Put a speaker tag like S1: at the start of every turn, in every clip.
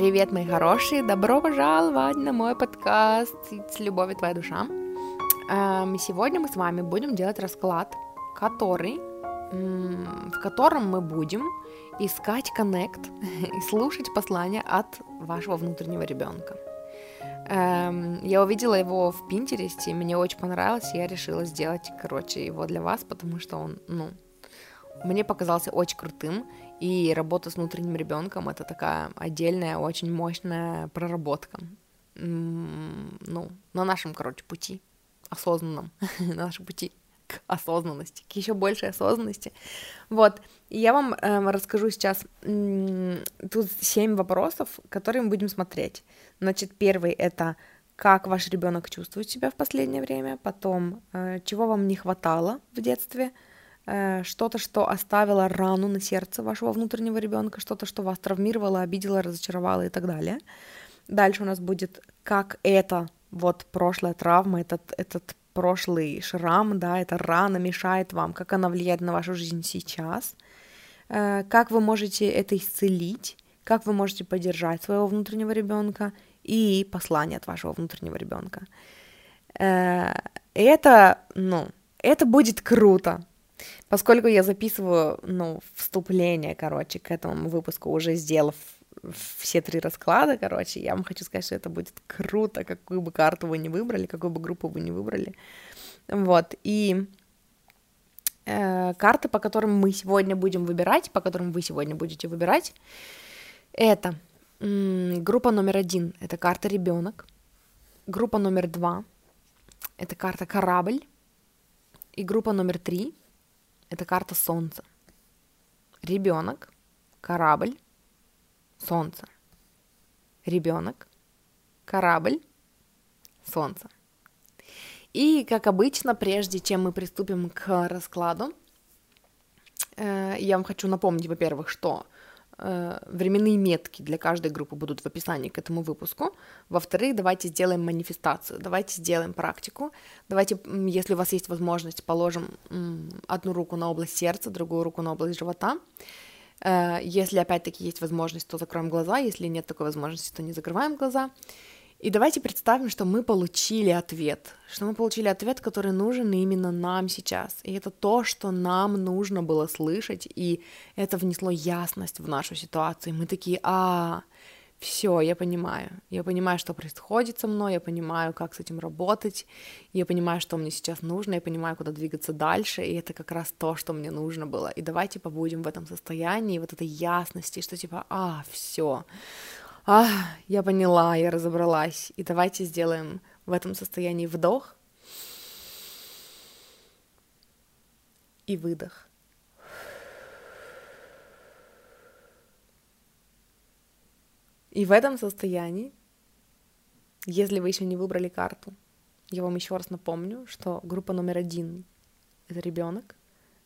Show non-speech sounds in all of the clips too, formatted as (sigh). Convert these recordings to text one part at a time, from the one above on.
S1: Привет, мои хорошие! Добро пожаловать на мой подкаст «С любовью твоя душа». Эм, сегодня мы с вами будем делать расклад, который, в котором мы будем искать коннект (laughs) и слушать послания от вашего внутреннего ребенка. Эм, я увидела его в Пинтересте, мне очень понравилось, и я решила сделать, короче, его для вас, потому что он, ну, мне показался очень крутым, и работа с внутренним ребенком это такая отдельная, очень мощная проработка. Ну, на нашем, короче, пути, осознанном, (laughs) на нашем пути к осознанности, к еще большей осознанности. Вот, я вам э, расскажу сейчас, тут семь вопросов, которые мы будем смотреть. Значит, первый это как ваш ребенок чувствует себя в последнее время, потом, э, чего вам не хватало в детстве, Э, что-то, что оставило рану на сердце вашего внутреннего ребенка, что-то, что вас травмировало, обидело, разочаровало и так далее. Дальше у нас будет, как это вот прошлая травма, этот, этот прошлый шрам, да, эта рана мешает вам, как она влияет на вашу жизнь сейчас, э, как вы можете это исцелить, как вы можете поддержать своего внутреннего ребенка и послание от вашего внутреннего ребенка. Э, это, ну, это будет круто, Поскольку я записываю, ну, вступление, короче, к этому выпуску, уже сделав все три расклада, короче, я вам хочу сказать, что это будет круто, какую бы карту вы не выбрали, какую бы группу вы не выбрали. Вот, и э, карты, по которым мы сегодня будем выбирать, по которым вы сегодня будете выбирать, это м- группа номер один, это карта ребенок, группа номер два, это карта корабль, и группа номер три это карта Солнца. Ребенок, корабль, Солнце. Ребенок, корабль, Солнце. И, как обычно, прежде чем мы приступим к раскладу, э, я вам хочу напомнить, во-первых, что временные метки для каждой группы будут в описании к этому выпуску. Во-вторых, давайте сделаем манифестацию, давайте сделаем практику. Давайте, если у вас есть возможность, положим одну руку на область сердца, другую руку на область живота. Э, если опять-таки есть возможность, то закроем глаза, если нет такой возможности, то не закрываем глаза. И давайте представим, что мы получили ответ, что мы получили ответ, который нужен именно нам сейчас. И это то, что нам нужно было слышать, и это внесло ясность в нашу ситуацию. И мы такие, а, все, я понимаю. Я понимаю, что происходит со мной, я понимаю, как с этим работать, я понимаю, что мне сейчас нужно, я понимаю, куда двигаться дальше, и это как раз то, что мне нужно было. И давайте побудем в этом состоянии, вот этой ясности, что типа, а, все, а, я поняла, я разобралась. И давайте сделаем в этом состоянии вдох и выдох. И в этом состоянии, если вы еще не выбрали карту, я вам еще раз напомню, что группа номер один — это ребенок,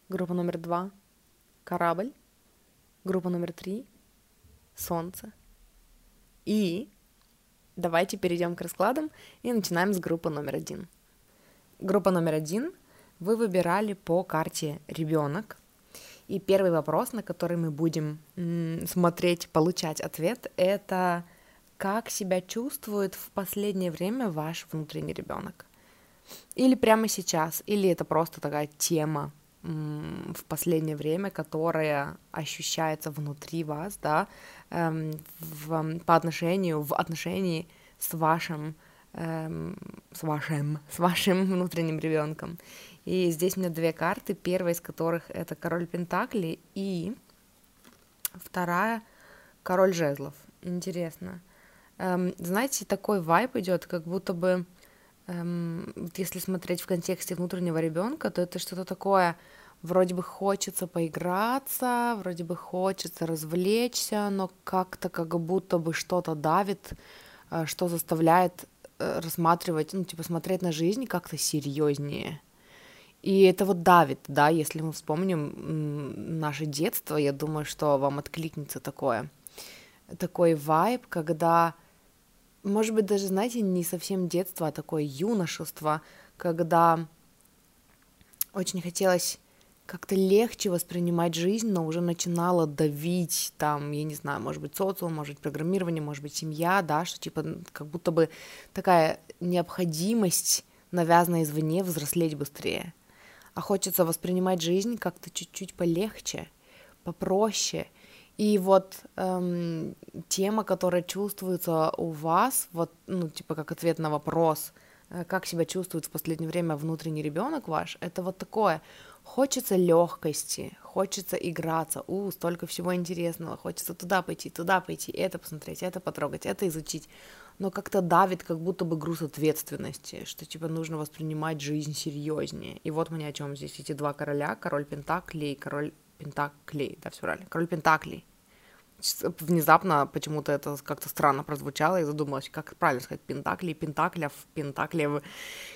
S1: группа номер два — корабль, группа номер три — солнце — и давайте перейдем к раскладам и начинаем с группы номер один. Группа номер один вы выбирали по карте ребенок. И первый вопрос, на который мы будем смотреть, получать ответ, это как себя чувствует в последнее время ваш внутренний ребенок. Или прямо сейчас, или это просто такая тема в последнее время, которая ощущается внутри вас, да, эм, в, по отношению, в отношении с вашим, эм, с вашим, (laughs) с вашим внутренним ребенком. И здесь у меня две карты, первая из которых это король Пентакли и вторая король жезлов. Интересно. Эм, знаете, такой вайп идет, как будто бы если смотреть в контексте внутреннего ребенка, то это что-то такое, вроде бы хочется поиграться, вроде бы хочется развлечься, но как-то как будто бы что-то давит, э, что заставляет э, рассматривать, ну, типа, смотреть на жизнь как-то серьезнее. И это вот давит, да, если мы вспомним наше детство, я думаю, что вам откликнется такое, такой вайб, когда может быть, даже, знаете, не совсем детство, а такое юношество, когда очень хотелось как-то легче воспринимать жизнь, но уже начинала давить там, я не знаю, может быть, социум, может быть, программирование, может быть, семья, да, что типа как будто бы такая необходимость, навязанная извне, взрослеть быстрее. А хочется воспринимать жизнь как-то чуть-чуть полегче, попроще. И вот эм, тема, которая чувствуется у вас, вот, ну, типа как ответ на вопрос, э, как себя чувствует в последнее время внутренний ребенок ваш, это вот такое. Хочется легкости, хочется играться, у, столько всего интересного, хочется туда пойти, туда пойти, это посмотреть, это потрогать, это изучить, но как-то давит, как будто бы груз ответственности, что типа нужно воспринимать жизнь серьезнее. И вот мне о чем здесь эти два короля, король Пентаклей и король Пентаклей, да, все правильно, король Пентаклей. Внезапно почему-то это как-то странно прозвучало, и задумалась, как правильно сказать, Пентакли, Пентаклев, Пентаклев.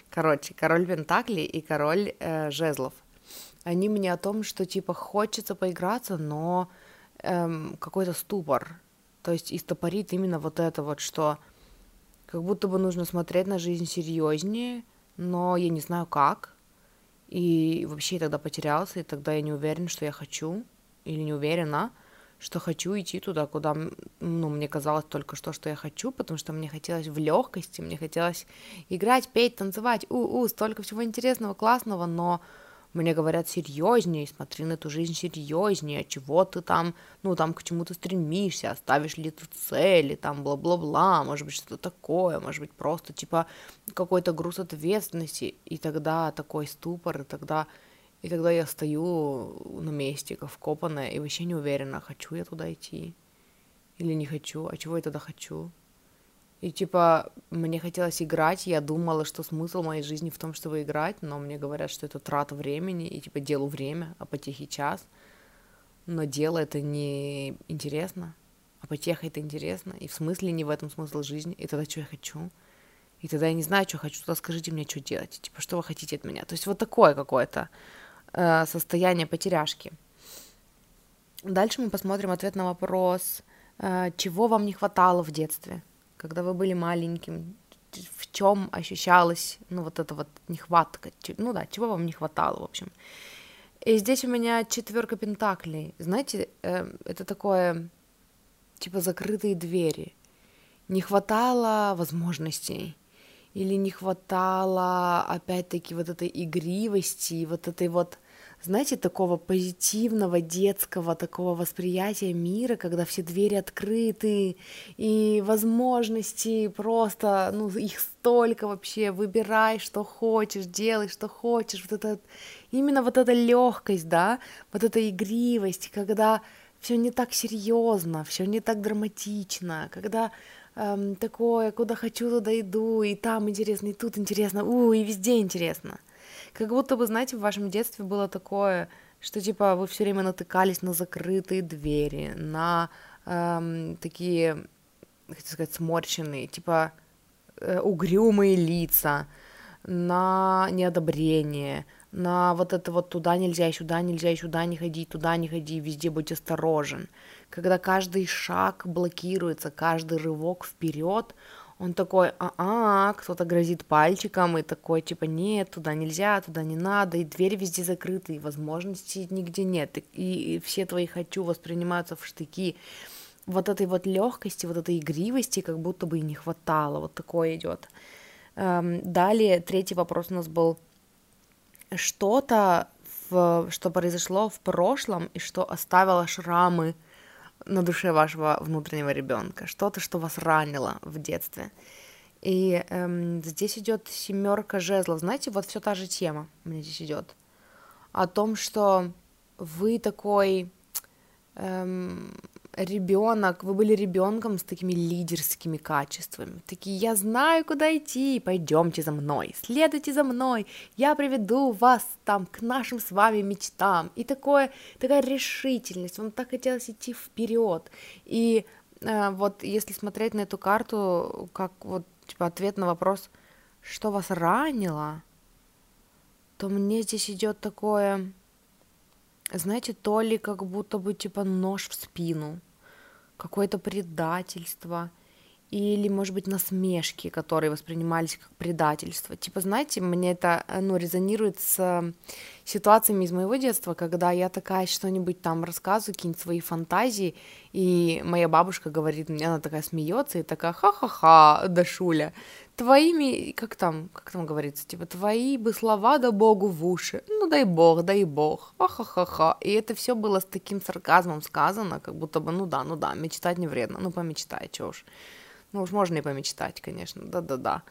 S1: Короче, король Пентаклей и король э, Жезлов — они мне о том, что типа хочется поиграться, но эм, какой-то ступор. То есть истопорит именно вот это вот, что как будто бы нужно смотреть на жизнь серьезнее, но я не знаю как. И вообще я тогда потерялся, и тогда я не уверен, что я хочу, или не уверена, что хочу идти туда, куда, ну, мне казалось только что, что я хочу, потому что мне хотелось в легкости, мне хотелось играть, петь, танцевать, у-у, столько всего интересного, классного, но мне говорят серьезнее, смотри на эту жизнь серьезнее, чего ты там, ну там к чему ты стремишься, оставишь ли ты цели, там бла-бла-бла, может быть что-то такое, может быть просто типа какой-то груз ответственности, и тогда такой ступор, и тогда и тогда я стою на месте, как вкопанная, и вообще не уверена, хочу я туда идти или не хочу, а чего я тогда хочу. И типа мне хотелось играть, я думала, что смысл моей жизни в том, чтобы играть, но мне говорят, что это трата времени, и типа делу время, а потехи час. Но дело это не интересно, а потеха это интересно, и в смысле не в этом смысл жизни, и тогда что я хочу? И тогда я не знаю, что хочу, тогда скажите мне, что делать, типа, что вы хотите от меня? То есть вот такое какое-то э, состояние потеряшки. Дальше мы посмотрим ответ на вопрос, э, чего вам не хватало в детстве – когда вы были маленьким, в чем ощущалась, ну, вот эта вот нехватка, ну да, чего вам не хватало, в общем. И здесь у меня четверка пентаклей. Знаете, э, это такое, типа, закрытые двери. Не хватало возможностей. Или не хватало, опять-таки, вот этой игривости, вот этой вот знаете, такого позитивного детского такого восприятия мира, когда все двери открыты, и возможности просто, ну, их столько вообще, выбирай, что хочешь, делай, что хочешь, вот это, именно вот эта легкость, да, вот эта игривость, когда все не так серьезно, все не так драматично, когда эм, такое, куда хочу, туда иду, и там интересно, и тут интересно, у, и везде интересно. Как будто бы, знаете, в вашем детстве было такое, что типа вы все время натыкались на закрытые двери, на эм, такие, хотел сказать, сморщенные, типа э, угрюмые лица, на неодобрение, на вот это вот туда нельзя, сюда нельзя, сюда не ходи, туда не ходи, везде будь осторожен. Когда каждый шаг блокируется, каждый рывок вперед, он такой, а-а, кто-то грозит пальчиком, и такой, типа, нет, туда нельзя, туда не надо, и двери везде закрыты, и возможностей нигде нет, и, и все твои «хочу» воспринимаются в штыки. Вот этой вот легкости, вот этой игривости как будто бы и не хватало, вот такое идет. Эм, далее, третий вопрос у нас был, что-то, что произошло в прошлом, и что оставило шрамы, на душе вашего внутреннего ребенка, что-то, что вас ранило в детстве. И эм, здесь идет семерка жезлов. Знаете, вот все та же тема меня здесь идет. О том, что вы такой эм, ребенок, вы были ребенком с такими лидерскими качествами. Такие, я знаю, куда идти, пойдемте за мной, следуйте за мной, я приведу вас там к нашим с вами мечтам. И такое, такая решительность, вам так хотелось идти вперед. И э, вот если смотреть на эту карту, как вот типа ответ на вопрос, что вас ранило, то мне здесь идет такое знаете, то ли как будто бы типа нож в спину, какое-то предательство, или, может быть, насмешки, которые воспринимались как предательство. Типа, знаете, мне это, ну, резонирует с ситуациями из моего детства, когда я такая что-нибудь там рассказываю, какие-нибудь свои фантазии, и моя бабушка говорит мне, она такая смеется и такая ха-ха-ха, Дашуля, твоими, как там, как там говорится, типа, твои бы слова да богу в уши, ну дай бог, дай бог, ха-ха-ха-ха, и это все было с таким сарказмом сказано, как будто бы, ну да, ну да, мечтать не вредно, ну помечтай, чё уж, ну уж можно и помечтать, конечно, да-да-да,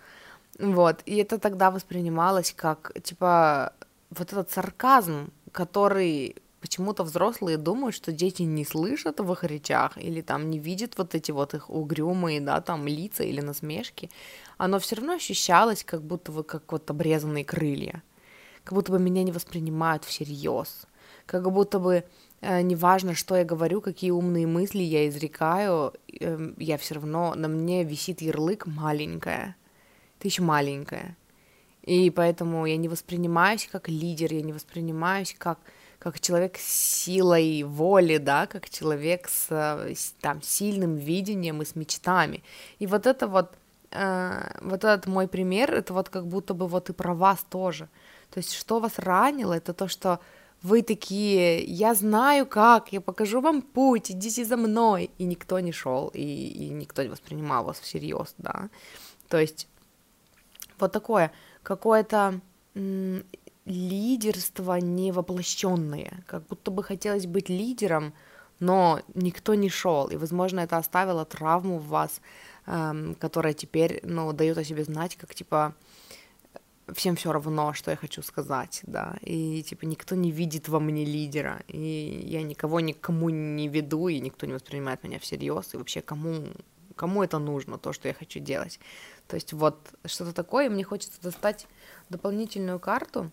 S1: вот, и это тогда воспринималось как, типа, вот этот сарказм, который почему-то взрослые думают, что дети не слышат в их речах или там не видят вот эти вот их угрюмые, да, там лица или насмешки, оно все равно ощущалось, как будто бы как вот обрезанные крылья, как будто бы меня не воспринимают всерьез, как будто бы э, неважно, что я говорю, какие умные мысли я изрекаю, э, я все равно на мне висит ярлык маленькая, ты еще маленькая, и поэтому я не воспринимаюсь как лидер, я не воспринимаюсь как как человек с силой воли, да, как человек с, с там сильным видением и с мечтами. И вот это вот э, вот этот мой пример, это вот как будто бы вот и про вас тоже. То есть что вас ранило, это то, что вы такие, я знаю как, я покажу вам путь, идите за мной, и никто не шел, и, и никто не воспринимал вас всерьез, да. То есть вот такое какое-то лидерство невоплощенное, как будто бы хотелось быть лидером, но никто не шел, и, возможно, это оставило травму в вас, эм, которая теперь, ну, дает о себе знать, как типа всем все равно, что я хочу сказать, да, и типа никто не видит во мне лидера, и я никого никому не веду, и никто не воспринимает меня всерьез, и вообще кому кому это нужно, то, что я хочу делать. То есть вот что-то такое, мне хочется достать дополнительную карту.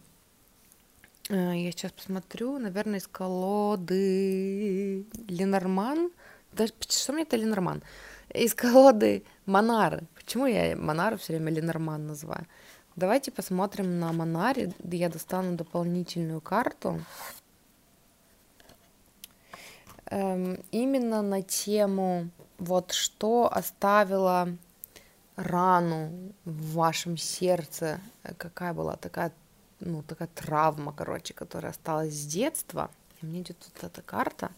S1: Э, я сейчас посмотрю, наверное, из колоды Ленорман. Даже что мне это Ленорман? Из колоды Монары. Почему я Монару все время Ленорман называю? Давайте посмотрим на Монаре. Я достану дополнительную карту. Эм, именно на тему вот что оставила рану в вашем сердце, какая была такая, ну, такая травма, короче, которая осталась с детства. И мне идет вот эта карта.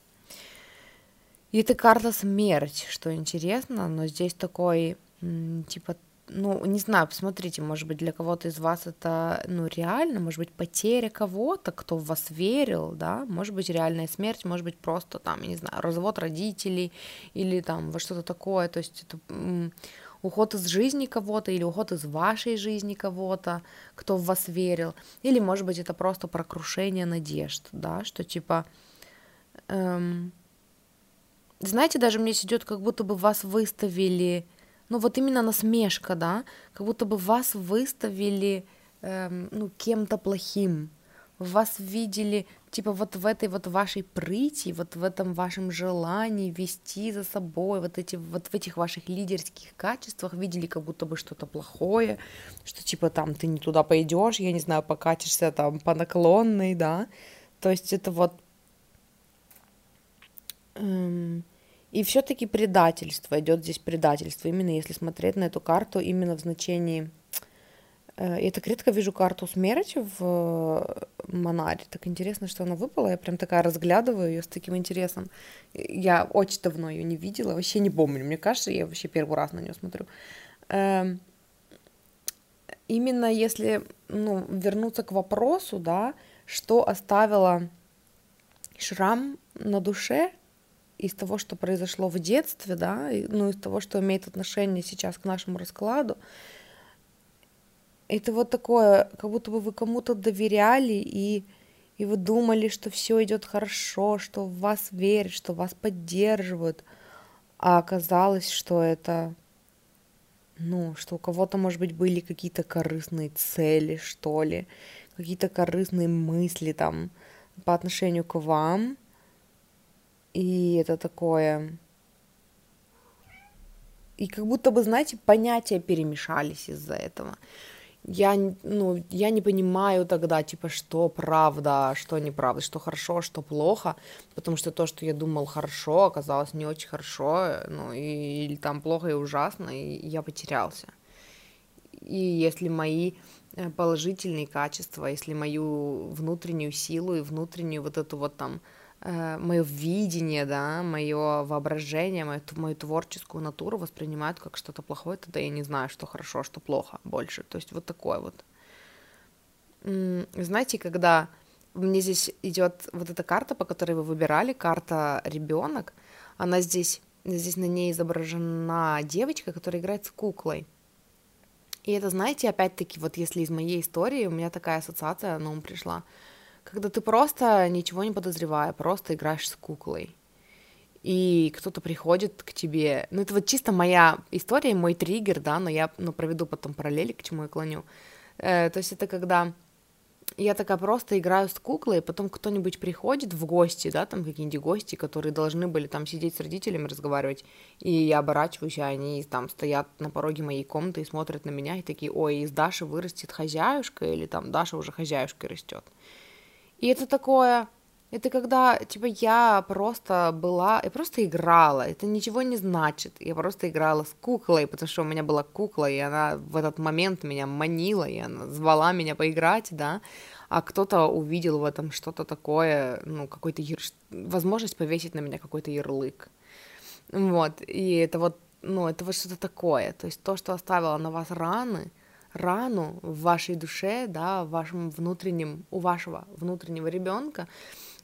S1: И это карта смерть, что интересно, но здесь такой, типа, ну, не знаю, посмотрите, может быть, для кого-то из вас это, ну, реально, может быть, потеря кого-то, кто в вас верил, да, может быть, реальная смерть, может быть, просто там, я не знаю, развод родителей или там во что-то такое, то есть это уход из жизни кого-то или уход из вашей жизни кого-то, кто в вас верил, или, может быть, это просто про крушение надежд, да, что типа, эм, знаете, даже мне идет, как будто бы вас выставили ну вот именно насмешка, да, как будто бы вас выставили, эм, ну, кем-то плохим, вас видели, типа, вот в этой вот вашей прыти, вот в этом вашем желании вести за собой, вот, эти, вот в этих ваших лидерских качествах видели как будто бы что-то плохое, что, типа, там, ты не туда пойдешь, я не знаю, покатишься там по наклонной, да, то есть это вот... Эм, и все-таки предательство, идет здесь предательство, именно если смотреть на эту карту, именно в значении... Э, я так редко вижу карту смерти в э, Монаре. Так интересно, что она выпала. Я прям такая разглядываю ее с таким интересом. Я очень давно ее не видела, вообще не помню. Мне кажется, я вообще первый раз на нее смотрю. Эм, именно если ну, вернуться к вопросу, да, что оставила шрам на душе, из того, что произошло в детстве, да, ну, из того, что имеет отношение сейчас к нашему раскладу, это вот такое, как будто бы вы кому-то доверяли и, и вы думали, что все идет хорошо, что в вас верят, что вас поддерживают, а оказалось, что это, ну, что у кого-то, может быть, были какие-то корыстные цели, что ли, какие-то корыстные мысли там по отношению к вам, и это такое... И как будто бы, знаете, понятия перемешались из-за этого. Я, ну, я не понимаю тогда, типа, что правда, что неправда, что хорошо, что плохо, потому что то, что я думал хорошо, оказалось не очень хорошо, ну, и, или там плохо и ужасно, и я потерялся. и если мои э, положительные качества, если мою внутреннюю силу и внутреннюю вот эту вот там мое видение, да, мое воображение, мою, мою творческую натуру воспринимают как что-то плохое, тогда я не знаю, что хорошо, что плохо больше. То есть вот такое вот. Знаете, когда мне здесь идет вот эта карта, по которой вы выбирали, карта ребенок, она здесь, здесь на ней изображена девочка, которая играет с куклой. И это, знаете, опять-таки, вот если из моей истории, у меня такая ассоциация на ум пришла, когда ты просто ничего не подозревая, просто играешь с куклой, и кто-то приходит к тебе, ну это вот чисто моя история, мой триггер, да, но я ну, проведу потом параллели, к чему я клоню. Э, то есть это когда я такая просто играю с куклой, потом кто-нибудь приходит в гости, да, там какие-нибудь гости, которые должны были там сидеть с родителями, разговаривать, и я оборачиваюсь, и они там стоят на пороге моей комнаты и смотрят на меня, и такие, ой, из Даши вырастет хозяюшка, или там Даша уже хозяюшкой растет. И это такое, это когда, типа, я просто была, я просто играла, это ничего не значит, я просто играла с куклой, потому что у меня была кукла, и она в этот момент меня манила, и она звала меня поиграть, да, а кто-то увидел в этом что-то такое, ну, какой-то, яр... возможность повесить на меня какой-то ярлык, вот, и это вот, ну, это вот что-то такое, то есть то, что оставило на вас раны, рану в вашей душе, да, в вашем внутреннем, у вашего внутреннего ребенка,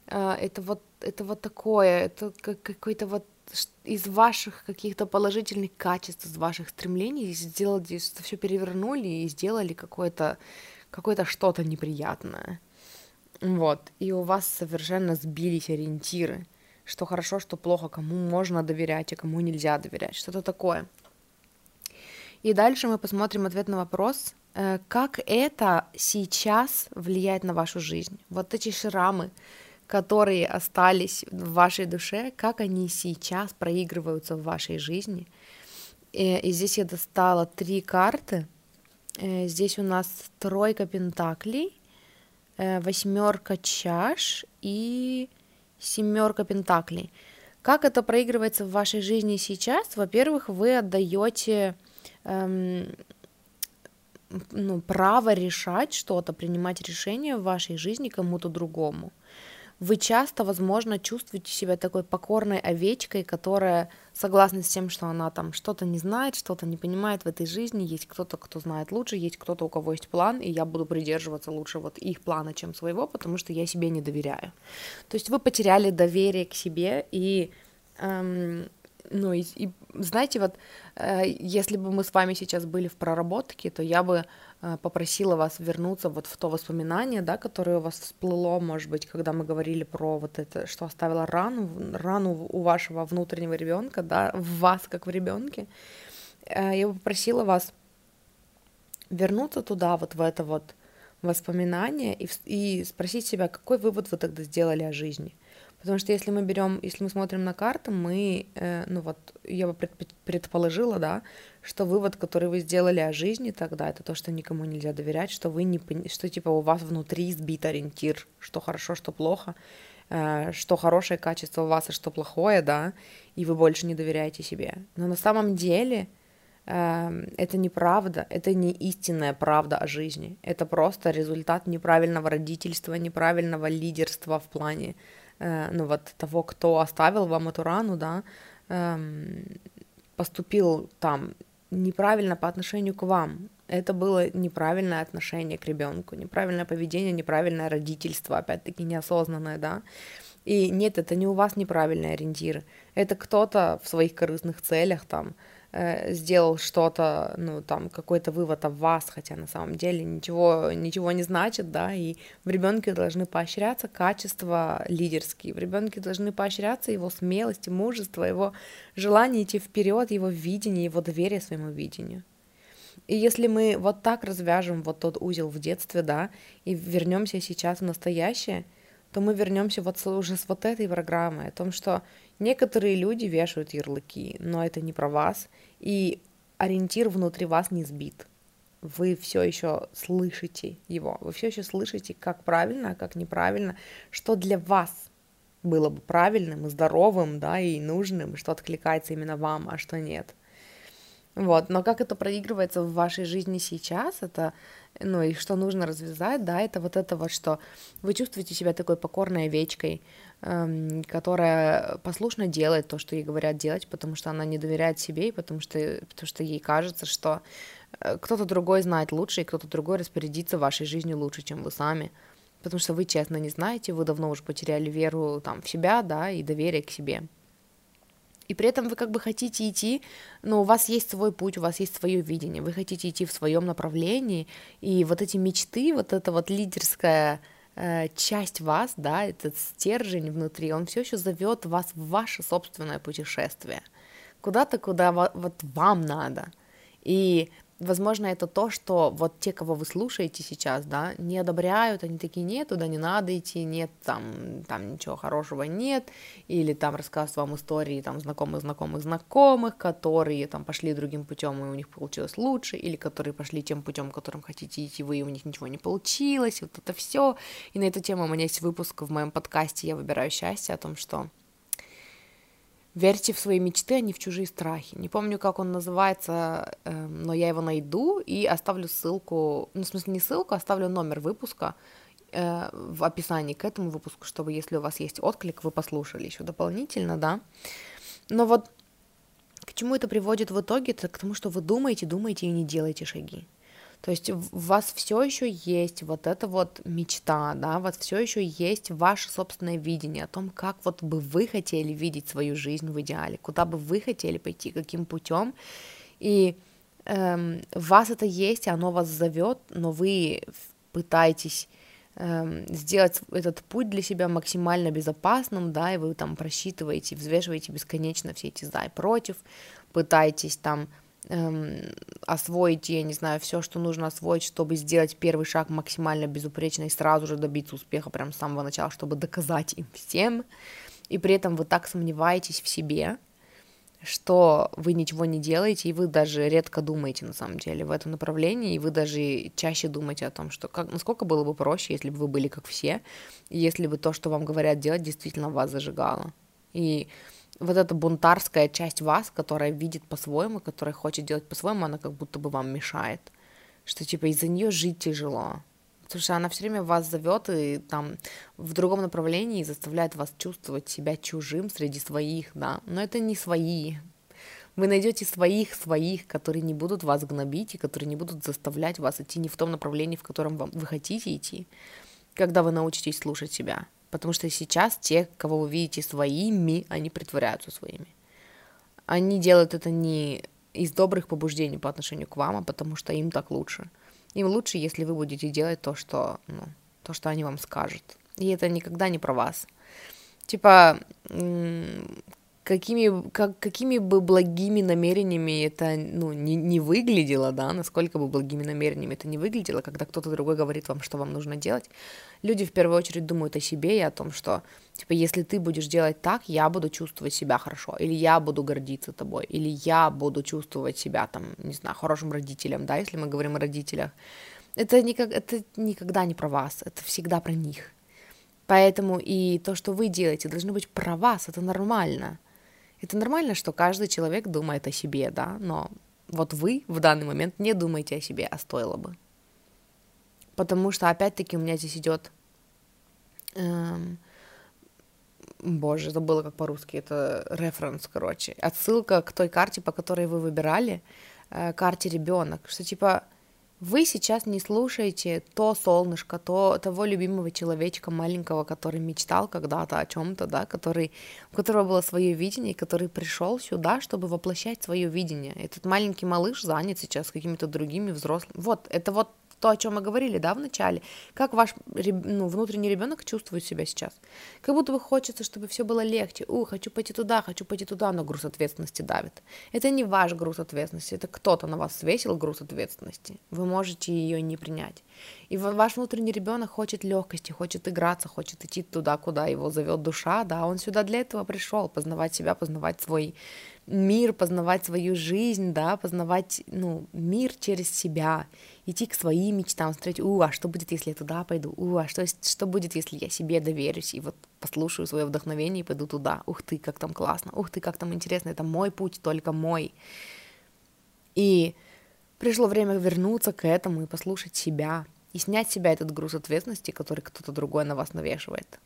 S1: а, это вот, это вот такое, это как какой-то вот из ваших каких-то положительных качеств, из ваших стремлений сделали, все перевернули и сделали какое-то какое-то что-то неприятное. Вот, и у вас совершенно сбились ориентиры, что хорошо, что плохо, кому можно доверять, а кому нельзя доверять, что-то такое. И дальше мы посмотрим ответ на вопрос, э, как это сейчас влияет на вашу жизнь. Вот эти шрамы, которые остались в вашей душе, как они сейчас проигрываются в вашей жизни. И, и здесь я достала три карты. Э, здесь у нас тройка пентаклей, э, восьмерка чаш и семерка пентаклей. Как это проигрывается в вашей жизни сейчас? Во-первых, вы отдаете эм, ну, право решать что-то, принимать решения в вашей жизни кому-то другому вы часто, возможно, чувствуете себя такой покорной овечкой, которая согласна с тем, что она там что-то не знает, что-то не понимает в этой жизни, есть кто-то, кто знает лучше, есть кто-то, у кого есть план, и я буду придерживаться лучше вот их плана, чем своего, потому что я себе не доверяю. То есть вы потеряли доверие к себе и эм, ну и, и знаете, вот э, если бы мы с вами сейчас были в проработке, то я бы э, попросила вас вернуться вот в то воспоминание, да, которое у вас всплыло, может быть, когда мы говорили про вот это, что оставила рану, рану у вашего внутреннего ребенка, да, в вас как в ребенке. Э, я бы попросила вас вернуться туда, вот в это вот воспоминание и, и спросить себя, какой вывод вы тогда сделали о жизни. Потому что если мы берем, если мы смотрим на карту, мы, э, ну вот, я бы предположила, да, что вывод, который вы сделали о жизни тогда, это то, что никому нельзя доверять, что вы не, что типа у вас внутри сбит ориентир, что хорошо, что плохо, э, что хорошее качество у вас, а что плохое, да, и вы больше не доверяете себе. Но на самом деле э, это неправда, это не истинная правда о жизни, это просто результат неправильного родительства, неправильного лидерства в плане ну вот того, кто оставил вам эту рану, да, эм, поступил там неправильно по отношению к вам. Это было неправильное отношение к ребенку, неправильное поведение, неправильное родительство, опять-таки неосознанное, да. И нет, это не у вас неправильные ориентиры. Это кто-то в своих корыстных целях там Э, сделал что-то, ну, там, какой-то вывод о вас, хотя на самом деле ничего, ничего не значит, да, и в ребенке должны поощряться качества лидерские, в ребенке должны поощряться его смелость, мужество, его желание идти вперед, его видение, его доверие своему видению. И если мы вот так развяжем вот тот узел в детстве, да, и вернемся сейчас в настоящее, то мы вернемся вот уже с вот этой программой о том, что некоторые люди вешают ярлыки, но это не про вас, и ориентир внутри вас не сбит. Вы все еще слышите его, вы все еще слышите, как правильно, а как неправильно, что для вас было бы правильным и здоровым, да, и нужным, что откликается именно вам, а что нет. Вот, но как это проигрывается в вашей жизни сейчас, это, ну, и что нужно развязать, да, это вот это вот, что вы чувствуете себя такой покорной овечкой, которая послушно делает то, что ей говорят делать, потому что она не доверяет себе, и потому что, потому что ей кажется, что э, кто-то другой знает лучше, и кто-то другой распорядится вашей жизнью лучше, чем вы сами, потому что вы честно не знаете, вы давно уже потеряли веру там в себя, да, и доверие к себе. И при этом вы как бы хотите идти, но у вас есть свой путь, у вас есть свое видение, вы хотите идти в своем направлении, и вот эти мечты, вот эта вот лидерская э, часть вас, да, этот стержень внутри, он все еще зовет вас в ваше собственное путешествие, куда-то, куда вот вам надо. И возможно, это то, что вот те, кого вы слушаете сейчас, да, не одобряют, они такие, нет, туда не надо идти, нет, там, там ничего хорошего нет, или там рассказывают вам истории там знакомых, знакомых, знакомых, которые там пошли другим путем, и у них получилось лучше, или которые пошли тем путем, которым хотите идти вы, и у них ничего не получилось, вот это все. И на эту тему у меня есть выпуск в моем подкасте «Я выбираю счастье» о том, что Верьте в свои мечты, а не в чужие страхи. Не помню, как он называется, эм, но я его найду и оставлю ссылку, ну, в смысле, не ссылку, а оставлю номер выпуска э, в описании к этому выпуску, чтобы, если у вас есть отклик, вы послушали еще дополнительно, да. Но вот к чему это приводит в итоге? Это к тому, что вы думаете, думаете и не делаете шаги. То есть в вас все еще есть вот эта вот мечта, да, у вас все еще есть ваше собственное видение о том, как вот бы вы хотели видеть свою жизнь в идеале, куда бы вы хотели пойти, каким путем. И эм, вас это есть, оно вас зовет, но вы пытаетесь эм, сделать этот путь для себя максимально безопасным, да, и вы там просчитываете, взвешиваете бесконечно все эти за и против, пытаетесь там эм, освоить, я не знаю, все, что нужно освоить, чтобы сделать первый шаг максимально безупречно и сразу же добиться успеха прямо с самого начала, чтобы доказать им всем. И при этом вы так сомневаетесь в себе, что вы ничего не делаете, и вы даже редко думаете на самом деле в этом направлении, и вы даже чаще думаете о том, что как, насколько было бы проще, если бы вы были как все, если бы то, что вам говорят делать, действительно вас зажигало. И вот эта бунтарская часть вас, которая видит по-своему, которая хочет делать по-своему, она как будто бы вам мешает. Что типа из-за нее жить тяжело. Потому что она все время вас зовет и там в другом направлении заставляет вас чувствовать себя чужим среди своих, да. Но это не свои. Вы найдете своих, своих, которые не будут вас гнобить и которые не будут заставлять вас идти не в том направлении, в котором вам, вы хотите идти, когда вы научитесь слушать себя. Потому что сейчас те, кого вы видите своими, они притворяются своими. Они делают это не из добрых побуждений по отношению к вам, а потому что им так лучше. Им лучше, если вы будете делать то, что, ну, то, что они вам скажут. И это никогда не про вас. Типа, какими, как, какими бы благими намерениями это ну, не, не выглядело, да, насколько бы благими намерениями это не выглядело, когда кто-то другой говорит вам, что вам нужно делать, люди в первую очередь думают о себе и о том, что, типа, если ты будешь делать так, я буду чувствовать себя хорошо, или я буду гордиться тобой, или я буду чувствовать себя, там, не знаю, хорошим родителем, да, если мы говорим о родителях. Это, никак, это никогда не про вас, это всегда про них. Поэтому и то, что вы делаете, должно быть про вас, это нормально. Это нормально, что каждый человек думает о себе, да, но вот вы в данный момент не думаете о себе, а стоило бы. Потому что, опять-таки, у меня здесь идет... Эм, боже, забыла как по-русски, это референс, короче. Отсылка к той карте, по которой вы выбирали, э, карте ребенок, что типа вы сейчас не слушаете то солнышко, то того любимого человечка маленького, который мечтал когда-то о чем-то, да, который, у которого было свое видение, который пришел сюда, чтобы воплощать свое видение. Этот маленький малыш занят сейчас какими-то другими взрослыми. Вот, это вот то, о чем мы говорили, да, в начале, как ваш ну, внутренний ребенок чувствует себя сейчас. Как будто бы хочется, чтобы все было легче. У, хочу пойти туда, хочу пойти туда, но груз ответственности давит. Это не ваш груз ответственности, это кто-то на вас свесил груз ответственности. Вы можете ее не принять. И ваш внутренний ребенок хочет легкости, хочет играться, хочет идти туда, куда его зовет душа, да, он сюда для этого пришел, познавать себя, познавать свой мир, познавать свою жизнь, да, познавать, ну, мир через себя, идти к своим мечтам, смотреть, у, а что будет, если я туда пойду, у, а что, что будет, если я себе доверюсь, и вот послушаю свое вдохновение и пойду туда, ух ты, как там классно, ух ты, как там интересно, это мой путь, только мой. И пришло время вернуться к этому и послушать себя, и снять с себя этот груз ответственности, который кто-то другой на вас навешивает.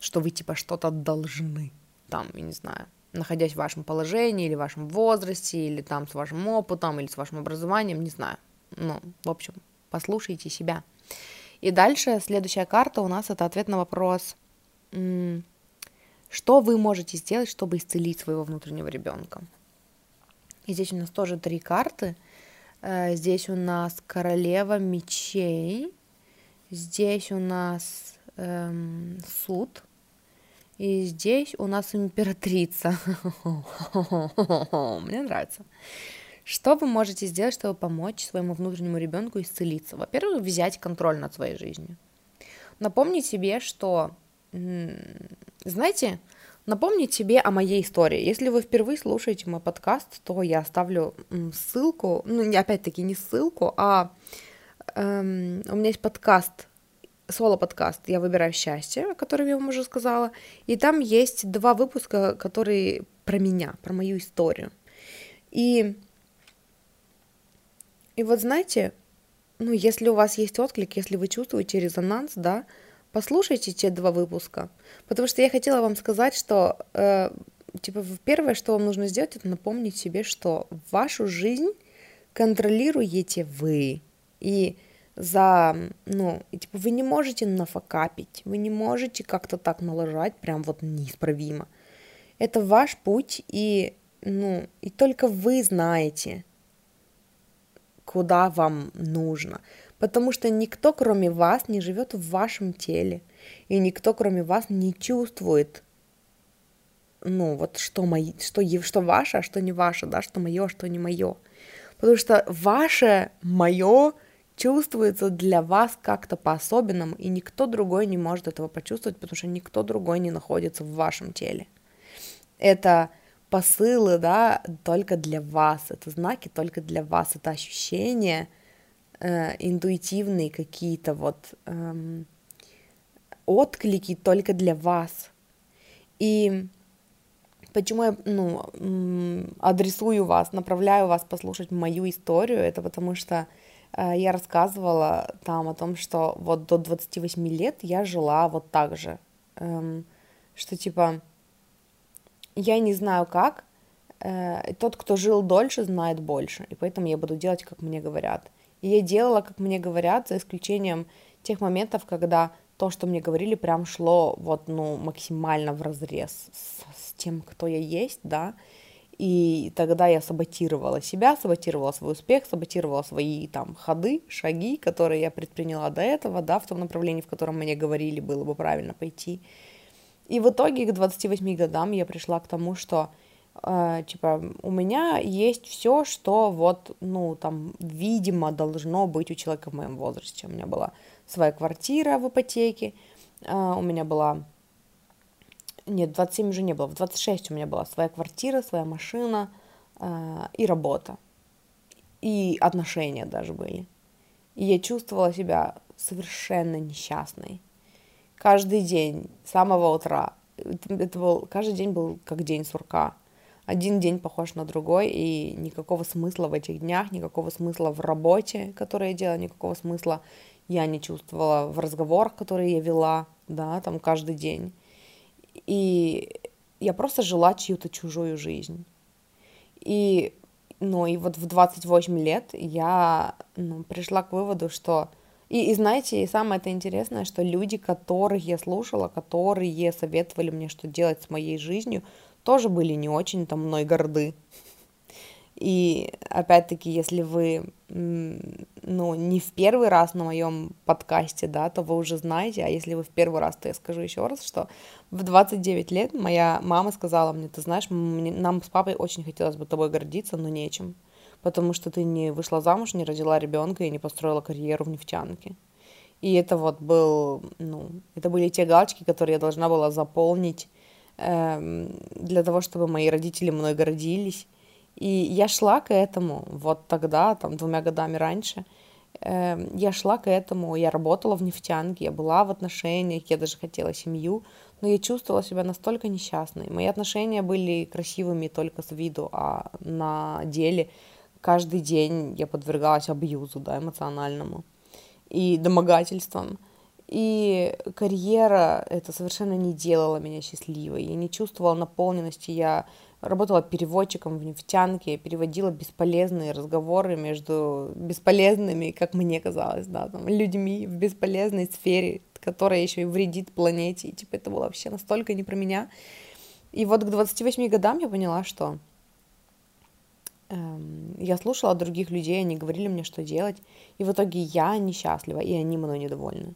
S1: Что вы типа что-то должны, там, я не знаю, находясь в вашем положении, или в вашем возрасте, или там с вашим опытом, или с вашим образованием, не знаю. Ну, в общем, послушайте себя. И дальше следующая карта у нас это ответ на вопрос, что вы можете сделать, чтобы исцелить своего внутреннего ребенка. И здесь у нас тоже три карты. Э, здесь у нас королева мечей, здесь у нас эм, суд, и здесь у нас императрица. (laughs) Мне нравится. Что вы можете сделать, чтобы помочь своему внутреннему ребенку исцелиться? Во-первых, взять контроль над своей жизнью. Напомнить себе, что, знаете, напомнить себе о моей истории. Если вы впервые слушаете мой подкаст, то я оставлю ссылку, ну, опять-таки не ссылку, а эм, у меня есть подкаст, соло-подкаст «Я выбираю счастье», о котором я вам уже сказала, и там есть два выпуска, которые про меня, про мою историю. И и вот знаете, ну, если у вас есть отклик, если вы чувствуете резонанс, да, послушайте те два выпуска. Потому что я хотела вам сказать, что, э, типа, первое, что вам нужно сделать, это напомнить себе, что вашу жизнь контролируете вы. И за, ну, и, типа, вы не можете нафакапить, вы не можете как-то так налажать, прям вот неисправимо. Это ваш путь, и, ну, и только вы знаете, куда вам нужно. Потому что никто, кроме вас, не живет в вашем теле. И никто, кроме вас, не чувствует, ну, вот что, мои, что, что ваше, а что не ваше, да, что мое, а что не мое. Потому что ваше, мое чувствуется для вас как-то по-особенному, и никто другой не может этого почувствовать, потому что никто другой не находится в вашем теле. Это посылы, да, только для вас, это знаки только для вас, это ощущения э, интуитивные какие-то вот эм, отклики только для вас. И почему я, ну, адресую вас, направляю вас послушать мою историю, это потому что я рассказывала там о том, что вот до 28 лет я жила вот так же, эм, что типа я не знаю как, э, тот, кто жил дольше, знает больше, и поэтому я буду делать, как мне говорят. И я делала, как мне говорят, за исключением тех моментов, когда то, что мне говорили, прям шло вот, ну, максимально в разрез с, с тем, кто я есть, да, и тогда я саботировала себя, саботировала свой успех, саботировала свои там ходы, шаги, которые я предприняла до этого, да, в том направлении, в котором мне говорили, было бы правильно пойти. И в итоге к 28 годам я пришла к тому, что э, типа у меня есть все, что вот, ну, там, видимо, должно быть у человека в моем возрасте. У меня была своя квартира в ипотеке, э, у меня была... Нет, 27 уже не было, в 26 у меня была своя квартира, своя машина э, и работа. И отношения даже были. И я чувствовала себя совершенно несчастной каждый день, с самого утра. Это был, каждый день был как день сурка. Один день похож на другой, и никакого смысла в этих днях, никакого смысла в работе, которую я делала, никакого смысла я не чувствовала в разговорах, которые я вела, да, там каждый день. И я просто жила чью-то чужую жизнь. И, ну, и вот в 28 лет я ну, пришла к выводу, что и, и знаете, и самое это интересное, что люди, которых я слушала, которые советовали мне, что делать с моей жизнью, тоже были не очень там мной горды. И опять-таки, если вы, ну, не в первый раз на моем подкасте, да, то вы уже знаете, а если вы в первый раз, то я скажу еще раз, что в 29 лет моя мама сказала мне, ты знаешь, мне, нам с папой очень хотелось бы тобой гордиться, но нечем потому что ты не вышла замуж, не родила ребенка и не построила карьеру в нефтянке. И это вот был, ну, это были те галочки, которые я должна была заполнить э, для того, чтобы мои родители мной гордились. И я шла к этому вот тогда, там, двумя годами раньше. Э, я шла к этому, я работала в нефтянке, я была в отношениях, я даже хотела семью, но я чувствовала себя настолько несчастной. Мои отношения были красивыми только с виду, а на деле каждый день я подвергалась абьюзу, да, эмоциональному и домогательствам. И карьера это совершенно не делала меня счастливой. Я не чувствовала наполненности. Я работала переводчиком в нефтянке, переводила бесполезные разговоры между бесполезными, как мне казалось, да, там, людьми в бесполезной сфере, которая еще и вредит планете. И типа это было вообще настолько не про меня. И вот к 28 годам я поняла, что эм, я слушала других людей, они говорили мне, что делать, и в итоге я несчастлива, и они мной недовольны.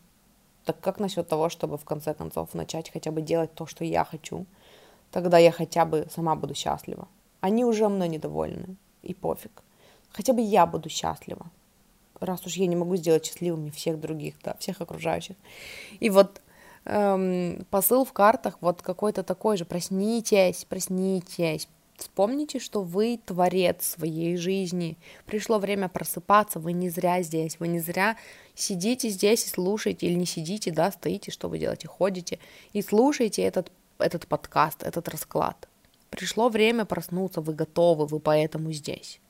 S1: Так как насчет того, чтобы в конце концов начать хотя бы делать то, что я хочу, тогда я хотя бы сама буду счастлива. Они уже мной недовольны, и пофиг. Хотя бы я буду счастлива, раз уж я не могу сделать счастливыми всех других, да, всех окружающих. И вот эм, посыл в картах вот какой-то такой же. Проснитесь, проснитесь, Вспомните, что вы творец своей жизни. Пришло время просыпаться, вы не зря здесь, вы не зря сидите здесь и слушаете, или не сидите, да, стоите, что вы делаете, ходите, и слушаете этот, этот подкаст, этот расклад. Пришло время проснуться, вы готовы, вы поэтому здесь.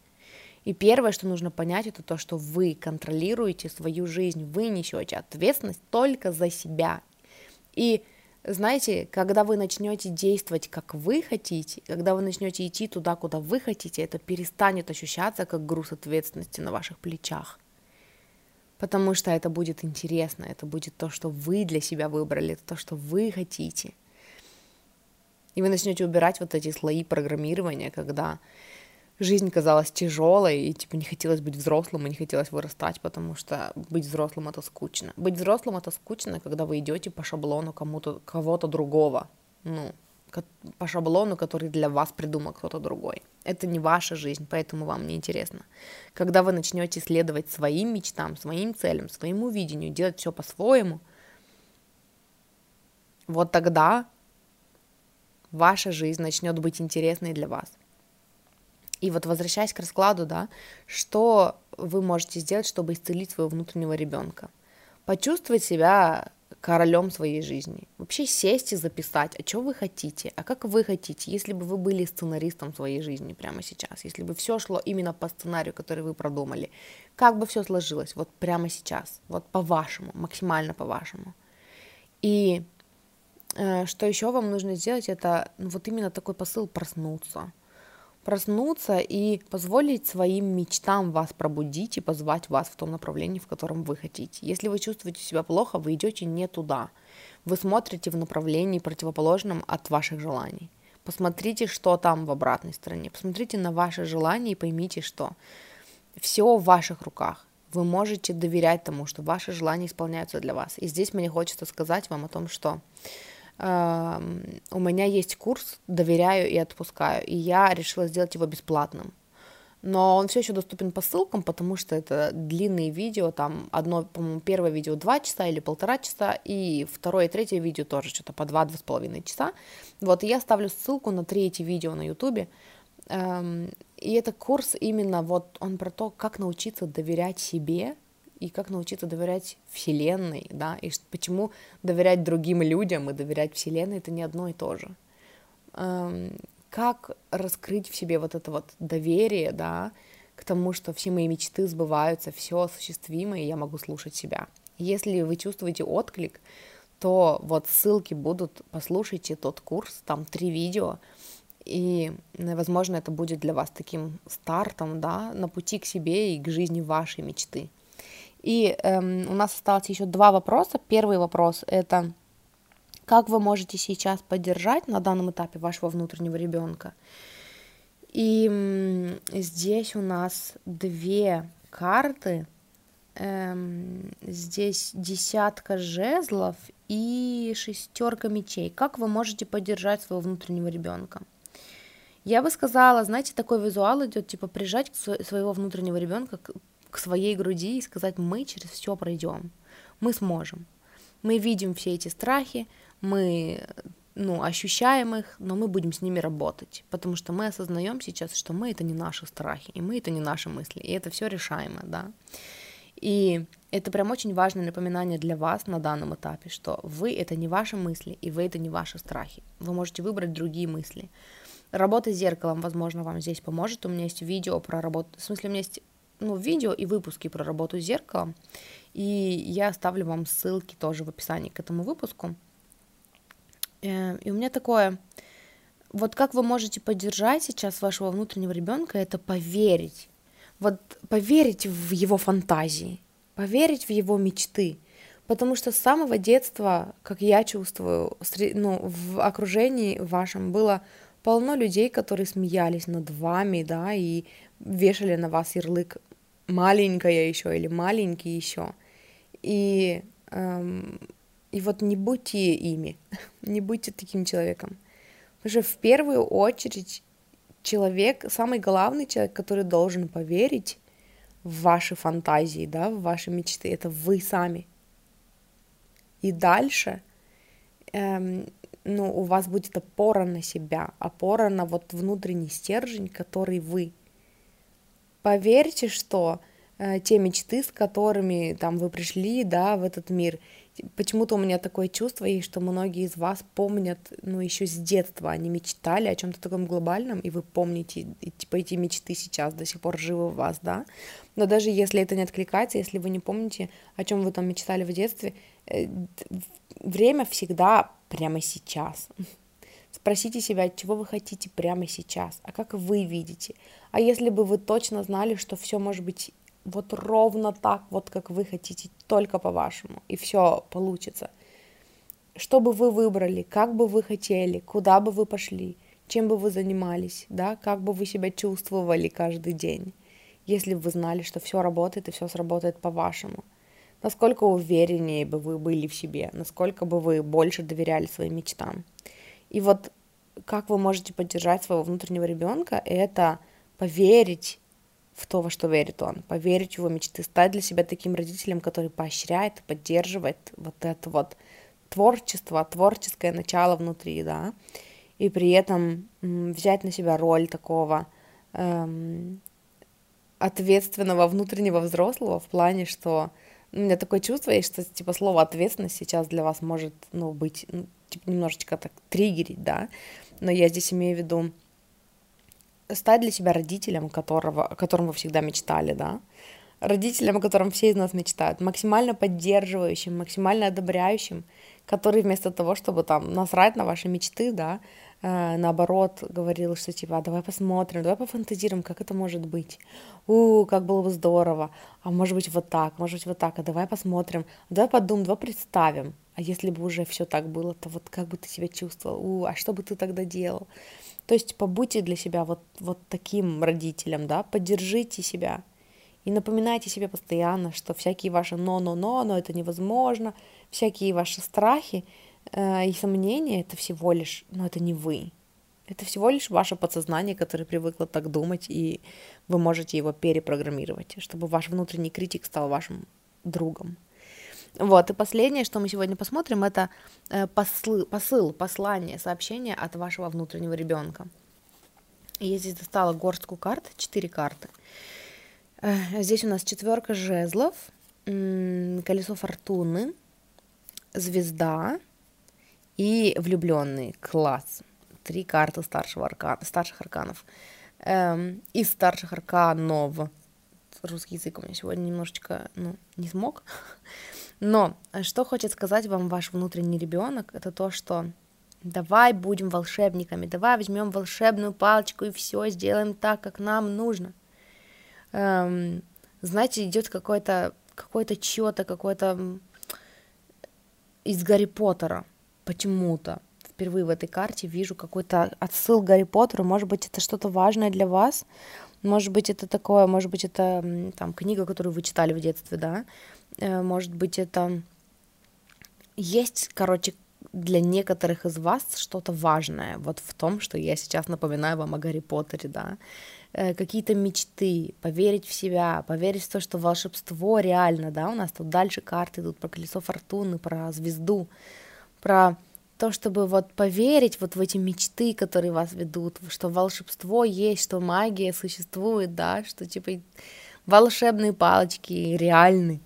S1: И первое, что нужно понять, это то, что вы контролируете свою жизнь, вы несете ответственность только за себя. И знаете, когда вы начнете действовать, как вы хотите, когда вы начнете идти туда, куда вы хотите, это перестанет ощущаться как груз ответственности на ваших плечах. Потому что это будет интересно, это будет то, что вы для себя выбрали, это то, что вы хотите. И вы начнете убирать вот эти слои программирования, когда жизнь казалась тяжелой, и типа не хотелось быть взрослым, и не хотелось вырастать, потому что быть взрослым это скучно. Быть взрослым это скучно, когда вы идете по шаблону кому-то, кого-то другого, ну, по шаблону, который для вас придумал кто-то другой. Это не ваша жизнь, поэтому вам не интересно. Когда вы начнете следовать своим мечтам, своим целям, своему видению, делать все по-своему, вот тогда ваша жизнь начнет быть интересной для вас. И вот возвращаясь к раскладу, да, что вы можете сделать, чтобы исцелить своего внутреннего ребенка? Почувствовать себя королем своей жизни. Вообще сесть и записать, а что вы хотите, а как вы хотите, если бы вы были сценаристом своей жизни прямо сейчас, если бы все шло именно по сценарию, который вы продумали, как бы все сложилось вот прямо сейчас, вот по-вашему, максимально по-вашему. И что еще вам нужно сделать, это ну, вот именно такой посыл проснуться – проснуться и позволить своим мечтам вас пробудить и позвать вас в том направлении, в котором вы хотите. Если вы чувствуете себя плохо, вы идете не туда. Вы смотрите в направлении противоположном от ваших желаний. Посмотрите, что там в обратной стороне. Посмотрите на ваши желания и поймите, что все в ваших руках. Вы можете доверять тому, что ваши желания исполняются для вас. И здесь мне хочется сказать вам о том, что у меня есть курс «Доверяю и отпускаю», и я решила сделать его бесплатным. Но он все еще доступен по ссылкам, потому что это длинные видео, там одно, по-моему, первое видео 2 часа или полтора часа, и второе и третье видео тоже что-то по 2-2,5 часа. Вот, и я ставлю ссылку на третье видео на ютубе, и это курс именно вот, он про то, как научиться доверять себе, и как научиться доверять Вселенной, да, и почему доверять другим людям и доверять Вселенной это не одно и то же. Эм, как раскрыть в себе вот это вот доверие, да, к тому, что все мои мечты сбываются, все осуществимо, и я могу слушать себя. Если вы чувствуете отклик, то вот ссылки будут, послушайте тот курс, там три видео, и, возможно, это будет для вас таким стартом, да, на пути к себе и к жизни вашей мечты. И эм, у нас осталось еще два вопроса. Первый вопрос это как вы можете сейчас поддержать на данном этапе вашего внутреннего ребенка. И здесь у нас две карты. Эм, здесь десятка жезлов и шестерка мечей. Как вы можете поддержать своего внутреннего ребенка? Я бы сказала, знаете, такой визуал идет, типа прижать своего внутреннего ребенка к своей груди и сказать, мы через все пройдем, мы сможем. Мы видим все эти страхи, мы ну, ощущаем их, но мы будем с ними работать, потому что мы осознаем сейчас, что мы это не наши страхи, и мы это не наши мысли, и это все решаемо, да. И это прям очень важное напоминание для вас на данном этапе, что вы это не ваши мысли, и вы это не ваши страхи. Вы можете выбрать другие мысли. Работа с зеркалом, возможно, вам здесь поможет. У меня есть видео про работу, в смысле, у меня есть ну, видео и выпуски про работу с зеркалом, и я оставлю вам ссылки тоже в описании к этому выпуску. Э, и у меня такое, вот как вы можете поддержать сейчас вашего внутреннего ребенка, это поверить, вот поверить в его фантазии, поверить в его мечты, потому что с самого детства, как я чувствую, ну, в окружении вашем было полно людей, которые смеялись над вами, да, и вешали на вас ярлык маленькая еще или маленький еще. И, эм, и вот не будьте ими, (laughs) не будьте таким человеком. Потому что в первую очередь человек, самый главный человек, который должен поверить в ваши фантазии, да, в ваши мечты, это вы сами. И дальше эм, ну, у вас будет опора на себя, опора на вот внутренний стержень, который вы. Поверьте, что э, те мечты, с которыми там вы пришли, да, в этот мир, почему-то у меня такое чувство есть, что многие из вас помнят, ну, еще с детства, они мечтали о чем-то таком глобальном, и вы помните, и, типа, эти мечты сейчас до сих пор живы в вас, да, но даже если это не откликается, если вы не помните, о чем вы там мечтали в детстве, э, время всегда прямо сейчас. Спросите себя, чего вы хотите прямо сейчас, а как вы видите. А если бы вы точно знали, что все может быть вот ровно так, вот как вы хотите, только по-вашему, и все получится. Что бы вы выбрали, как бы вы хотели, куда бы вы пошли, чем бы вы занимались, да, как бы вы себя чувствовали каждый день, если бы вы знали, что все работает и все сработает по-вашему насколько увереннее бы вы были в себе, насколько бы вы больше доверяли своим мечтам. И вот как вы можете поддержать своего внутреннего ребенка, это поверить в то, во что верит он, поверить в его мечты, стать для себя таким родителем, который поощряет, поддерживает вот это вот творчество, творческое начало внутри, да, и при этом взять на себя роль такого эм, ответственного внутреннего взрослого в плане, что у меня такое чувство есть, что, типа, слово ответственность сейчас для вас может, ну, быть, типа, немножечко так триггерить, да, но я здесь имею в виду стать для себя родителем, которого, о котором вы всегда мечтали, да, родителем, о котором все из нас мечтают, максимально поддерживающим, максимально одобряющим, который вместо того, чтобы там насрать на ваши мечты, да, наоборот, говорил, что типа, а давай посмотрим, давай пофантазируем, как это может быть. У, как было бы здорово. А может быть вот так, может быть вот так, а давай посмотрим, давай подумаем, давай представим. А если бы уже все так было, то вот как бы ты себя чувствовал? У, а что бы ты тогда делал? То есть побудьте для себя вот, вот таким родителем, да, поддержите себя. И напоминайте себе постоянно, что всякие ваши но-но-но, но это невозможно, всякие ваши страхи, Э, и сомнения это всего лишь, но это не вы. Это всего лишь ваше подсознание, которое привыкло так думать, и вы можете его перепрограммировать, чтобы ваш внутренний критик стал вашим другом. Вот, и последнее, что мы сегодня посмотрим, это э, посыл, посыл, послание, сообщение от вашего внутреннего ребенка. Я здесь достала горстку карт, четыре карты. Э, здесь у нас четверка жезлов, колесо фортуны, звезда, и влюбленный. Класс. Три карты старшего аркана, старших арканов. Эм, из старших арканов. Русский язык у меня сегодня немножечко ну, не смог. (laughs) Но что хочет сказать вам ваш внутренний ребенок, это то, что давай будем волшебниками, давай возьмем волшебную палочку и все сделаем так, как нам нужно. Эм, знаете, идет какой-то какой-то чье-то, какой-то из Гарри Поттера почему-то впервые в этой карте вижу какой-то отсыл к Гарри Поттеру. Может быть, это что-то важное для вас. Может быть, это такое, может быть, это там книга, которую вы читали в детстве, да. Э, может быть, это есть, короче, для некоторых из вас что-то важное вот в том, что я сейчас напоминаю вам о Гарри Поттере, да, э, какие-то мечты, поверить в себя, поверить в то, что волшебство реально, да, у нас тут дальше карты идут про колесо фортуны, про звезду, про то, чтобы вот поверить вот в эти мечты, которые вас ведут, что волшебство есть, что магия существует, да, что типа волшебные палочки реальны.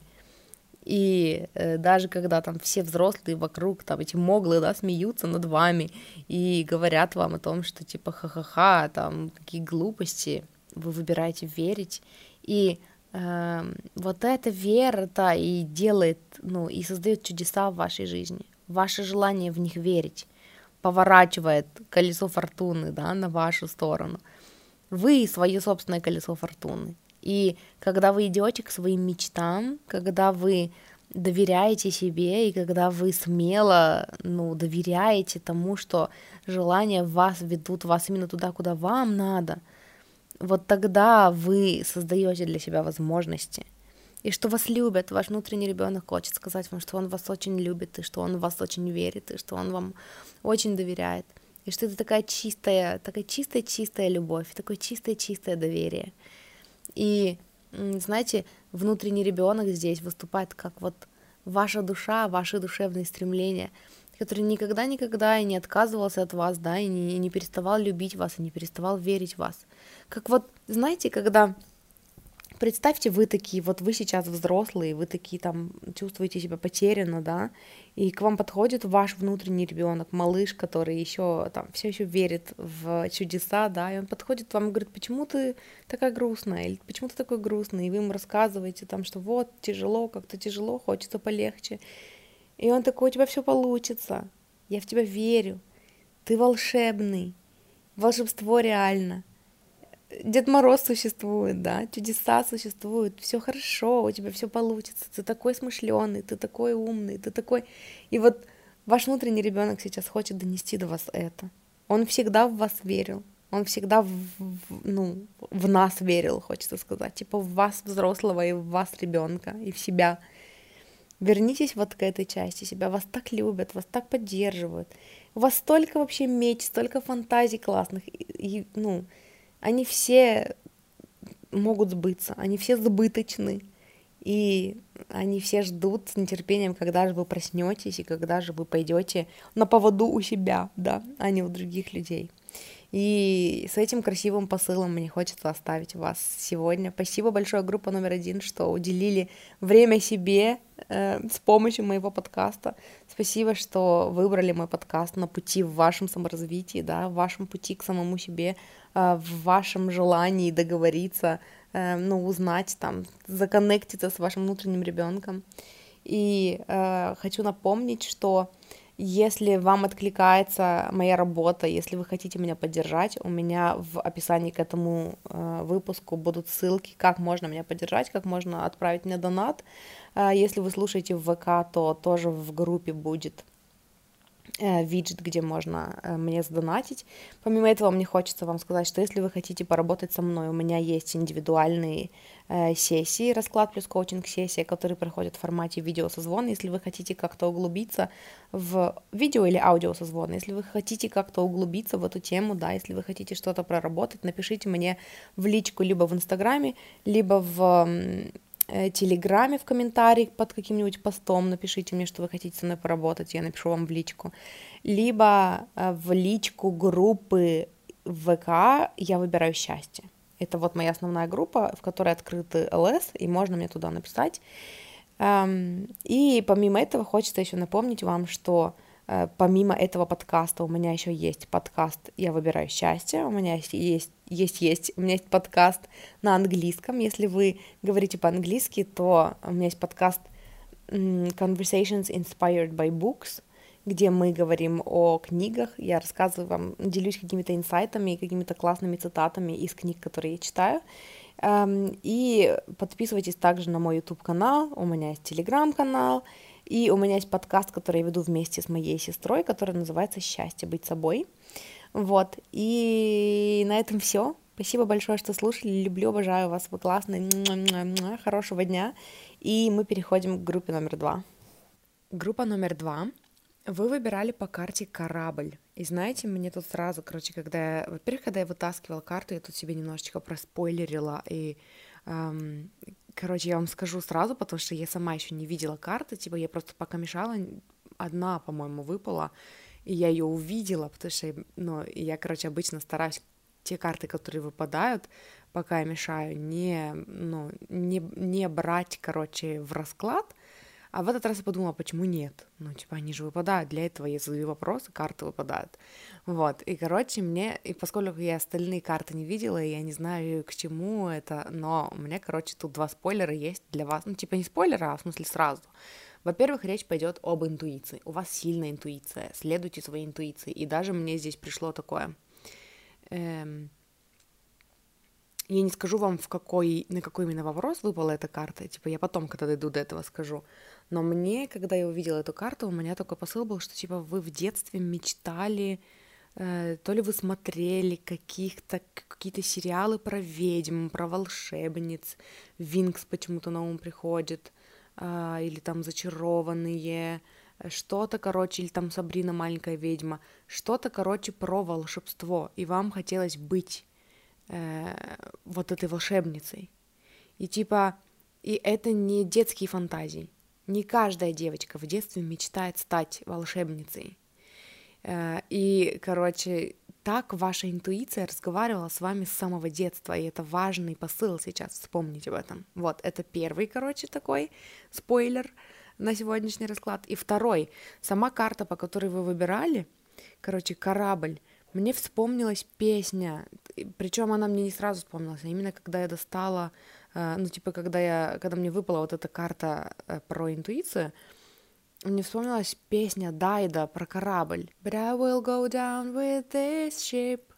S1: И э, даже когда там все взрослые вокруг, там эти моглы, да, смеются над вами и говорят вам о том, что типа ха-ха-ха, там какие глупости, вы выбираете верить. И э, вот эта вера-то и делает, ну, и создает чудеса в вашей жизни. Ваше желание в них верить поворачивает колесо фортуны, да, на вашу сторону. Вы свое собственное колесо фортуны. И когда вы идете к своим мечтам, когда вы доверяете себе и когда вы смело, ну, доверяете тому, что желания вас ведут вас именно туда, куда вам надо, вот тогда вы создаете для себя возможности. И что вас любят, ваш внутренний ребенок хочет сказать вам, что он вас очень любит, и что он в вас очень верит, и что он вам очень доверяет. И что это такая чистая, такая чистая-чистая любовь, такое чистое-чистое доверие. И, знаете, внутренний ребенок здесь выступает как вот ваша душа, ваши душевные стремления, который никогда-никогда и не отказывался от вас, да, и не, и не переставал любить вас, и не переставал верить в вас. Как вот, знаете, когда представьте, вы такие, вот вы сейчас взрослые, вы такие там чувствуете себя потерянно, да, и к вам подходит ваш внутренний ребенок, малыш, который еще там все еще верит в чудеса, да, и он подходит к вам и говорит, почему ты такая грустная, или почему ты такой грустный, и вы ему рассказываете там, что вот тяжело, как-то тяжело, хочется полегче, и он такой, у тебя все получится, я в тебя верю, ты волшебный, волшебство реально, Дед Мороз существует, да, чудеса существуют, все хорошо, у тебя все получится, ты такой смышленый, ты такой умный, ты такой... И вот ваш внутренний ребенок сейчас хочет донести до вас это. Он всегда в вас верил, он всегда в, ну, в нас верил, хочется сказать, типа в вас взрослого и в вас ребенка и в себя. Вернитесь вот к этой части себя, вас так любят, вас так поддерживают, у вас столько вообще меч, столько фантазий классных, и, и ну, они все могут сбыться, они все сбыточны, и они все ждут с нетерпением, когда же вы проснетесь и когда же вы пойдете на поводу у себя, да, а не у других людей. И с этим красивым посылом мне хочется оставить вас сегодня. Спасибо большое, группа номер один, что уделили время себе э, с помощью моего подкаста. Спасибо, что выбрали мой подкаст на пути в вашем саморазвитии, да, в вашем пути к самому себе, э, в вашем желании договориться, э, ну, узнать там, законнектиться с вашим внутренним ребенком. И э, хочу напомнить, что если вам откликается моя работа, если вы хотите меня поддержать, у меня в описании к этому э, выпуску будут ссылки, как можно меня поддержать, как можно отправить мне донат. Э, если вы слушаете в ВК, то тоже в группе будет виджет, где можно э, мне задонатить. Помимо этого, мне хочется вам сказать, что если вы хотите поработать со мной, у меня есть индивидуальные э, сессии, расклад плюс коучинг сессия, которые проходят в формате видеосозвона. Если вы хотите как-то углубиться в видео или аудиосозвон, если вы хотите как-то углубиться в эту тему, да, если вы хотите что-то проработать, напишите мне в личку либо в Инстаграме, либо в Э, Телеграме в комментариях под каким-нибудь постом, напишите мне, что вы хотите со мной поработать, я напишу вам в личку. Либо э, в личку группы ВК «Я выбираю счастье». Это вот моя основная группа, в которой открыты ЛС, и можно мне туда написать. Эм, и помимо этого хочется еще напомнить вам, что Э, помимо этого подкаста у меня еще есть подкаст «Я выбираю счастье», у меня есть, есть, есть, у меня есть подкаст на английском, если вы говорите по-английски, то у меня есть подкаст Conversations Inspired by Books, где мы говорим о книгах, я рассказываю вам, делюсь какими-то инсайтами и какими-то классными цитатами из книг, которые я читаю, эм, и подписывайтесь также на мой YouTube-канал, у меня есть Telegram-канал, и у меня есть подкаст, который я веду вместе с моей сестрой, который называется «Счастье быть собой». Вот, и на этом все. Спасибо большое, что слушали. Люблю, обожаю вас. Вы классные. Хорошего дня. И мы переходим к группе номер два. Группа номер два. Вы выбирали по карте корабль. И знаете, мне тут сразу, короче, когда я... Во-первых, когда я вытаскивала карту, я тут себе немножечко проспойлерила и эм, Короче, я вам скажу сразу, потому что я сама еще не видела карты, типа я просто пока мешала, одна, по-моему, выпала, и я ее увидела, потому что, ну, я, короче, обычно стараюсь те карты, которые выпадают, пока я мешаю, не, ну, не, не брать, короче, в расклад, А в этот раз я подумала, почему нет? Ну, типа, они же выпадают, для этого я задаю вопросы, карты выпадают. Вот, и, короче, мне, и поскольку я остальные карты не видела, я не знаю, к чему это, но у меня, короче, тут два спойлера есть для вас, ну, типа, не спойлера, а в смысле сразу. Во-первых, речь пойдет об интуиции. У вас сильная интуиция, следуйте своей интуиции. И даже мне здесь пришло такое... Эм, я не скажу вам, в какой, на какой именно вопрос выпала эта карта, типа я потом, когда дойду до этого, скажу. Но мне, когда я увидела эту карту, у меня такой посыл был, что типа вы в детстве мечтали, э, то ли вы смотрели каких-то какие-то сериалы про ведьм, про волшебниц, Винкс почему-то на ум приходит, э, или там зачарованные, что-то, короче, или там Сабрина маленькая ведьма, что-то, короче, про волшебство, и вам хотелось быть э, вот этой волшебницей. И типа, и это не детские фантазии. Не каждая девочка в детстве мечтает стать волшебницей. Э, и, короче, так ваша интуиция разговаривала с вами с самого детства, и это важный посыл сейчас, вспомнить об этом. Вот, это первый, короче, такой спойлер на сегодняшний расклад. И второй, сама карта, по которой вы выбирали, короче, корабль, мне вспомнилась песня, причем она мне не сразу вспомнилась, а именно когда я достала, э, ну, типа, когда я, когда мне выпала вот эта карта э, про интуицию, мне вспомнилась песня Дайда про корабль. But I will go down with this ship,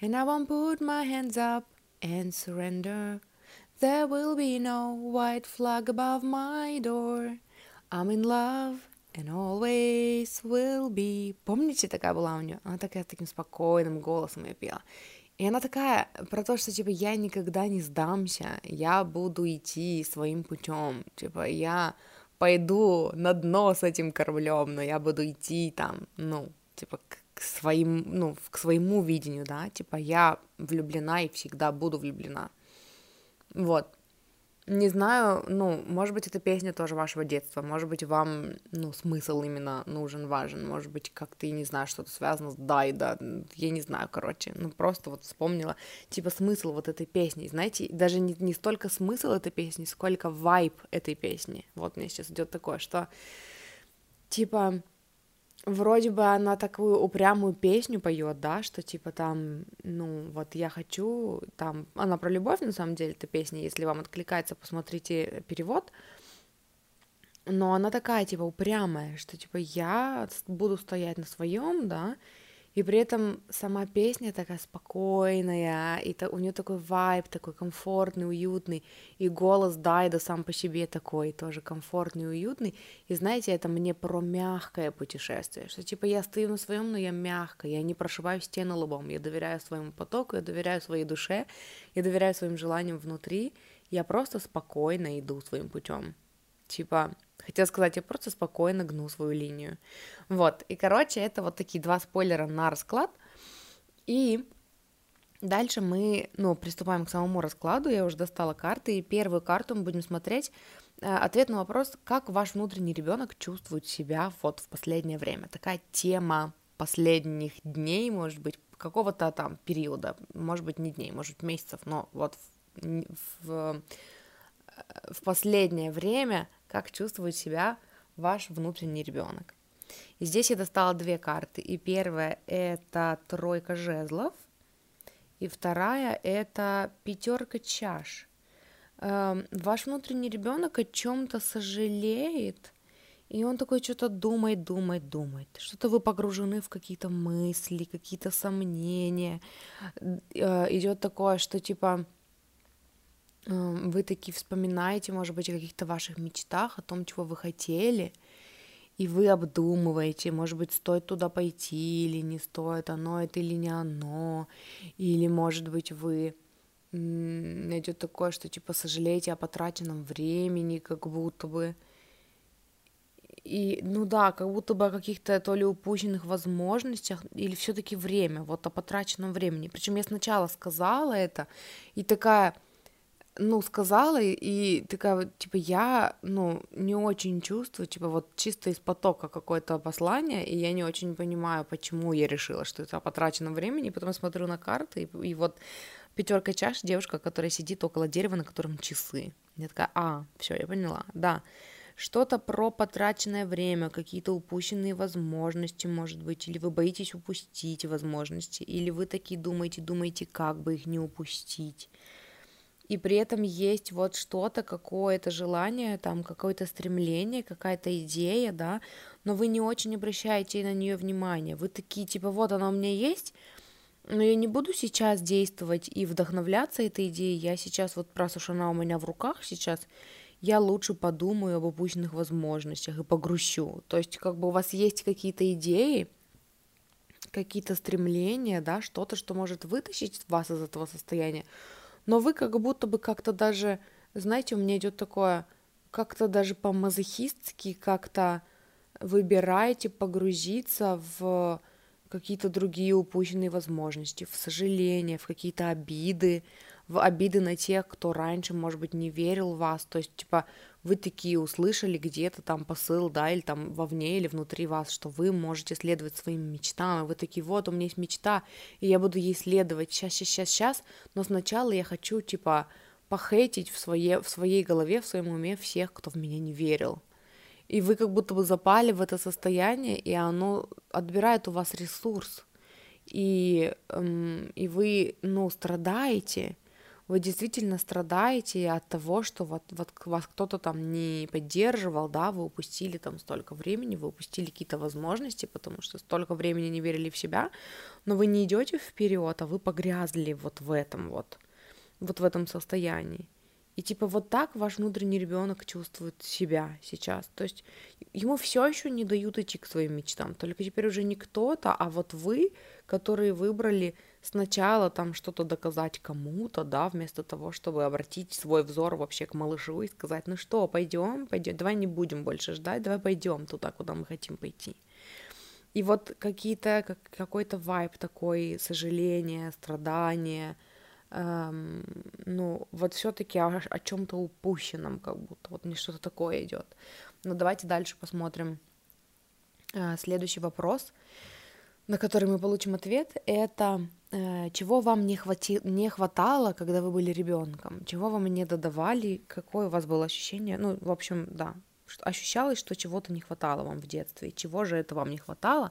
S1: and I won't put my hands up and surrender. There will be no white flag above my door. I'm in love and always will be. Помните, такая была у нее? Она такая таким спокойным голосом ее пела. И она такая про то, что типа я никогда не сдамся, я буду идти своим путем, типа я пойду на дно с этим кораблем, но я буду идти там, ну, типа к, своим, ну, к своему видению, да, типа я влюблена и всегда буду влюблена. Вот. Не знаю, ну, может быть, эта песня тоже вашего детства, может быть, вам, ну, смысл именно нужен, важен, может быть, как-то, я не знаю, что-то связано с Дай, да, я не знаю, короче, ну, просто вот вспомнила, типа, смысл вот этой песни, знаете, даже не, не столько смысл этой песни, сколько вайб этой песни, вот мне сейчас идет такое, что, типа, вроде бы она такую упрямую песню поет, да, что типа там, ну, вот я хочу, там, она про любовь, на самом деле, эта песня, если вам откликается, посмотрите перевод, но она такая, типа, упрямая, что, типа, я буду стоять на своем, да, и при этом сама песня такая спокойная, и то, у нее такой вайб, такой комфортный, уютный, и голос Дайда сам по себе такой, тоже комфортный, уютный. И знаете, это мне про мягкое путешествие, что типа я стою на своем, но я мягко, я не прошиваю стены лбом, я доверяю своему потоку, я доверяю своей душе, я доверяю своим желаниям внутри, я просто спокойно иду своим путем. Типа, хотела сказать, я просто спокойно гну свою линию. Вот, и, короче, это вот такие два спойлера на расклад. И дальше мы, ну, приступаем к самому раскладу. Я уже достала карты, и первую карту мы будем смотреть. Э, ответ на вопрос, как ваш внутренний ребенок чувствует себя вот в последнее время. Такая тема последних дней, может быть, какого-то там периода, может быть, не дней, может месяцев, но вот в, в в последнее время, как чувствует себя ваш внутренний ребенок. И здесь я достала две карты. И первая это тройка жезлов, и вторая это пятерка чаш. Эм, ваш внутренний ребенок о чем-то сожалеет, и он такой что-то думает, думает, думает. Что-то вы погружены в какие-то мысли, какие-то сомнения. Э, идет такое, что типа вы такие вспоминаете, может быть, о каких-то ваших мечтах, о том, чего вы хотели, и вы обдумываете, может быть, стоит туда пойти или не стоит, оно это или не оно, или, может быть, вы найдет такое, что типа сожалеете о потраченном времени, как будто бы. И, ну да, как будто бы о каких-то то ли упущенных возможностях, или все-таки время, вот о потраченном времени. Причем я сначала сказала это, и такая, ну, сказала, и такая, типа, я, ну, не очень чувствую, типа, вот чисто из потока какое-то послание, и я не очень понимаю, почему я решила, что это о потраченном времени, и потом смотрю на карты, и, и вот пятерка чаш, девушка, которая сидит около дерева, на котором часы. Я такая, а, все, я поняла, да. что-то про потраченное время, какие-то упущенные возможности, может быть, или вы боитесь упустить возможности, или вы такие думаете, думаете, как бы их не упустить. И при этом есть вот что-то, какое-то желание, там какое-то стремление, какая-то идея, да, но вы не очень обращаете на нее внимание. Вы такие, типа, вот она у меня есть, но я не буду сейчас действовать и вдохновляться этой идеей. Я сейчас, вот раз уж она у меня в руках сейчас, я лучше подумаю об упущенных возможностях и погрущу. То есть, как бы у вас есть какие-то идеи, какие-то стремления, да, что-то, что может вытащить вас из этого состояния, но вы как будто бы как-то даже, знаете, у меня идет такое, как-то даже по-мазохистски как-то выбираете погрузиться в какие-то другие упущенные возможности, в сожаления, в какие-то обиды, в обиды на тех, кто раньше, может быть, не верил в вас. То есть, типа, вы такие услышали где-то там посыл, да, или там вовне, или внутри вас, что вы можете следовать своим мечтам, и вы такие, вот, у меня есть мечта, и я буду ей следовать сейчас, сейчас, сейчас, сейчас, но сначала я хочу, типа, похейтить в, своей в своей голове, в своем уме всех, кто в меня не верил. И вы как будто бы запали в это состояние, и оно отбирает у вас ресурс, и, эм, и вы, ну, страдаете, вы действительно страдаете от того, что вот, вот вас кто-то там не поддерживал, да, вы упустили там столько времени, вы упустили какие-то возможности, потому что столько времени не верили в себя, но вы не идете вперед, а вы погрязли вот в этом вот, вот в этом состоянии. И типа вот так ваш внутренний ребенок чувствует себя сейчас. То есть ему все еще не дают идти к своим мечтам. Только теперь уже не кто-то, а вот вы, которые выбрали сначала там что-то доказать кому-то, да, вместо того, чтобы обратить свой взор вообще к малышу и сказать, ну что, пойдем, пойдем, давай не будем больше ждать, давай пойдем туда, куда мы хотим пойти. И вот какие-то, как, какой-то вайб такой, сожаление, страдание, эм, ну, вот все-таки о, о чем-то упущенном, как будто вот мне что-то такое идет. Но давайте дальше посмотрим э, следующий вопрос, на который мы получим ответ. Это э, чего вам не, хвати... не хватало, когда вы были ребенком? Чего вам не додавали? Какое у вас было ощущение? Ну, в общем, да, ощущалось, что чего-то не хватало вам в детстве. Чего же это вам не хватало?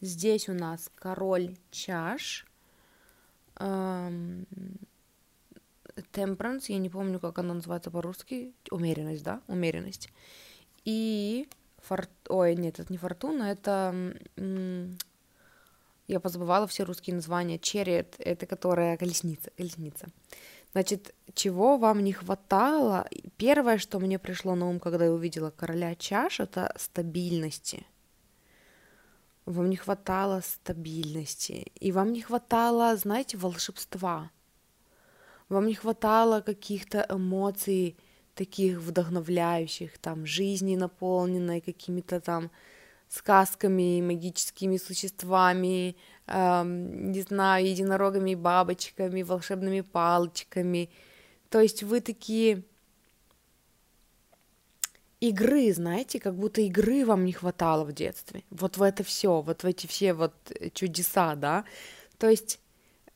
S1: Здесь у нас король чаш, temperance, я не помню, как она называется по-русски, умеренность, да, умеренность. И фор... ой, нет, это не фортуна, это я позабывала все русские названия. Черед, это которая колесница, колесница. Значит, чего вам не хватало? Первое, что мне пришло на ум, когда я увидела короля чаш, это стабильности – вам не хватало стабильности, и вам не хватало, знаете, волшебства, вам не хватало каких-то эмоций таких вдохновляющих, там, жизни наполненной какими-то там сказками, магическими существами, эм, не знаю, единорогами, бабочками, волшебными палочками. То есть вы такие игры, знаете, как будто игры вам не хватало в детстве. Вот в это все, вот в эти все вот э, чудеса, да. То есть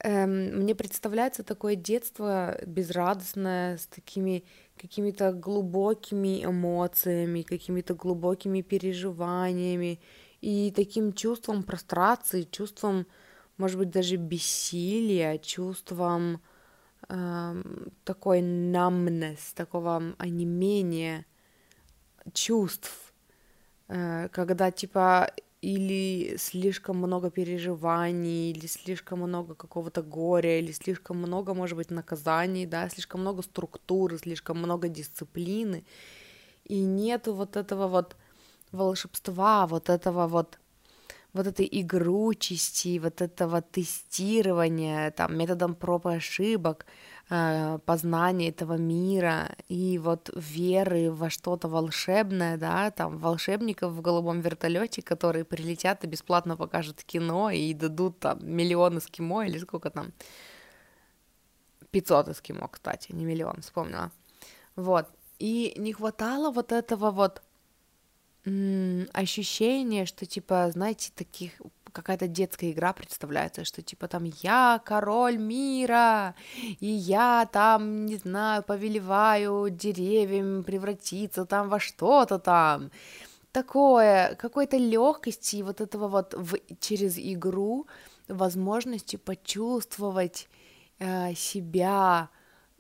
S1: эм, мне представляется такое детство безрадостное, с такими какими-то глубокими эмоциями, какими-то глубокими переживаниями и таким чувством прострации, чувством, может быть, даже бессилия, чувством эм, такой numbness, такого онемения чувств, э, когда типа или слишком много переживаний, или слишком много какого-то горя, или слишком много, может быть, наказаний, да, слишком много структуры, слишком много дисциплины, и нету вот этого вот волшебства, вот этого вот вот этой игручести, вот этого тестирования, там, методом проб и ошибок, Э, познания этого мира и вот веры во что-то волшебное, да, там волшебников в голубом вертолете, которые прилетят и бесплатно покажут кино и дадут там миллион эскимо или сколько там, 500 эскимо, кстати, не миллион, вспомнила. Вот, и не хватало вот этого вот ощущения, что типа, знаете, таких какая-то детская игра представляется, что типа там я король мира, и я там, не знаю, повелеваю деревьям превратиться там во что-то там. Такое, какой-то легкости и вот этого вот в, через игру возможности почувствовать э, себя,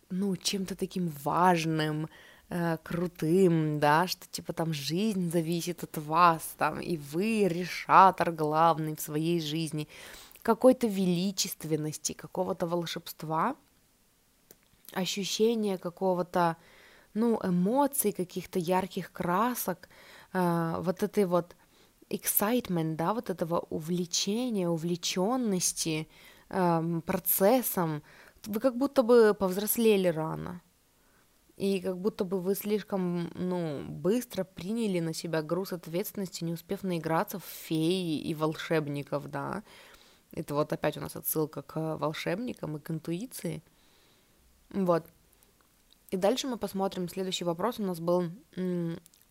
S1: ну, чем-то таким важным, э, крутым, да, что типа там жизнь зависит от вас, там, и вы решатор главный в своей жизни, какой-то величественности, какого-то волшебства, ощущение какого-то, ну, эмоций, каких-то ярких красок, э, вот этой вот excitement, да, вот этого увлечения, увлеченности э, процессом, вы как будто бы повзрослели рано. И как будто бы вы слишком, ну, быстро приняли на себя груз ответственности, не успев наиграться в феи и волшебников, да. Это вот опять у нас отсылка к волшебникам и к интуиции. Вот. И дальше мы посмотрим. Следующий вопрос у нас был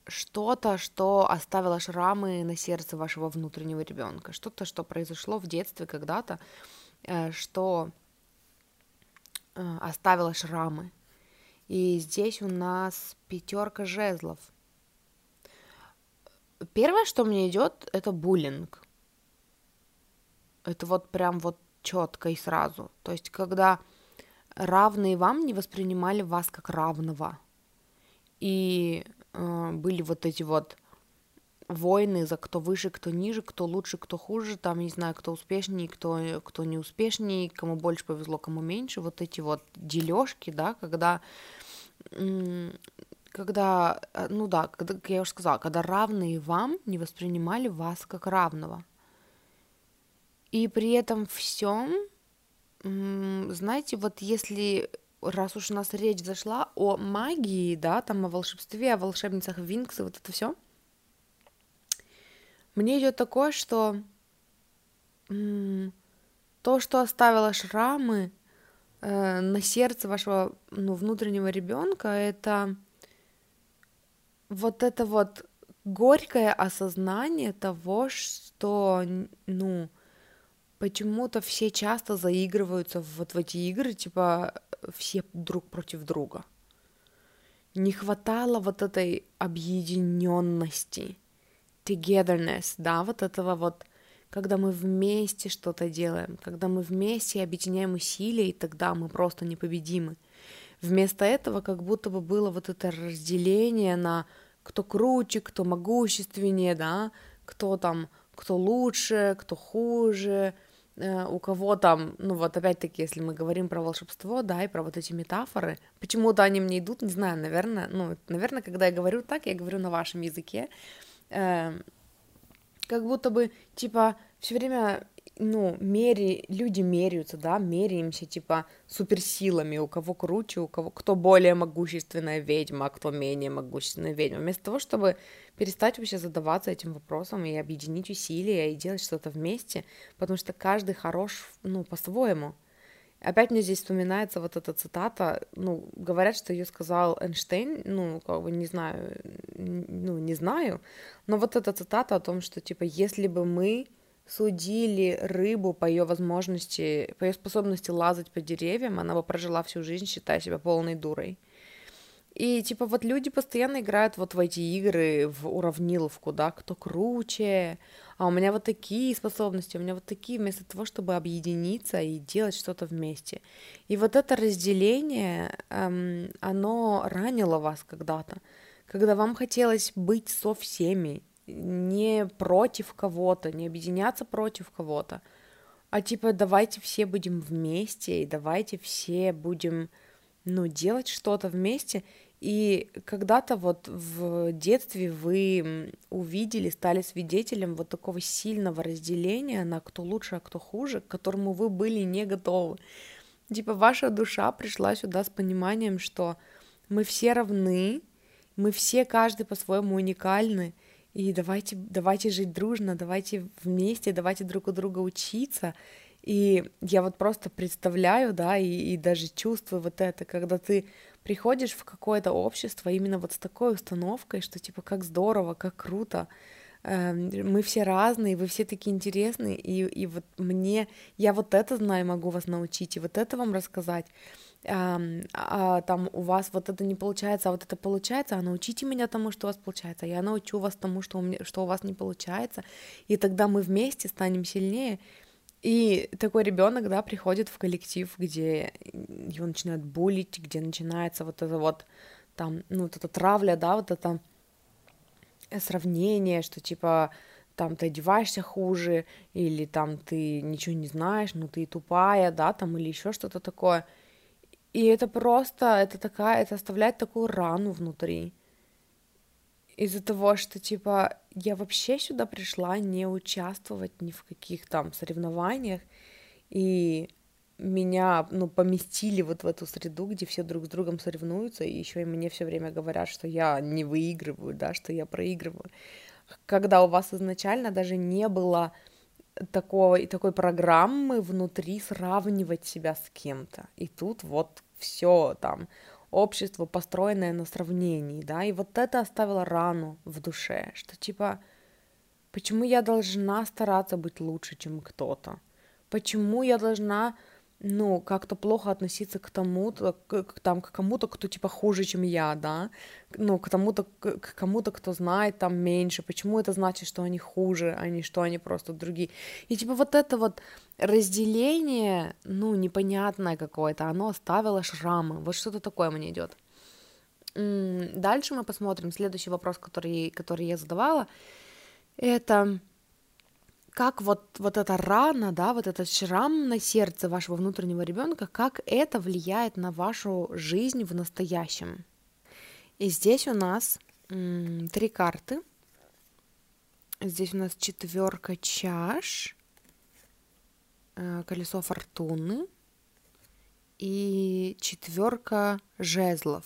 S1: что-то, что оставило шрамы на сердце вашего внутреннего ребенка, что-то, что произошло в детстве когда-то, э, что э, оставило шрамы. И здесь у нас пятерка жезлов. Первое, что мне идет, это буллинг. Это вот прям вот четко и сразу. То есть, когда равные вам не воспринимали вас как равного. И э, были вот эти вот войны за кто выше, кто ниже, кто лучше, кто хуже, там, не знаю, кто успешнее, кто, кто не успешнее, кому больше повезло, кому меньше, вот эти вот дележки, да, когда когда, э, ну да, когда, как я уже сказала, когда равные вам не воспринимали вас как равного. И при этом всем, знаете, вот если, раз уж у нас речь зашла о магии, да, там о волшебстве, о волшебницах Винкс и вот это все, мне идет такое, что то, что оставило шрамы, э, на сердце вашего ну, внутреннего ребенка это вот это вот горькое осознание того, что, ну, почему-то все часто заигрываются вот в эти игры, типа все друг против друга. Не хватало вот этой объединенности, togetherness, да, вот этого вот когда мы вместе что-то делаем, когда мы вместе объединяем усилия, и тогда мы просто непобедимы. Вместо этого как будто бы было вот это разделение на кто круче, кто могущественнее, да, кто там, кто лучше, кто хуже, э, у кого там, ну вот опять-таки, если мы говорим про волшебство, да, и про вот эти метафоры, почему-то они мне идут, не знаю, наверное, ну, наверное, когда я говорю так, я говорю на вашем языке, э, как будто бы, типа, все время, ну, мери, люди меряются, да, меряемся, типа, суперсилами, у кого круче, у кого, кто более могущественная ведьма, а кто менее могущественная ведьма, вместо того, чтобы перестать вообще задаваться этим вопросом и объединить усилия и делать что-то вместе, потому что каждый хорош, ну, по-своему, Опять мне здесь вспоминается вот эта цитата, ну, говорят, что ее сказал Эйнштейн, ну, как бы не знаю, ну, не знаю, но вот эта цитата о том, что, типа, если бы мы судили рыбу по ее возможности, по ее способности лазать по деревьям, она бы прожила всю жизнь, считая себя полной дурой. И, типа, вот люди постоянно играют вот в эти игры, в уравниловку, да, кто круче, а у меня вот такие способности, у меня вот такие, вместо того, чтобы объединиться и делать что-то вместе. И вот это разделение, эм, оно ранило вас когда-то, когда вам хотелось быть со всеми, не против кого-то, не объединяться против кого-то, а типа давайте все будем вместе, и давайте все будем ну, делать что-то вместе. И когда-то вот в детстве вы увидели, стали свидетелем вот такого сильного разделения на кто лучше, а кто хуже, к которому вы были не готовы. Типа ваша душа пришла сюда с пониманием, что мы все равны, мы все каждый по-своему уникальны, и давайте, давайте жить дружно, давайте вместе, давайте друг у друга учиться, и я вот просто представляю, да, и, и даже чувствую вот это, когда ты приходишь в какое-то общество именно вот с такой установкой, что типа как здорово, как круто, э, мы все разные, вы все такие интересные, и, и вот мне, я вот это знаю, могу вас научить, и вот это вам рассказать, а, а там у вас вот это не получается, а вот это получается, а научите меня тому, что у вас получается, я научу вас тому, что у, меня, что у вас не получается, и тогда мы вместе станем сильнее. И такой ребенок, да, приходит в коллектив, где его начинают булить, где начинается вот это вот там, ну, вот эта травля, да, вот это сравнение, что типа там ты одеваешься хуже, или там ты ничего не знаешь, ну ты тупая, да, там, или еще что-то такое. И это просто, это такая, это оставляет такую рану внутри. Из-за того, что, типа, я вообще сюда пришла не участвовать ни в каких там соревнованиях, и меня, ну, поместили вот в эту среду, где все друг с другом соревнуются, и еще и мне все время говорят, что я не выигрываю, да, что я проигрываю. Когда у вас изначально даже не было такого и такой программы внутри сравнивать себя с кем-то. И тут вот все там общество, построенное на сравнении, да, и вот это оставило рану в душе, что типа, почему я должна стараться быть лучше, чем кто-то? Почему я должна ну, как-то плохо относиться к тому-то, к, там, к кому-то, кто, типа, хуже, чем я, да, ну, к тому-то, к, к кому-то, кто знает там меньше, почему это значит, что они хуже, а не что они просто другие, и, типа, вот это вот разделение, ну, непонятное какое-то, оно оставило шрамы, вот что-то такое мне идет. Дальше мы посмотрим, следующий вопрос, который, который я задавала, это как вот, вот эта рана, да, вот этот шрам на сердце вашего внутреннего ребенка, как это влияет на вашу жизнь в настоящем. И здесь у нас м, три карты. Здесь у нас четверка чаш, э, колесо фортуны и четверка жезлов.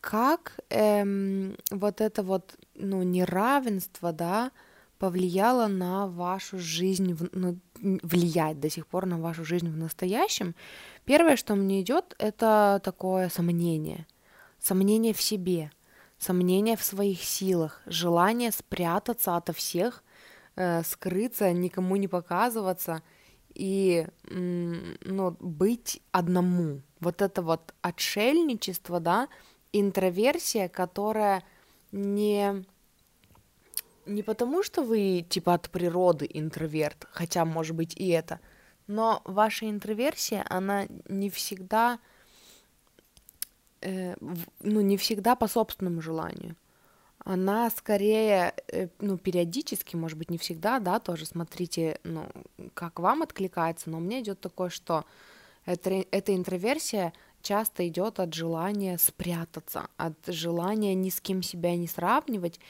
S1: Как эм, вот это вот, ну, неравенство, да, повлияло на вашу жизнь, ну, влияет до сих пор на вашу жизнь в настоящем. Первое, что мне идет, это такое сомнение. Сомнение в себе, сомнение в своих силах, желание спрятаться ото всех, э, скрыться, никому не показываться и ну, быть одному. Вот это вот отшельничество, да, интроверсия, которая не не потому, что вы типа от природы интроверт, хотя может быть и это, но ваша интроверсия, она не всегда, э, ну не всегда по собственному желанию. Она скорее, э, ну периодически, может быть не всегда, да, тоже смотрите, ну как вам откликается, но меня идет такое, что это, эта интроверсия часто идет от желания спрятаться, от желания ни с кем себя не сравнивать.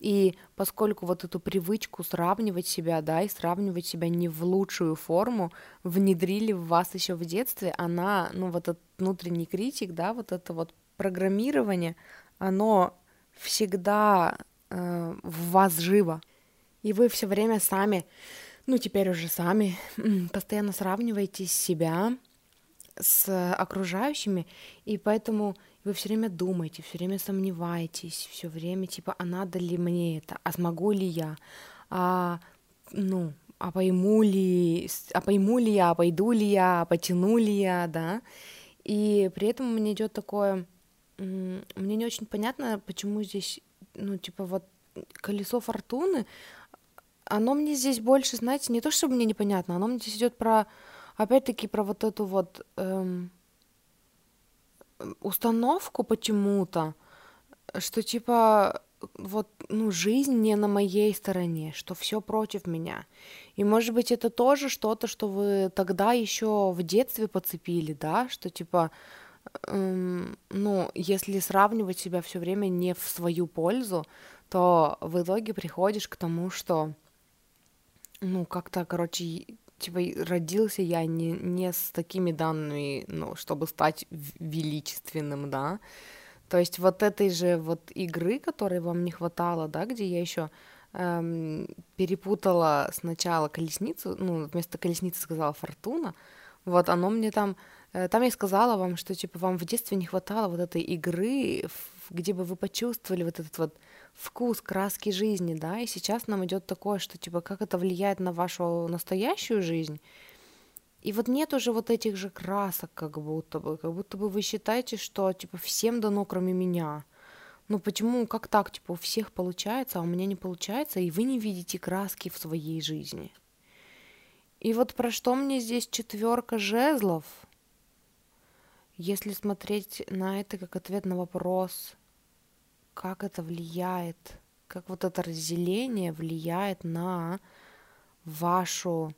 S1: И поскольку вот эту привычку сравнивать себя, да, и сравнивать себя не в лучшую форму, внедрили в вас еще в детстве, она, ну вот этот внутренний критик, да, вот это вот программирование, оно всегда э, в вас живо. И вы все время сами, ну теперь уже сами, постоянно сравниваете себя с окружающими, и поэтому вы все время думаете, все время сомневаетесь, все время типа, а надо ли мне это, а смогу ли я, а, ну, а пойму ли, а пойму ли я, а пойду ли я, а потяну ли я, да, и при этом меня идет такое, мне не очень понятно, почему здесь, ну, типа, вот колесо фортуны, оно мне здесь больше, знаете, не то, чтобы мне непонятно, оно мне здесь идет про опять-таки про вот эту вот эм, установку почему-то, что типа вот, ну, жизнь не на моей стороне, что все против меня. И, может быть, это тоже что-то, что вы тогда еще в детстве подцепили, да, что типа, эм, ну, если сравнивать себя все время не в свою пользу, то в итоге приходишь к тому, что, ну, как-то, короче, типа родился я не, не с такими данными, ну, чтобы стать величественным, да. То есть вот этой же вот игры, которой вам не хватало, да, где я еще эм, перепутала сначала колесницу, ну, вместо колесницы сказала фортуна, вот оно мне там, э, там я сказала вам, что типа вам в детстве не хватало вот этой игры где бы вы почувствовали вот этот вот вкус краски жизни, да, и сейчас нам идет такое, что типа как это влияет на вашу настоящую жизнь, и вот нет уже вот этих же красок, как будто бы, как будто бы вы считаете, что типа всем дано, кроме меня. Ну почему, как так, типа у всех получается, а у меня не получается, и вы не видите краски в своей жизни. И вот про что мне здесь четверка жезлов? Если смотреть на это как ответ на вопрос, как это влияет, как вот это разделение влияет на вашу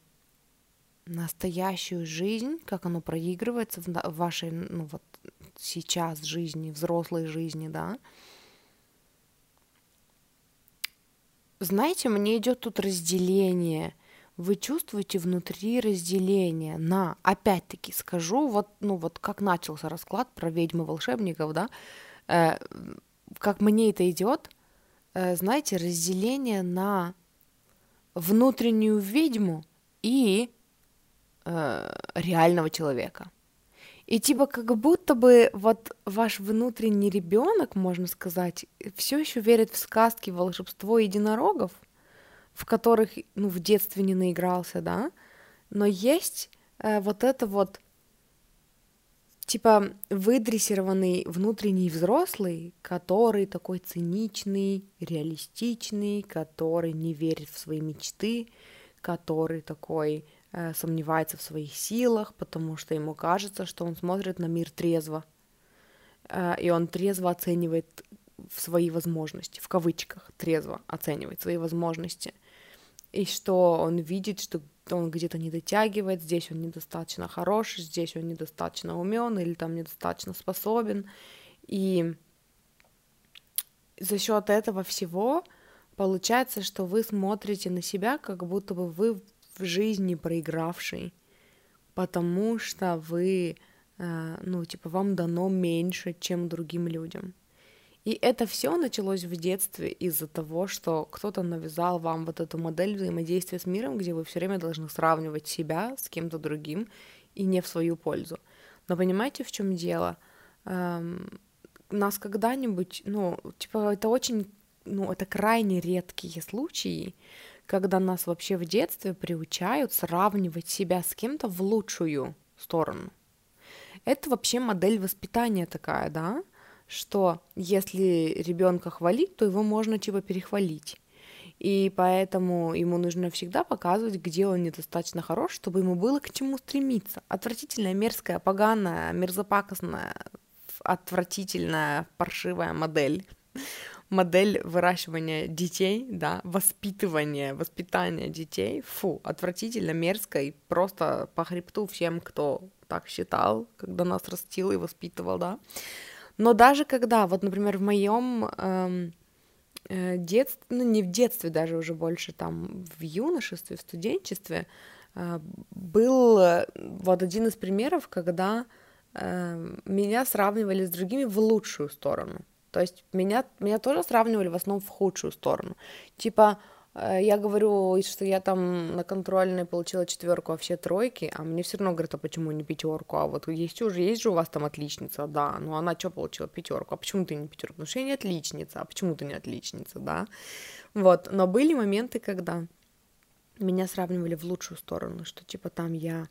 S1: настоящую жизнь, как оно проигрывается в вашей, ну вот сейчас жизни, взрослой жизни, да. Знаете, мне идет тут разделение – вы чувствуете внутри разделение на, опять-таки скажу, вот, ну вот как начался расклад про ведьмы волшебников, да, э, как мне это идет, э, знаете, разделение на внутреннюю ведьму и э, реального человека. И типа как будто бы вот ваш внутренний ребенок, можно сказать, все еще верит в сказки волшебство единорогов, в которых, ну, в детстве не наигрался, да, но есть э, вот это вот, типа, выдрессированный внутренний взрослый, который такой циничный, реалистичный, который не верит в свои мечты, который такой э, сомневается в своих силах, потому что ему кажется, что он смотрит на мир трезво, э, и он трезво оценивает свои возможности, в кавычках, трезво оценивает свои возможности – и что он видит, что он где-то не дотягивает, здесь он недостаточно хорош, здесь он недостаточно умен или там недостаточно способен. И за счет этого всего получается, что вы смотрите на себя, как будто бы вы в жизни проигравший, потому что вы, э, ну, типа, вам дано меньше, чем другим людям. И это все началось в детстве из-за того, что кто-то навязал вам вот эту модель взаимодействия с миром, где вы все время должны сравнивать себя с кем-то другим и не в свою пользу. Но понимаете, в чем дело? Эм, нас когда-нибудь, ну, типа, это очень, ну, это крайне редкие случаи, когда нас вообще в детстве приучают сравнивать себя с кем-то в лучшую сторону. Это вообще модель воспитания такая, да? Что если ребенка хвалить, то его можно типа перехвалить. И поэтому ему нужно всегда показывать, где он недостаточно хорош, чтобы ему было к чему стремиться. Отвратительная, мерзкая, поганая, мерзопакостная, отвратительная, паршивая модель. Модель выращивания детей, да, воспитывания, воспитания детей. Фу, отвратительно, мерзко и просто по хребту всем, кто так считал, когда нас растил и воспитывал, да. Но даже когда, вот, например, в моем эм, э, детстве, ну не в детстве даже уже больше, там в юношестве, в студенчестве, э, был э, вот один из примеров, когда э, меня сравнивали с другими в лучшую сторону. То есть меня, меня тоже сравнивали в основном в худшую сторону. Типа, я говорю, что я там на контрольной получила четверку, а все тройки, а мне все равно говорят, а почему не пятерку? А вот есть уже, есть же у вас там отличница, да, ну она что получила? Пятерку, а почему ты не пятерку? Потому что я не отличница, а почему ты не отличница, да? Вот, но были моменты, когда меня сравнивали в лучшую сторону, что типа там я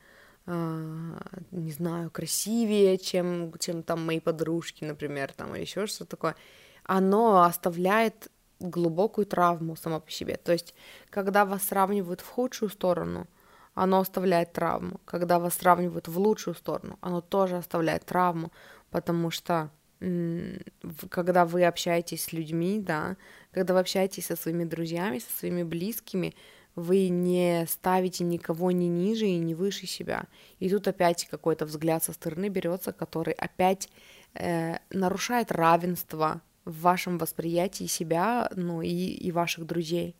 S1: Uh, не знаю, красивее, чем, чем там мои подружки, например, там, или еще что-то такое, оно оставляет глубокую травму само по себе. То есть, когда вас сравнивают в худшую сторону, оно оставляет травму. Когда вас сравнивают в лучшую сторону, оно тоже оставляет травму, потому что когда вы общаетесь с людьми, да, когда вы общаетесь со своими друзьями, со своими близкими, вы не ставите никого ни ниже и не выше себя. И тут опять какой-то взгляд со стороны берется, который опять э, нарушает равенство в вашем восприятии себя, ну и, и ваших друзей.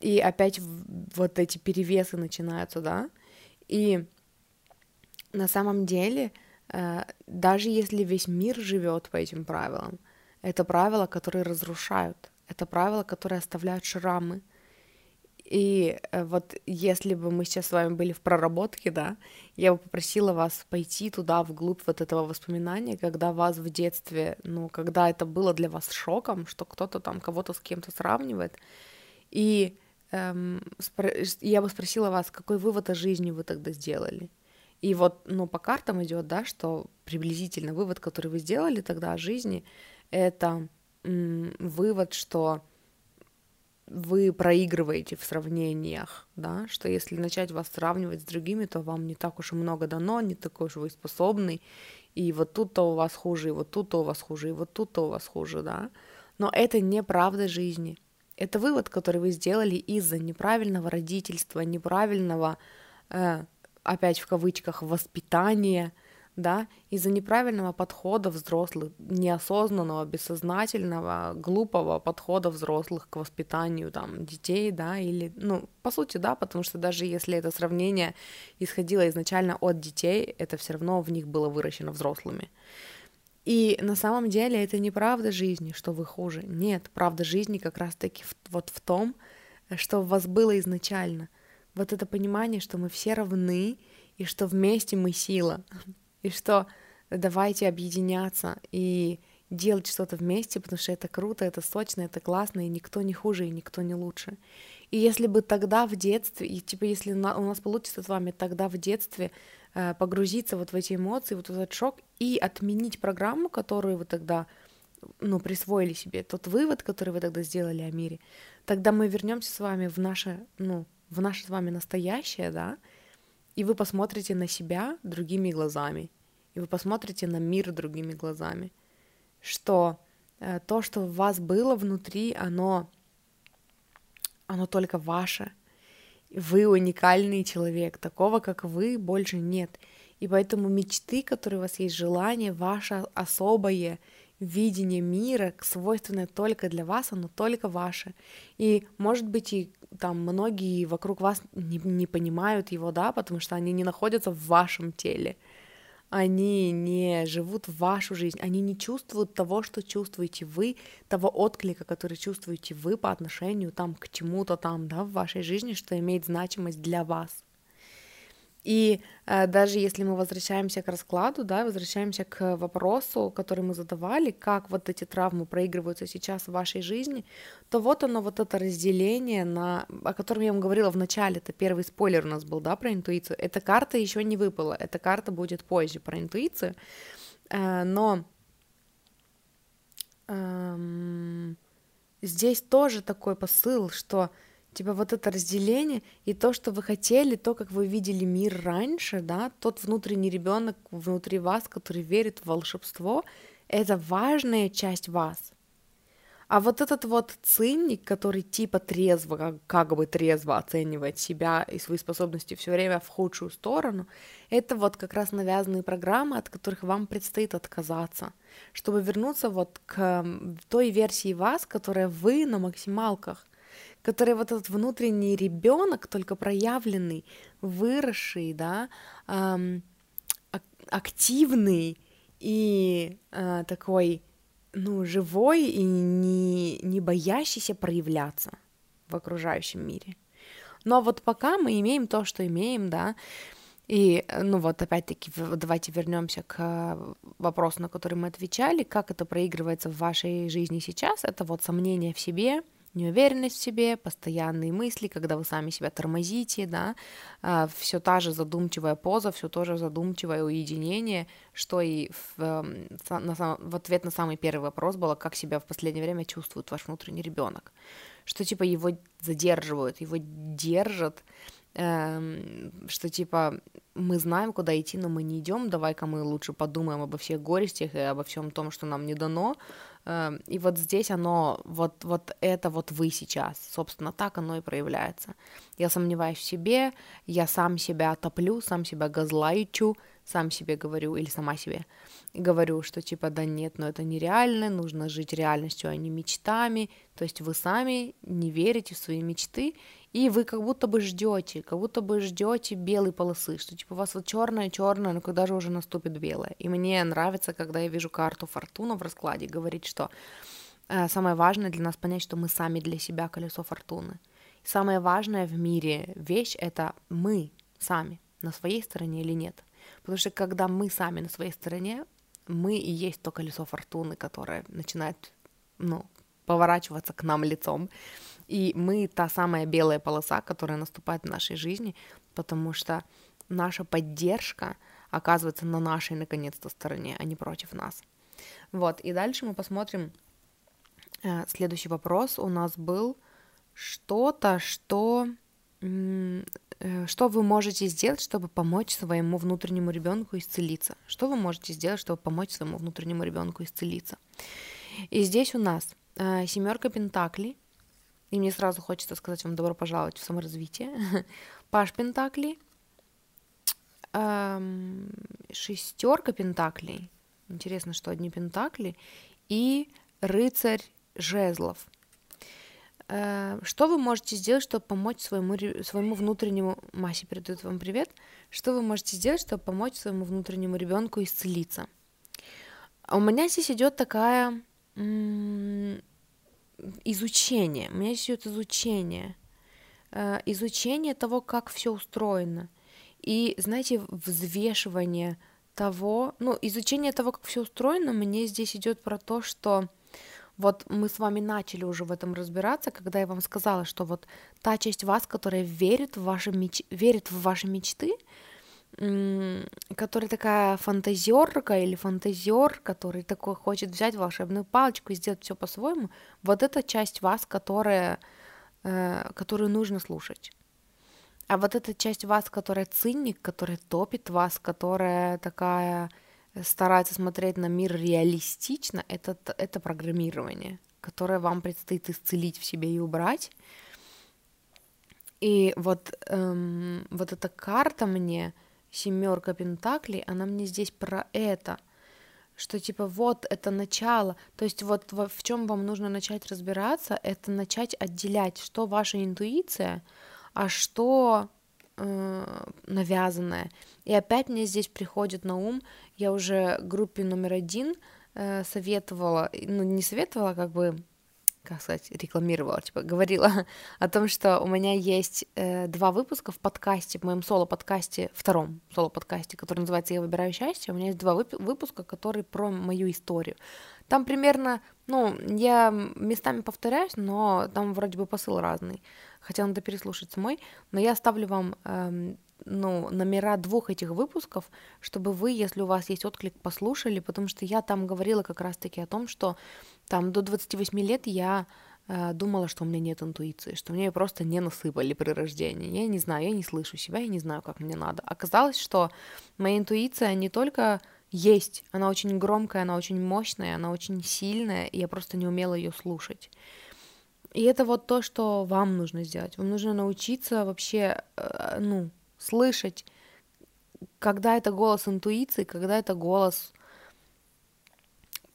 S1: И опять вот эти перевесы начинаются, да. И на самом деле, э, даже если весь мир живет по этим правилам, это правила, которые разрушают, это правила, которые оставляют шрамы. И э, вот если бы мы сейчас с вами были в проработке, да, я бы попросила вас пойти туда, вглубь вот этого воспоминания, когда вас в детстве, ну, когда это было для вас шоком, что кто-то там кого-то с кем-то сравнивает. И эм, спро- я бы спросила вас, какой вывод о жизни вы тогда сделали? И вот, ну, по картам идет, да, что приблизительно вывод, который вы сделали тогда о жизни, это м- вывод, что вы проигрываете в сравнениях, да, что если начать вас сравнивать с другими, то вам не так уж и много дано, не такой уж вы способный, и вот тут-то у вас хуже, и вот тут-то у вас хуже, и вот тут-то у вас хуже, да. Но это не правда жизни. Это вывод, который вы сделали из-за неправильного родительства, неправильного, э, опять в кавычках, воспитания, да, из-за неправильного подхода взрослых, неосознанного, бессознательного, глупого подхода взрослых к воспитанию там детей, да, или, ну, по сути, да, потому что даже если это сравнение исходило изначально от детей, это все равно в них было выращено взрослыми. И на самом деле это не правда жизни, что вы хуже. Нет, правда жизни как раз-таки вот в том, что у вас было изначально. Вот это понимание, что мы все равны, и что вместе мы сила и что давайте объединяться и делать что-то вместе, потому что это круто, это сочно, это классно, и никто не хуже, и никто не лучше. И если бы тогда в детстве, и типа если у нас получится с вами тогда в детстве э, погрузиться вот в эти эмоции, вот в этот шок и отменить программу, которую вы тогда ну, присвоили себе, тот вывод, который вы тогда сделали о мире, тогда мы вернемся с вами в наше, ну, в наше с вами настоящее, да, и вы посмотрите на себя другими глазами, и вы посмотрите на мир другими глазами, что э, то, что у вас было внутри, оно, оно только ваше. Вы уникальный человек, такого, как вы, больше нет. И поэтому мечты, которые у вас есть, желание, ваше особое видение мира, свойственное только для вас, оно только ваше. И, может быть, и там многие вокруг вас не, не понимают его, да, потому что они не находятся в вашем теле они не живут вашу жизнь, они не чувствуют того, что чувствуете вы, того отклика, который чувствуете вы по отношению там к чему-то там, да, в вашей жизни, что имеет значимость для вас. И э, даже если мы возвращаемся к раскладу, да, возвращаемся к вопросу, который мы задавали, как вот эти травмы проигрываются сейчас в вашей жизни, то вот оно, вот это разделение, на, о котором я вам говорила в начале, это первый спойлер у нас был, да, про интуицию. Эта карта еще не выпала, эта карта будет позже про интуицию, э, но э, здесь тоже такой посыл, что типа вот это разделение и то, что вы хотели, то, как вы видели мир раньше, да, тот внутренний ребенок внутри вас, который верит в волшебство, это важная часть вас. А вот этот вот цинник, который типа трезво, как, как бы трезво оценивает себя и свои способности все время в худшую сторону, это вот как раз навязанные программы, от которых вам предстоит отказаться, чтобы вернуться вот к той версии вас, которая вы на максималках, который вот этот внутренний ребенок, только проявленный, выросший, да, эм, активный и э, такой, ну, живой и не, не боящийся проявляться в окружающем мире. Но вот пока мы имеем то, что имеем, да, и, ну вот, опять-таки, давайте вернемся к вопросу, на который мы отвечали, как это проигрывается в вашей жизни сейчас, это вот сомнение в себе, неуверенность в себе, постоянные мысли, когда вы сами себя тормозите, да, а, все та же задумчивая поза, все тоже задумчивое уединение, что и в, эм, на, в ответ на самый первый вопрос было, как себя в последнее время чувствует ваш внутренний ребенок, что типа его задерживают, его держат, эм, что типа мы знаем, куда идти, но мы не идем, давай-ка мы лучше подумаем обо всех горестях и обо всем том, что нам не дано, и вот здесь оно, вот, вот это вот вы сейчас, собственно, так оно и проявляется. Я сомневаюсь в себе, я сам себя топлю, сам себя газлайчу, сам себе говорю, или сама себе говорю, что типа, да нет, но это нереально, нужно жить реальностью, а не мечтами, то есть вы сами не верите в свои мечты, и вы как будто бы ждете, как будто бы ждете белой полосы, что типа у вас вот черное, черное, но когда же уже наступит белое. И мне нравится, когда я вижу карту фортуна в раскладе, говорить, что э, самое важное для нас понять, что мы сами для себя колесо фортуны. Самое важное в мире вещь — это мы сами на своей стороне или нет. Потому что когда мы сами на своей стороне, мы и есть то колесо фортуны, которое начинает, ну, поворачиваться к нам лицом. И мы та самая белая полоса, которая наступает в нашей жизни, потому что наша поддержка оказывается на нашей, наконец-то, стороне, а не против нас. Вот, и дальше мы посмотрим э, следующий вопрос. У нас был что-то, что э, что вы можете сделать, чтобы помочь своему внутреннему ребенку исцелиться? Что вы можете сделать, чтобы помочь своему внутреннему ребенку исцелиться? И здесь у нас э, семерка пентаклей, и мне сразу хочется сказать вам добро пожаловать в саморазвитие. (laughs) Паш пентаклей, эм, шестерка пентаклей, интересно, что одни пентакли, и рыцарь жезлов. Э, что вы можете сделать, чтобы помочь своему, своему внутреннему... Масе передает вам привет. Что вы можете сделать, чтобы помочь своему внутреннему ребенку исцелиться? У меня здесь идет такая изучение. У меня здесь идет изучение. Э, изучение того, как все устроено. И, знаете, взвешивание того, ну, изучение того, как все устроено, мне здесь идет про то, что вот мы с вами начали уже в этом разбираться, когда я вам сказала, что вот та часть вас, которая верит в ваши, меч... верит в ваши мечты, которая такая фантазерка или фантазер, который такой хочет взять волшебную палочку и сделать все по-своему, вот эта часть вас, которая, э, которую нужно слушать. А вот эта часть вас, которая циник, которая топит вас, которая такая старается смотреть на мир реалистично, это, это программирование, которое вам предстоит исцелить в себе и убрать. И вот, эм, вот эта карта мне, семерка пентаклей, она мне здесь про это, что типа вот это начало, то есть вот в, чем вам нужно начать разбираться, это начать отделять, что ваша интуиция, а что э, навязанное. И опять мне здесь приходит на ум, я уже группе номер один э, советовала, ну не советовала, как бы, как сказать, рекламировала, типа говорила (laughs) о том, что у меня есть э, два выпуска в подкасте, в моем соло-подкасте, втором соло-подкасте, который называется «Я выбираю счастье», у меня есть два вып- выпуска, которые про мою историю. Там примерно, ну, я местами повторяюсь, но там вроде бы посыл разный, хотя надо переслушать самой, но я оставлю вам эм, ну, номера двух этих выпусков, чтобы вы, если у вас есть отклик, послушали, потому что я там говорила как раз-таки о том, что там до 28 лет я э, думала, что у меня нет интуиции, что мне ее просто не насыпали при рождении. Я не знаю, я не слышу себя, я не знаю, как мне надо. Оказалось, что моя интуиция не только есть, она очень громкая, она очень мощная, она очень сильная, и я просто не умела ее слушать. И это вот то, что вам нужно сделать. Вам нужно научиться вообще, э, ну, слышать, когда это голос интуиции, когда это голос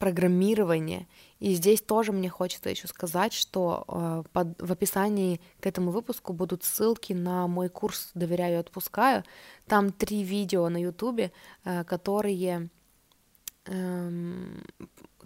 S1: программирования. И здесь тоже мне хочется еще сказать, что э, под, в описании к этому выпуску будут ссылки на мой курс «Доверяю и отпускаю». Там три видео на ютубе, э, которые э,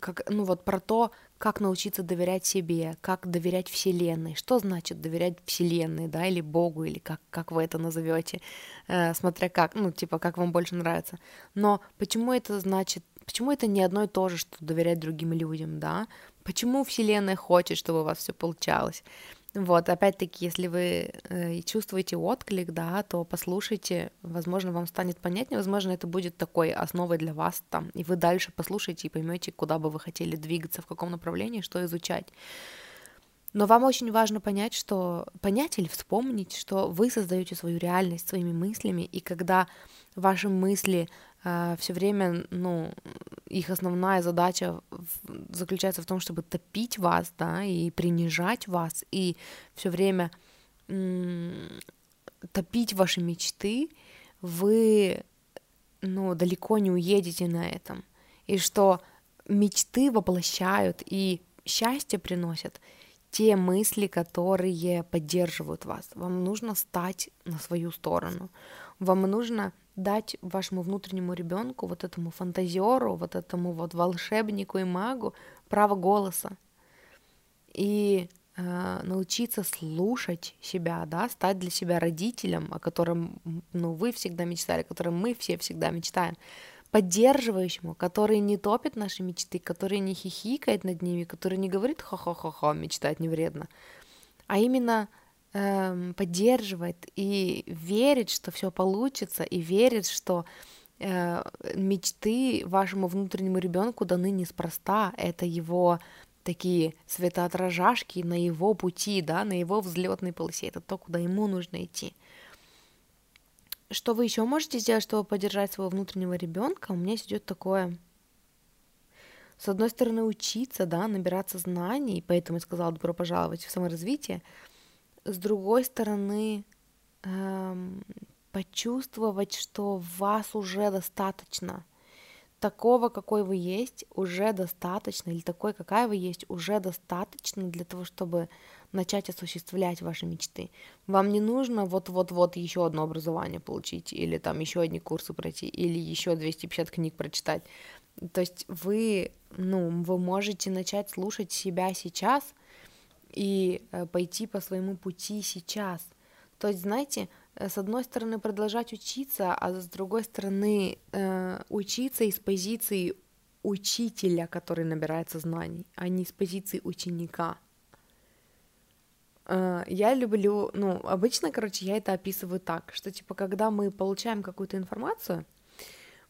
S1: как, ну вот про то, как научиться доверять себе, как доверять Вселенной, что значит доверять Вселенной, да, или Богу, или как, как вы это назовете, э, смотря как, ну, типа, как вам больше нравится. Но почему это значит, почему это не одно и то же, что доверять другим людям, да? Почему Вселенная хочет, чтобы у вас все получалось? Вот, опять-таки, если вы э, чувствуете отклик, да, то послушайте, возможно, вам станет понятнее, возможно, это будет такой основой для вас там, и вы дальше послушаете и поймете, куда бы вы хотели двигаться, в каком направлении, что изучать. Но вам очень важно понять, что понять или вспомнить, что вы создаете свою реальность своими мыслями, и когда ваши мысли все время, ну, их основная задача заключается в том, чтобы топить вас, да, и принижать вас, и все время топить ваши мечты, вы, ну, далеко не уедете на этом, и что мечты воплощают и счастье приносят те мысли, которые поддерживают вас. Вам нужно стать на свою сторону. Вам нужно дать вашему внутреннему ребенку, вот этому фантазеру, вот этому вот волшебнику и магу право голоса. И э, научиться слушать себя, да, стать для себя родителем, о котором, ну, вы всегда мечтали, о котором мы все всегда мечтаем, поддерживающему, который не топит наши мечты, который не хихикает над ними, который не говорит ха-ха-ха-ха, мечтать не вредно, а именно эм, поддерживает и верит, что все получится, и верит, что э, мечты вашему внутреннему ребенку даны неспроста, это его такие светоотражашки на его пути, да, на его взлетной полосе, это то, куда ему нужно идти. Что вы еще можете сделать, чтобы поддержать своего внутреннего ребенка? У меня идет такое с одной стороны, учиться, да, набираться знаний, поэтому я сказала добро пожаловать в саморазвитие, с другой стороны, эм, почувствовать, что вас уже достаточно, такого, какой вы есть, уже достаточно, или такой, какая вы есть, уже достаточно для того, чтобы начать осуществлять ваши мечты. Вам не нужно вот-вот-вот еще одно образование получить, или там еще одни курсы пройти, или еще 250 книг прочитать. То есть вы, ну, вы можете начать слушать себя сейчас и э, пойти по своему пути сейчас. То есть, знаете, э, с одной стороны продолжать учиться, а с другой стороны э, учиться из позиции учителя, который набирается знаний, а не из позиции ученика. Я люблю, ну, обычно, короче, я это описываю так, что, типа, когда мы получаем какую-то информацию,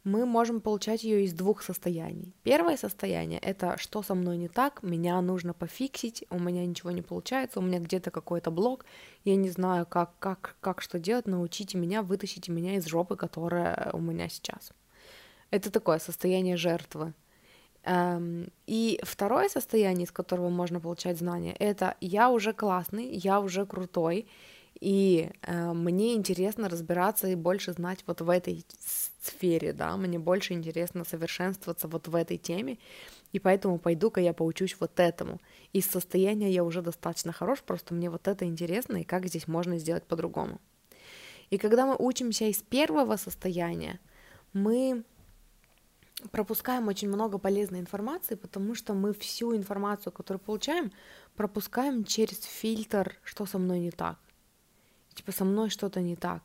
S1: мы можем получать ее из двух состояний. Первое состояние — это что со мной не так, меня нужно пофиксить, у меня ничего не получается, у меня где-то какой-то блок, я не знаю, как, как, как что делать, научите меня, вытащите меня из жопы, которая у меня сейчас. Это такое состояние жертвы. Эм, и второе состояние, из которого можно получать знания, это я уже классный, я уже крутой, и э, мне интересно разбираться и больше знать вот в этой сфере, да, мне больше интересно совершенствоваться вот в этой теме, и поэтому пойду-ка я поучусь вот этому. Из состояния я уже достаточно хорош, просто мне вот это интересно, и как здесь можно сделать по-другому. И когда мы учимся из первого состояния, мы пропускаем очень много полезной информации, потому что мы всю информацию, которую получаем, пропускаем через фильтр, что со мной не так. Типа со мной что-то не так.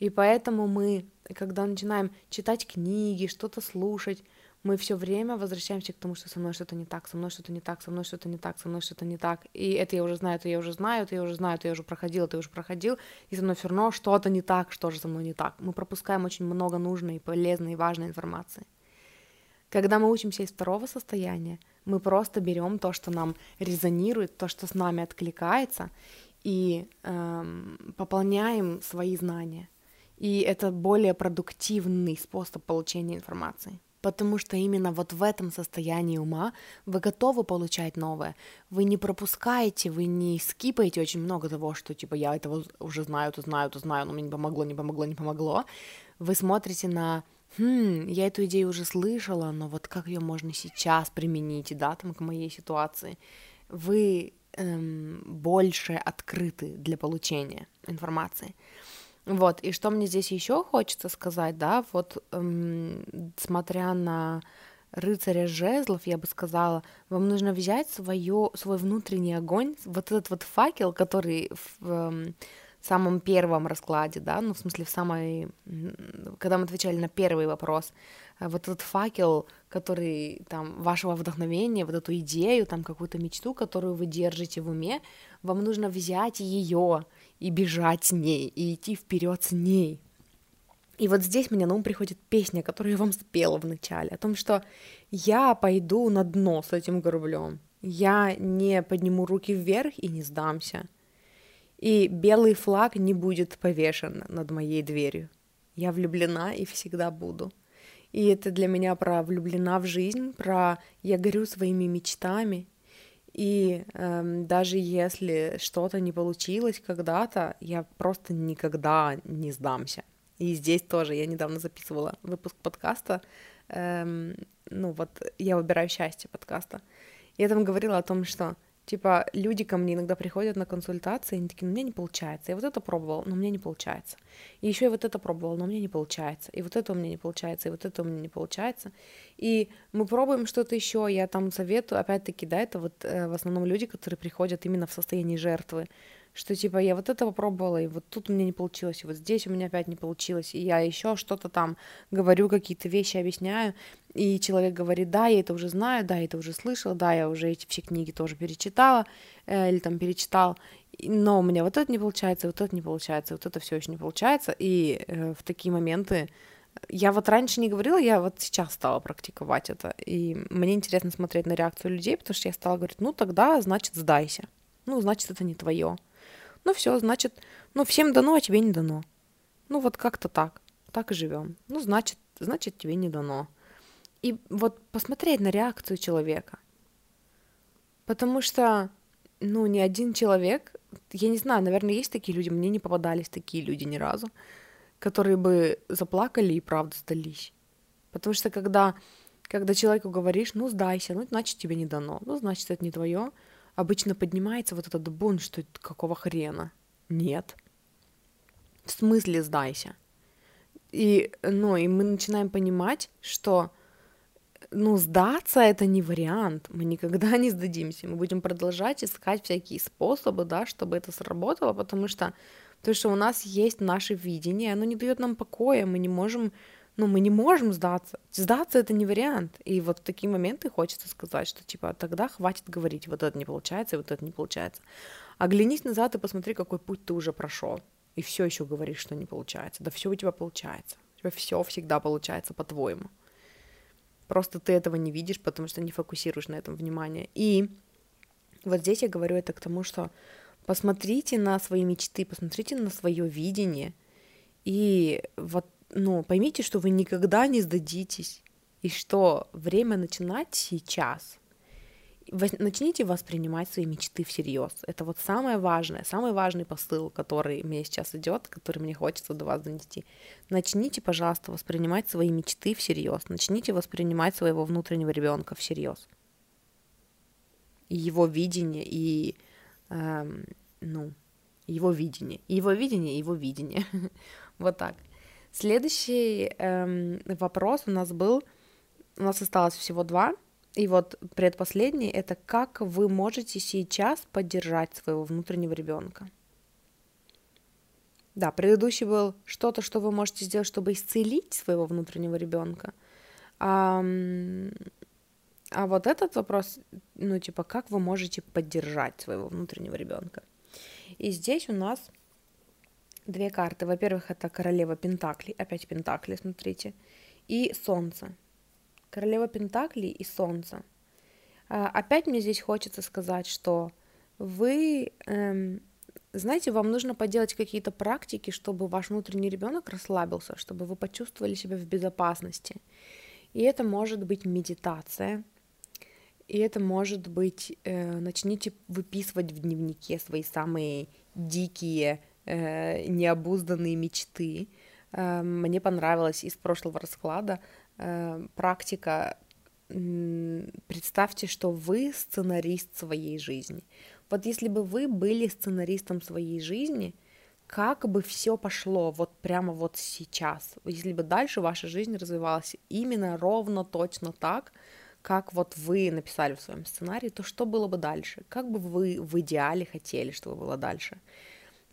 S1: И поэтому мы, когда начинаем читать книги, что-то слушать, мы все время возвращаемся к тому, что со мной что-то не так, со мной что-то не так, со мной что-то не так, со мной что-то не так. И это я уже знаю, это я уже знаю, это я уже знаю, это я уже проходил, это я уже проходил, и со мной все равно что-то не так, что же со мной не так. Мы пропускаем очень много нужной, полезной и важной информации. Когда мы учимся из второго состояния, мы просто берем то, что нам резонирует, то, что с нами откликается, и эм, пополняем свои знания. И это более продуктивный способ получения информации. Потому что именно вот в этом состоянии ума вы готовы получать новое. Вы не пропускаете, вы не скипаете очень много того, что типа я этого уже знаю, то знаю, то знаю, но мне не помогло, не помогло, не помогло. Вы смотрите на хм, я эту идею уже слышала, но вот как ее можно сейчас применить, да, там, к моей ситуации. Вы эм, больше открыты для получения информации. Вот, и что мне здесь еще хочется сказать, да, вот эм, смотря на рыцаря жезлов, я бы сказала, вам нужно взять свое, свой внутренний огонь, вот этот вот факел, который в эм, самом первом раскладе, да, ну, в смысле, в самой, когда мы отвечали на первый вопрос, вот этот факел, который, там, вашего вдохновения, вот эту идею, там, какую-то мечту, которую вы держите в уме, вам нужно взять ее, и бежать с ней, и идти вперед с ней. И вот здесь мне на ум приходит песня, которую я вам спела в начале, о том, что я пойду на дно с этим кораблем, я не подниму руки вверх и не сдамся. И белый флаг не будет повешен над моей дверью. Я влюблена и всегда буду. И это для меня про влюблена в жизнь, про я горю своими мечтами, и эм, даже если что-то не получилось когда-то, я просто никогда не сдамся. И здесь тоже я недавно записывала выпуск подкаста, эм, ну вот я выбираю счастье подкаста. Я там говорила о том, что Типа, люди ко мне иногда приходят на консультации, они такие, ну, меня не получается. Я вот это пробовал, но меня не получается. И еще я вот это пробовал, но меня не получается. И вот это у меня не получается, и вот это у меня не получается. И мы пробуем что-то еще, я там советую, опять-таки, да, это вот э, в основном люди, которые приходят именно в состоянии жертвы что типа я вот это попробовала, и вот тут меня не получилось, и вот здесь у меня опять не получилось, и я еще что-то там говорю, какие-то вещи объясняю, и человек говорит, да, я это уже знаю, да, я это уже слышал, да, я уже эти все книги тоже перечитала, э, или там перечитал, но у меня вот это не получается, вот это не получается, вот это все еще не получается, и э, в такие моменты я вот раньше не говорила, я вот сейчас стала практиковать это, и мне интересно смотреть на реакцию людей, потому что я стала говорить, ну тогда, значит, сдайся, ну, значит, это не твое, ну все, значит, ну всем дано, а тебе не дано. Ну вот как-то так, так и живем. Ну значит, значит тебе не дано. И вот посмотреть на реакцию человека. Потому что, ну, ни один человек, я не знаю, наверное, есть такие люди, мне не попадались такие люди ни разу, которые бы заплакали и правда сдались. Потому что когда, когда человеку говоришь, ну, сдайся, ну, значит, тебе не дано, ну, значит, это не твое, обычно поднимается вот этот бунт, что какого хрена? Нет. В смысле сдайся? И, ну, и мы начинаем понимать, что ну, сдаться это не вариант, мы никогда не сдадимся, мы будем продолжать искать всякие способы, да, чтобы это сработало, потому что то, что у нас есть наше видение, оно не дает нам покоя, мы не можем ну, мы не можем сдаться. Сдаться это не вариант. И вот в такие моменты хочется сказать, что типа тогда хватит говорить, вот это не получается, и вот это не получается. Оглянись назад и посмотри, какой путь ты уже прошел. И все еще говоришь, что не получается. Да все у тебя получается. У тебя все всегда получается по-твоему. Просто ты этого не видишь, потому что не фокусируешь на этом внимание. И вот здесь я говорю это к тому, что посмотрите на свои мечты, посмотрите на свое видение, и вот ну, поймите, что вы никогда не сдадитесь, и что время начинать сейчас. Начните воспринимать свои мечты всерьез. Это вот самое важное, самый важный посыл, который мне сейчас идет, который мне хочется до вас донести. Начните, пожалуйста, воспринимать свои мечты всерьез. Начните воспринимать своего внутреннего ребенка всерьез. И его видение, и эм, ну, его видение. его видение, его видение. (laughs) вот так. Следующий эм, вопрос у нас был, у нас осталось всего два, и вот предпоследний это как вы можете сейчас поддержать своего внутреннего ребенка. Да, предыдущий был что-то, что вы можете сделать, чтобы исцелить своего внутреннего ребенка. А, а вот этот вопрос, ну, типа, как вы можете поддержать своего внутреннего ребенка? И здесь у нас две карты. Во-первых, это королева Пентаклей, опять Пентакли, смотрите, и Солнце. Королева Пентаклей и Солнце. А, опять мне здесь хочется сказать, что вы, эм, знаете, вам нужно поделать какие-то практики, чтобы ваш внутренний ребенок расслабился, чтобы вы почувствовали себя в безопасности. И это может быть медитация, и это может быть, э, начните выписывать в дневнике свои самые дикие э, необузданные мечты. Э, мне понравилась из прошлого расклада э, практика представьте, что вы сценарист своей жизни. Вот если бы вы были сценаристом своей жизни, как бы все пошло вот прямо вот сейчас, если бы дальше ваша жизнь развивалась именно ровно точно так, как вот вы написали в своем сценарии, то что было бы дальше? Как бы вы в идеале хотели, чтобы было дальше?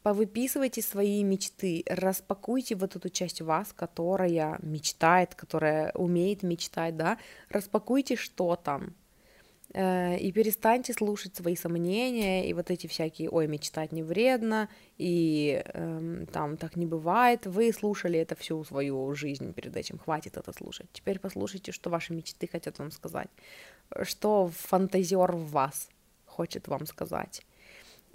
S1: Повыписывайте свои мечты, распакуйте вот эту часть вас, которая мечтает, которая умеет мечтать, да, распакуйте, что там, э, и перестаньте слушать свои сомнения и вот эти всякие, ой, мечтать не вредно, и э, там так не бывает. Вы слушали это всю свою жизнь перед этим, хватит это слушать. Теперь послушайте, что ваши мечты хотят вам сказать, что фантазер в вас хочет вам сказать.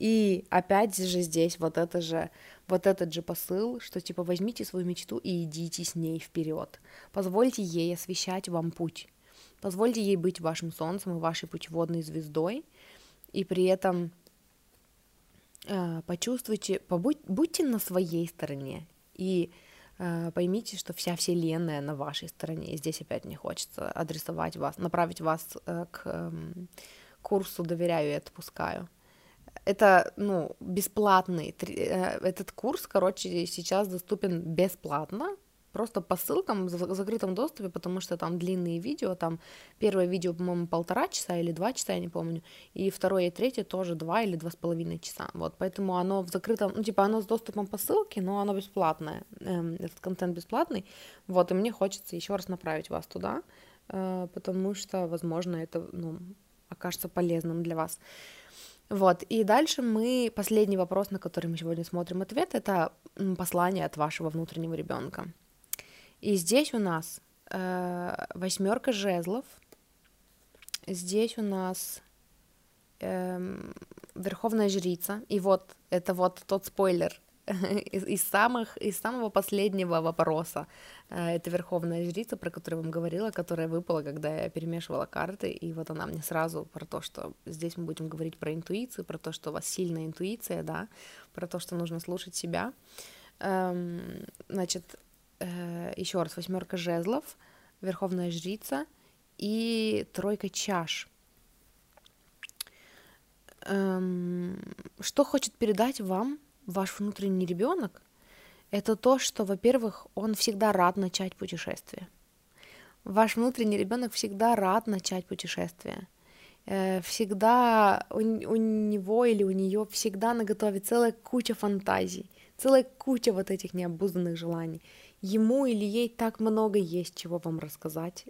S1: И опять же здесь вот это же, вот этот же посыл, что типа возьмите свою мечту и идите с ней вперед. Позвольте ей освещать вам путь. Позвольте ей быть вашим солнцем и вашей путеводной звездой. И при этом э, почувствуйте, побудь, будьте на своей стороне. И э, поймите, что вся вселенная на вашей стороне. И здесь опять мне хочется адресовать вас, направить вас э, к... Э, курсу доверяю и отпускаю. Это, ну, бесплатный. Э, этот курс, короче, сейчас доступен бесплатно, просто по ссылкам в закрытом доступе, потому что там длинные видео, там первое видео, по-моему, полтора часа или два часа, я не помню, и второе и третье тоже два или два с половиной часа, вот, поэтому оно в закрытом, ну, типа, оно с доступом по ссылке, но оно бесплатное, эм, этот контент бесплатный, вот, и мне хочется еще раз направить вас туда, э, потому что, возможно, это, ну, окажется полезным для вас. Вот, и дальше мы, последний вопрос, на который мы сегодня смотрим ответ, это послание от вашего внутреннего ребенка. И здесь у нас э, восьмерка жезлов, здесь у нас э, верховная жрица, и вот это вот тот спойлер (laughs) из, из самых из самого последнего вопроса. Э, это верховная жрица, про которую я вам говорила, которая выпала, когда я перемешивала карты, и вот она мне сразу про то, что здесь мы будем говорить про интуицию, про то, что у вас сильная интуиция, да, про то, что нужно слушать себя. Эм, значит, э, еще раз, восьмерка жезлов, верховная жрица и тройка чаш. Эм, что хочет передать вам ваш внутренний ребенок? Это то, что, во-первых, он всегда рад начать путешествие. Ваш внутренний ребенок всегда рад начать путешествие. Э, всегда у, у него или у нее всегда наготове целая куча фантазий, целая куча вот этих необузданных желаний ему или ей так много есть чего вам рассказать,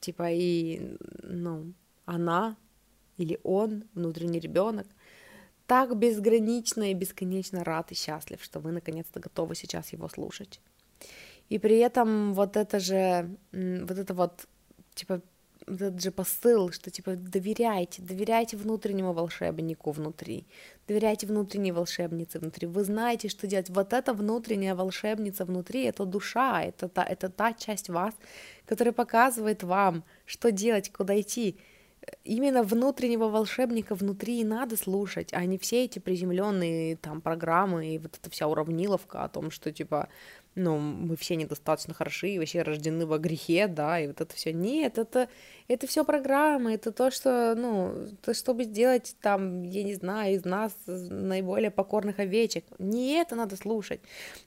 S1: типа и, ну, она или он, внутренний ребенок, так безгранично и бесконечно рад и счастлив, что вы наконец-то готовы сейчас его слушать. И при этом вот это же, вот это вот, типа, этот же посыл, что типа доверяйте, доверяйте внутреннему волшебнику внутри, доверяйте внутренней волшебнице внутри. Вы знаете, что делать. Вот эта внутренняя волшебница внутри, это душа, это та, это та часть вас, которая показывает вам, что делать, куда идти. Именно внутреннего волшебника внутри и надо слушать, а не все эти приземленные там программы и вот эта вся уравниловка о том, что типа ну, мы все недостаточно хороши и вообще рождены во грехе, да, и вот это все. Нет, это, это все программы, это то, что, ну, то, чтобы сделать там, я не знаю, из нас наиболее покорных овечек. Не это надо слушать.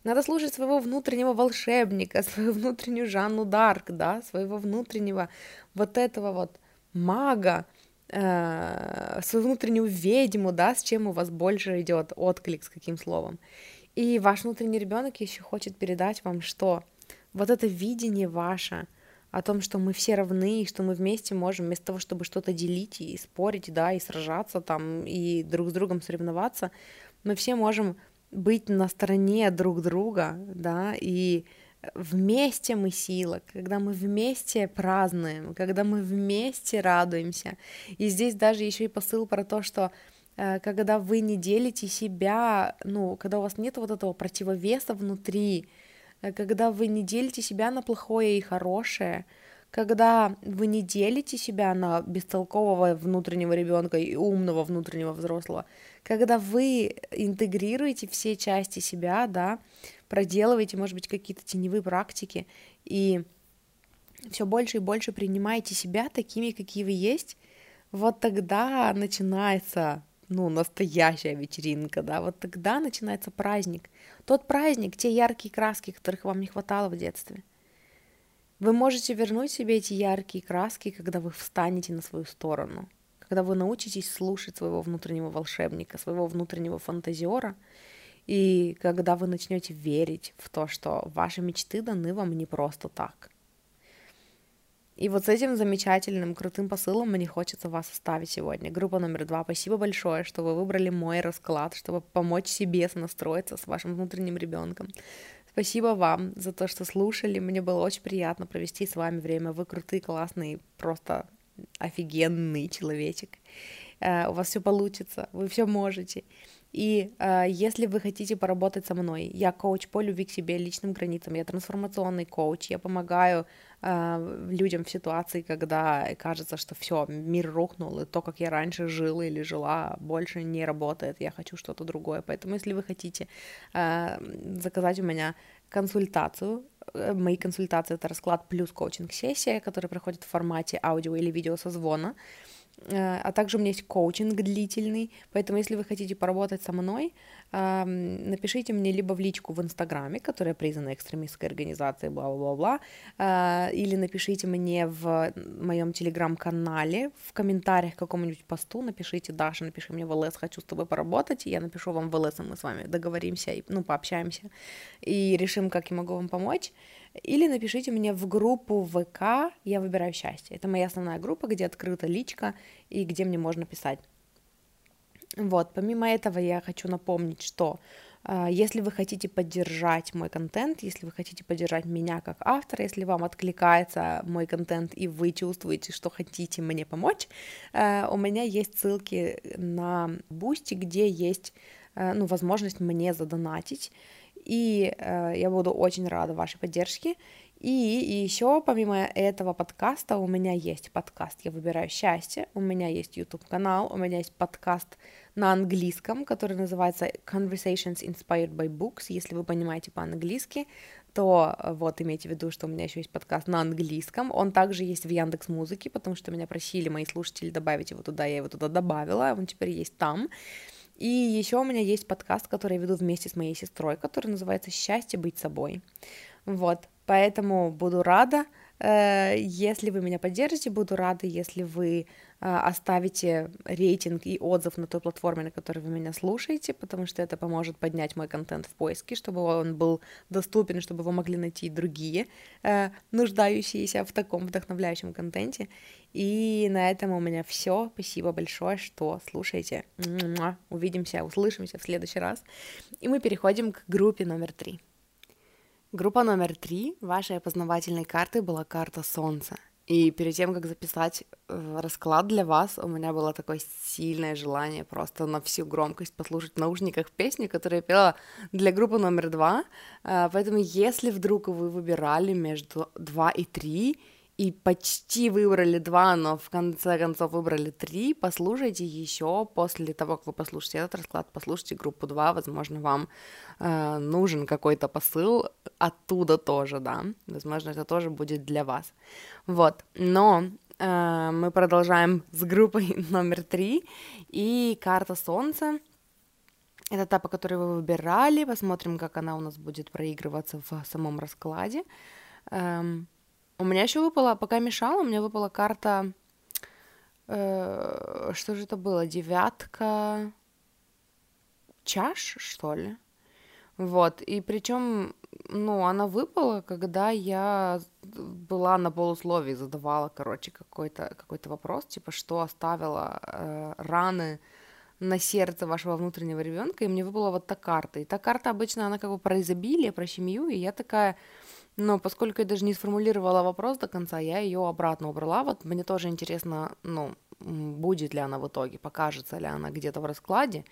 S1: Надо слушать своего внутреннего волшебника, (laughs) свою внутреннюю Жанну Дарк, да, своего внутреннего вот этого вот мага, э, свою внутреннюю ведьму, да, с чем у вас больше идет отклик, с каким словом. И ваш внутренний ребенок еще хочет передать вам, что вот это видение ваше о том, что мы все равны, и что мы вместе можем, вместо того, чтобы что-то делить и спорить, да, и сражаться там, и друг с другом соревноваться, мы все можем быть на стороне друг друга, да, и вместе мы сила, когда мы вместе празднуем, когда мы вместе радуемся. И здесь даже еще и посыл про то, что Э, когда вы не делите себя, ну, когда у вас нет вот этого противовеса внутри, э, когда вы не делите себя на плохое и хорошее, когда вы не делите себя на бестолкового внутреннего ребенка и умного внутреннего взрослого, когда вы интегрируете все части себя, да, проделываете, может быть, какие-то теневые практики и все больше и больше принимаете себя такими, какие вы есть, вот тогда начинается ну, настоящая вечеринка, да, вот тогда начинается праздник. Тот праздник, те яркие краски, которых вам не хватало в детстве. Вы можете вернуть себе эти яркие краски, когда вы встанете на свою сторону, когда вы научитесь слушать своего внутреннего волшебника, своего внутреннего фантазера, и когда вы начнете верить в то, что ваши мечты даны вам не просто так – и вот с этим замечательным, крутым посылом мне хочется вас оставить сегодня. Группа номер два. Спасибо большое, что вы выбрали мой расклад, чтобы помочь себе настроиться с вашим внутренним ребенком. Спасибо вам за то, что слушали. Мне было очень приятно провести с вами время. Вы крутый, классный, просто офигенный человечек. Uh, у вас все получится, вы все можете. И э, если вы хотите поработать со мной, я коуч по любви к себе, личным границам, я трансформационный коуч, я помогаю э, людям в ситуации, когда кажется, что все, мир рухнул, и то, как я раньше жила или жила, больше не работает, я хочу что-то другое. Поэтому, если вы хотите э, заказать у меня консультацию, э, мои консультации это расклад плюс коучинг-сессия, которая проходит в формате аудио или видео созвона, Э, а также у меня есть коучинг длительный, поэтому если вы хотите поработать со мной, напишите мне либо в личку в Инстаграме, которая признана экстремистской организацией, бла-бла-бла, э, или напишите мне в моем Телеграм-канале, в комментариях к какому-нибудь посту, напишите, Даша, напиши мне в ЛС, хочу с тобой поработать, я напишу вам в ЛС, и мы с вами договоримся, и, ну, пообщаемся, и решим, как я могу вам помочь. Или напишите мне в группу ВК «Я выбираю счастье». Это моя основная группа, где открыта личка и где мне можно писать. Вот, помимо этого я хочу напомнить, что э, если вы хотите поддержать мой контент, если вы хотите поддержать меня как автора, если вам откликается мой контент и вы чувствуете, что хотите мне помочь, э, у меня есть ссылки на Бусти, где есть э, ну, возможность мне задонатить и э, я буду очень рада вашей поддержке. И, и еще помимо этого подкаста у меня есть подкаст «Я выбираю счастье», у меня есть YouTube-канал, у меня есть подкаст на английском, который называется Conversations Inspired by Books. Если вы понимаете по-английски, то э, вот имейте в виду, что у меня еще есть подкаст на английском. Он также есть в Яндекс Музыке, потому что меня просили мои слушатели добавить его туда, я его туда добавила, он теперь есть там. И еще у меня есть подкаст, который я веду вместе с моей сестрой, который называется «Счастье быть собой». Вот, поэтому буду рада, э, если вы меня поддержите, буду рада, если вы оставите рейтинг и отзыв на той платформе, на которой вы меня слушаете, потому что это поможет поднять мой контент в поиске, чтобы он был доступен, чтобы вы могли найти другие э, нуждающиеся в таком вдохновляющем контенте. И на этом у меня все. Спасибо большое, что слушаете. Увидимся, услышимся в следующий раз. И мы переходим к группе номер три. Группа номер три вашей опознавательной карты была карта Солнца. И перед тем, как записать э, расклад для вас, у меня было такое сильное желание просто на всю громкость послушать в наушниках песни, которую я пела для группы номер два. Э, поэтому, если вдруг вы выбирали между два и три, и почти выбрали два, но в конце концов выбрали три, послушайте еще после того, как вы послушаете этот расклад, послушайте группу 2, возможно, вам э, нужен какой-то посыл. Оттуда тоже, да, возможно, это тоже будет для вас. Вот, но э, мы продолжаем с группой (laughs) номер три, и карта Солнца, это та, по которой вы выбирали, посмотрим, как она у нас будет проигрываться в самом раскладе. Эм, у меня еще выпала, пока мешала, у меня выпала карта... Э, что же это было? Девятка чаш, что ли? Вот, и причем, ну, она выпала, когда я была на полусловии, задавала, короче, какой-то какой вопрос, типа, что оставила э, раны на сердце вашего внутреннего ребенка, и мне выпала вот та карта. И та карта обычно, она как бы про изобилие, про семью, и я такая, но поскольку я даже не сформулировала вопрос до конца, я ее обратно убрала. Вот мне тоже интересно, ну, будет ли она в итоге, покажется ли она где-то в раскладе.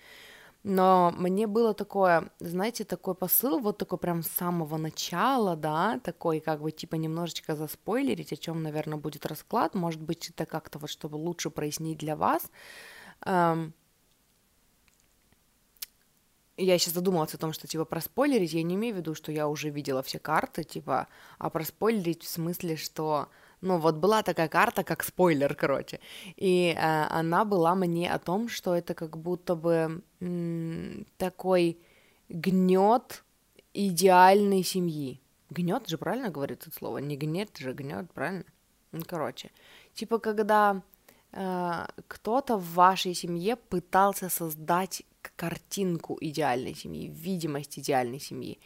S1: Но мне было такое, знаете, такой посыл, вот такой прям с самого начала, да, такой как бы типа немножечко заспойлерить, о чем, наверное, будет расклад. Может быть, это как-то вот, чтобы лучше прояснить для вас. Эм, я сейчас задумалась о том, что, типа, проспойлерить, я не имею в виду, что я уже видела все карты, типа, а проспойлерить в смысле, что, ну, вот была такая карта, как спойлер, короче, и э, она была мне о том, что это как будто бы м- такой гнет идеальной семьи. Гнет же правильно говорит это слово? Не гнет же, гнет, правильно? Ну, короче, типа, когда э, кто-то в вашей семье пытался создать картинку идеальной семьи, видимость идеальной семьи.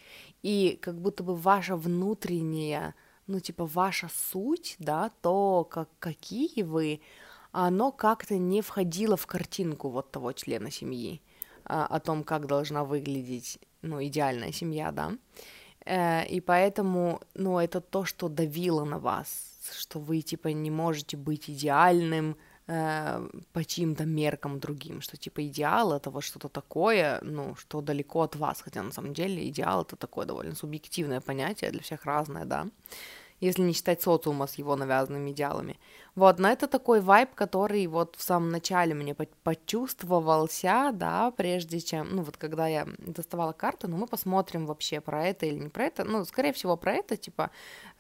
S1: И как будто бы ваша внутренняя, ну, типа, ваша суть, да, то, как, какие вы, оно как-то не входило в картинку вот того члена семьи, а, о том, как должна выглядеть, ну, идеальная семья, да. Э, и поэтому, ну, это то, что давило на вас, что вы, типа, не можете быть идеальным, э, по чьим-то меркам другим, что типа идеал это вот что-то такое, ну, что далеко от вас, хотя на самом деле идеал это такое довольно субъективное понятие, для всех разное, да, если не считать социума с его навязанными идеалами. Вот, но это такой вайб, который вот в самом начале мне почувствовался, да, прежде чем, ну, вот когда я доставала карту, ну, мы посмотрим вообще про это или не про это, ну, скорее всего, про это, типа,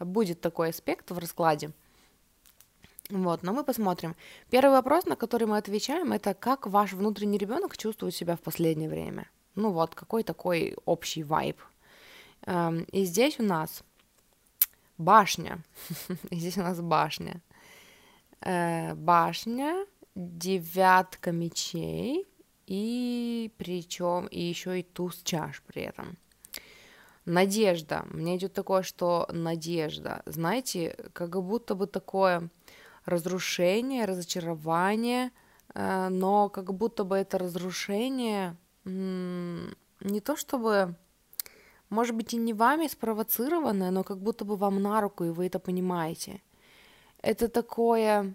S1: будет такой аспект в раскладе, Вот, но мы посмотрим. Первый вопрос, на который мы отвечаем, это как ваш внутренний ребенок чувствует себя в последнее время. Ну вот, какой такой общий вайб. Эм, и здесь у нас башня. (laughs) здесь у нас башня. Э, башня, девятка мечей, и причем и еще и туз чаш при этом. Надежда. Мне идет такое, что надежда. Знаете, как будто бы такое разрушение, разочарование, э, но как будто бы это разрушение не то чтобы, может быть, и не вами спровоцированное, но как будто бы вам на руку, и вы это понимаете. Это такое,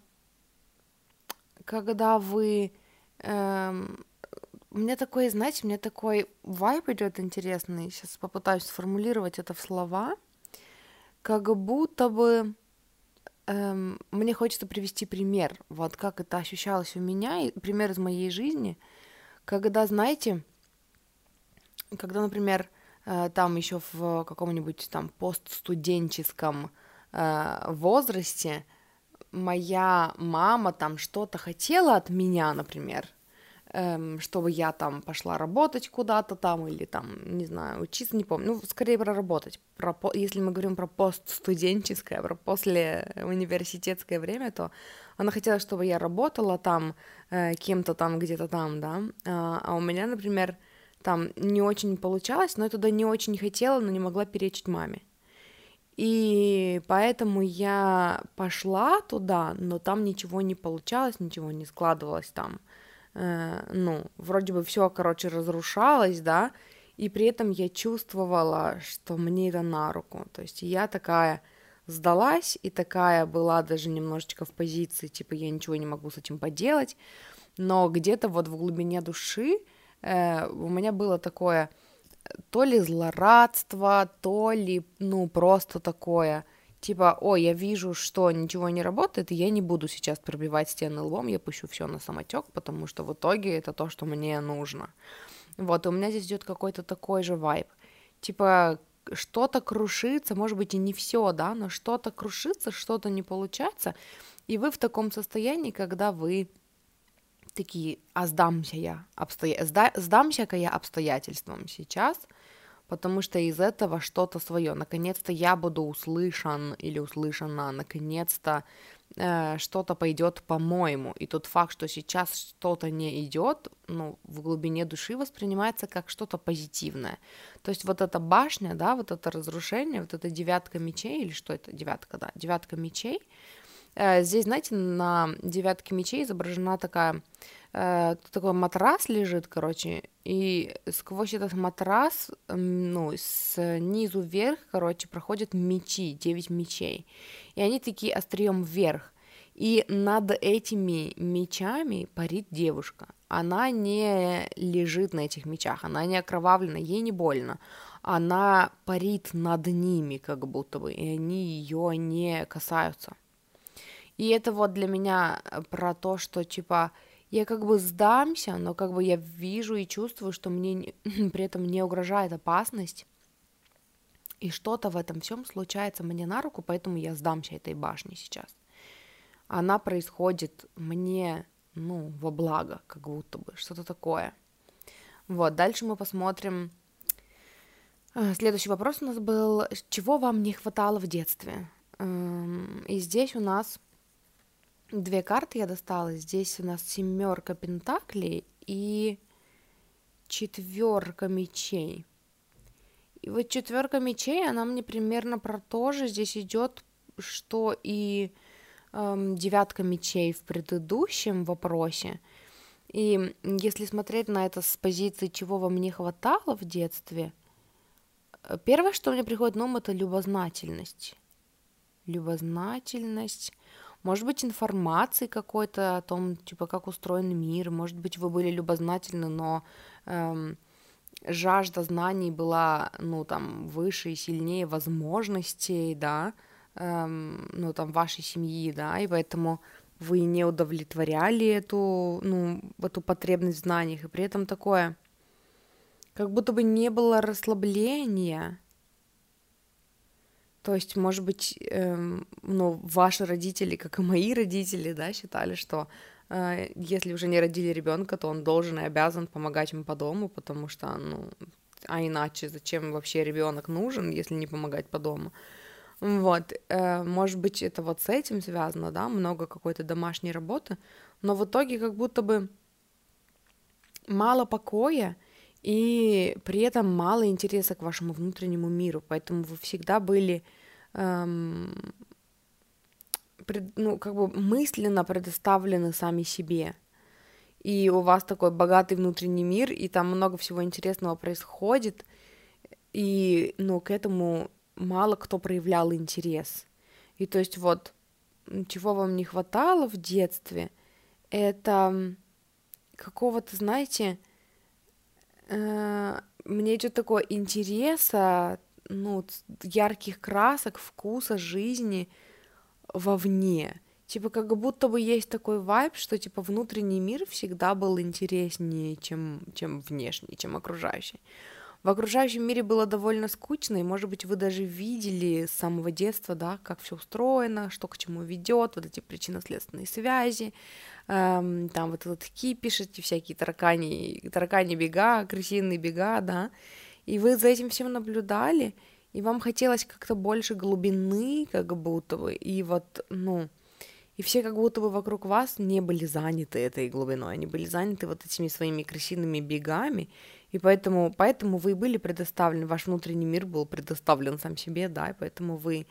S1: когда вы... Эм, у меня такой, знаете, у меня такой вайп идет интересный. Сейчас попытаюсь сформулировать это в слова. Как будто бы эм, мне хочется привести пример, вот как это ощущалось у меня, и пример из моей жизни, когда, знаете, когда, например, э, там еще в каком-нибудь там постстуденческом э, возрасте моя мама там что-то хотела от меня, например, эм, чтобы я там пошла работать куда-то там или там, не знаю, учиться, не помню, ну, скорее проработать. Про, если мы говорим про постстуденческое, про после университетское время, то она хотела, чтобы я работала там э, кем-то там, где-то там, да, а, а у меня, например, там не очень получалось, но я туда не очень хотела, но не могла перечить маме. И поэтому я пошла туда, но там ничего не получалось, ничего не складывалось там. Э, ну, вроде бы все, короче, разрушалось, да, и при этом я чувствовала, что мне это на руку. То есть я такая сдалась и такая была даже немножечко в позиции, типа я ничего не могу с этим поделать, но где-то вот в глубине души э, у меня было такое то ли злорадство, то ли, ну, просто такое, типа, ой, я вижу, что ничего не работает, и я не буду сейчас пробивать стены лбом, я пущу все на самотек, потому что в итоге это то, что мне нужно. Вот, и у меня здесь идет какой-то такой же вайб. Типа, что-то крушится, может быть, и не все, да, но что-то крушится, что-то не получается, и вы в таком состоянии, когда вы такие, а сдамся я, обстоя... сдамся-ка я обстоятельствам сейчас – потому что из этого что-то свое. Наконец-то я буду услышан или услышана, наконец-то э, что-то пойдет по-моему. И тот факт, что сейчас что-то не идет, ну, в глубине души воспринимается как что-то позитивное. То есть вот эта башня, да, вот это разрушение, вот эта девятка мечей, или что это, девятка, да, девятка мечей, э, здесь, знаете, на девятке мечей изображена такая э, такой матрас лежит, короче, и сквозь этот матрас, ну, снизу вверх, короче, проходят мечи, 9 мечей, и они такие острием вверх, и над этими мечами парит девушка. Она не лежит на этих мечах, она не окровавлена, ей не больно. Она парит над ними, как будто бы, и они ее не касаются. И это вот для меня про то, что типа я как бы сдамся, но как бы я вижу и чувствую, что мне не, (clears throat) при этом не угрожает опасность, и что-то в этом всем случается мне на руку, поэтому я сдамся этой башне сейчас. Она происходит мне, ну, во благо, как будто бы, что-то такое. Вот, дальше мы посмотрим. А, следующий вопрос у нас был, чего вам не хватало в детстве? Эм, и здесь у нас две карты я достала. Здесь у нас семерка пентаклей и четверка мечей. И вот четверка мечей, она мне примерно про то же здесь идет, что и эм, девятка мечей в предыдущем вопросе. И если смотреть на это с позиции, чего вам не хватало в детстве, э, первое, что мне приходит на ум, это любознательность. Любознательность, может быть, информации какой-то о том, типа, как устроен мир, может быть, вы были любознательны, но эм, жажда знаний была, ну, там, выше и сильнее возможностей, да, эм, ну, там, вашей семьи, да, и поэтому вы не удовлетворяли эту, ну, эту потребность в знаниях, и при этом такое, как будто бы не было расслабления, То есть, может быть, эм, ну, ваши родители, как и мои родители, да, считали, что э, если уже не родили ребенка, то он должен и обязан помогать им по дому, потому что, ну, а иначе зачем вообще ребенок нужен, если не помогать по дому? Вот, э, может быть, это вот с этим связано, да, много какой-то домашней работы, но в итоге как будто бы мало покоя, и при этом мало интереса к вашему внутреннему миру, поэтому вы всегда были, эм, пред, ну, как бы мысленно предоставлены сами себе. И у вас такой богатый внутренний мир, и там много всего интересного происходит, и, ну, к этому мало кто проявлял интерес. И то есть вот, чего вам не хватало в детстве, это какого-то, знаете, мне идет такое интереса, ну, ярких красок, вкуса жизни вовне. Типа, как будто бы есть такой вайб, что, типа, внутренний мир всегда был интереснее, чем, чем внешний, чем окружающий. В окружающем мире было довольно скучно, и, может быть, вы даже видели с самого детства, да, как все устроено, что к чему ведет, вот эти причинно-следственные связи, эм, там вот этот кипиш, эти всякие таракани, таракани бега, крысиные бега, да, и вы за этим всем наблюдали, и вам хотелось как-то больше глубины, как будто бы, и вот, ну, и все как будто бы вокруг вас не были заняты этой глубиной, они были заняты вот этими своими крысиными бегами, и поэтому, поэтому вы были предоставлены, ваш внутренний мир был предоставлен сам себе, да, и поэтому вы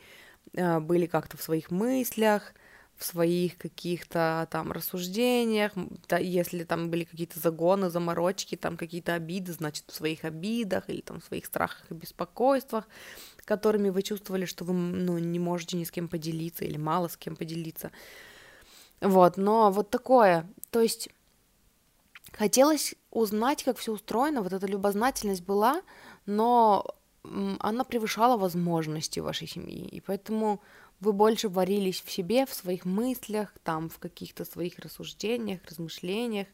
S1: э, были как-то в своих мыслях, в своих каких-то там рассуждениях, да, если там были какие-то загоны, заморочки, там какие-то обиды, значит, в своих обидах или там в своих страхах и беспокойствах, которыми вы чувствовали, что вы, ну, не можете ни с кем поделиться или мало с кем поделиться. Вот, но вот такое, то есть хотелось узнать, как все устроено, вот эта любознательность была, но она превышала возможности вашей семьи, и поэтому вы больше варились в себе, в своих мыслях, там, в каких-то своих рассуждениях, размышлениях,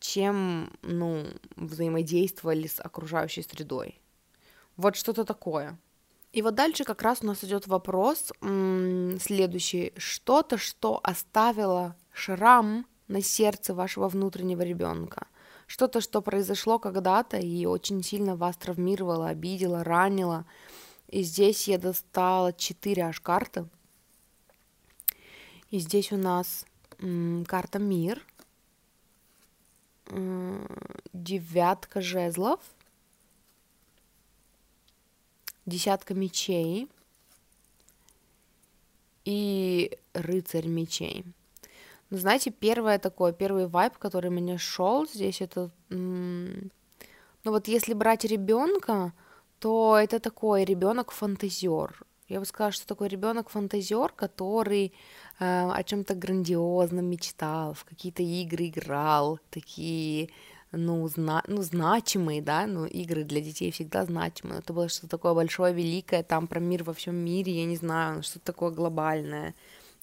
S1: чем, ну, взаимодействовали с окружающей средой. Вот что-то такое. И вот дальше как раз у нас идет вопрос следующий. Что-то, что оставило шрам на сердце вашего внутреннего ребенка. Что-то, что произошло когда-то и очень сильно вас травмировало, обидело, ранило. И здесь я достала 4 аж карты. И здесь у нас карта мир, м, девятка жезлов, десятка мечей и рыцарь мечей. Ну, знаете, первое такое, первый вайб, который мне шел здесь, это, ну вот если брать ребенка, то это такой ребенок фантазер. Я бы сказала, что такой ребенок фантазер, который э, о чем-то грандиозном мечтал, в какие-то игры играл, такие, ну, зна ну, значимые, да, ну, игры для детей всегда значимые. Это было что-то такое большое, великое, там про мир во всем мире, я не знаю, что-то такое глобальное.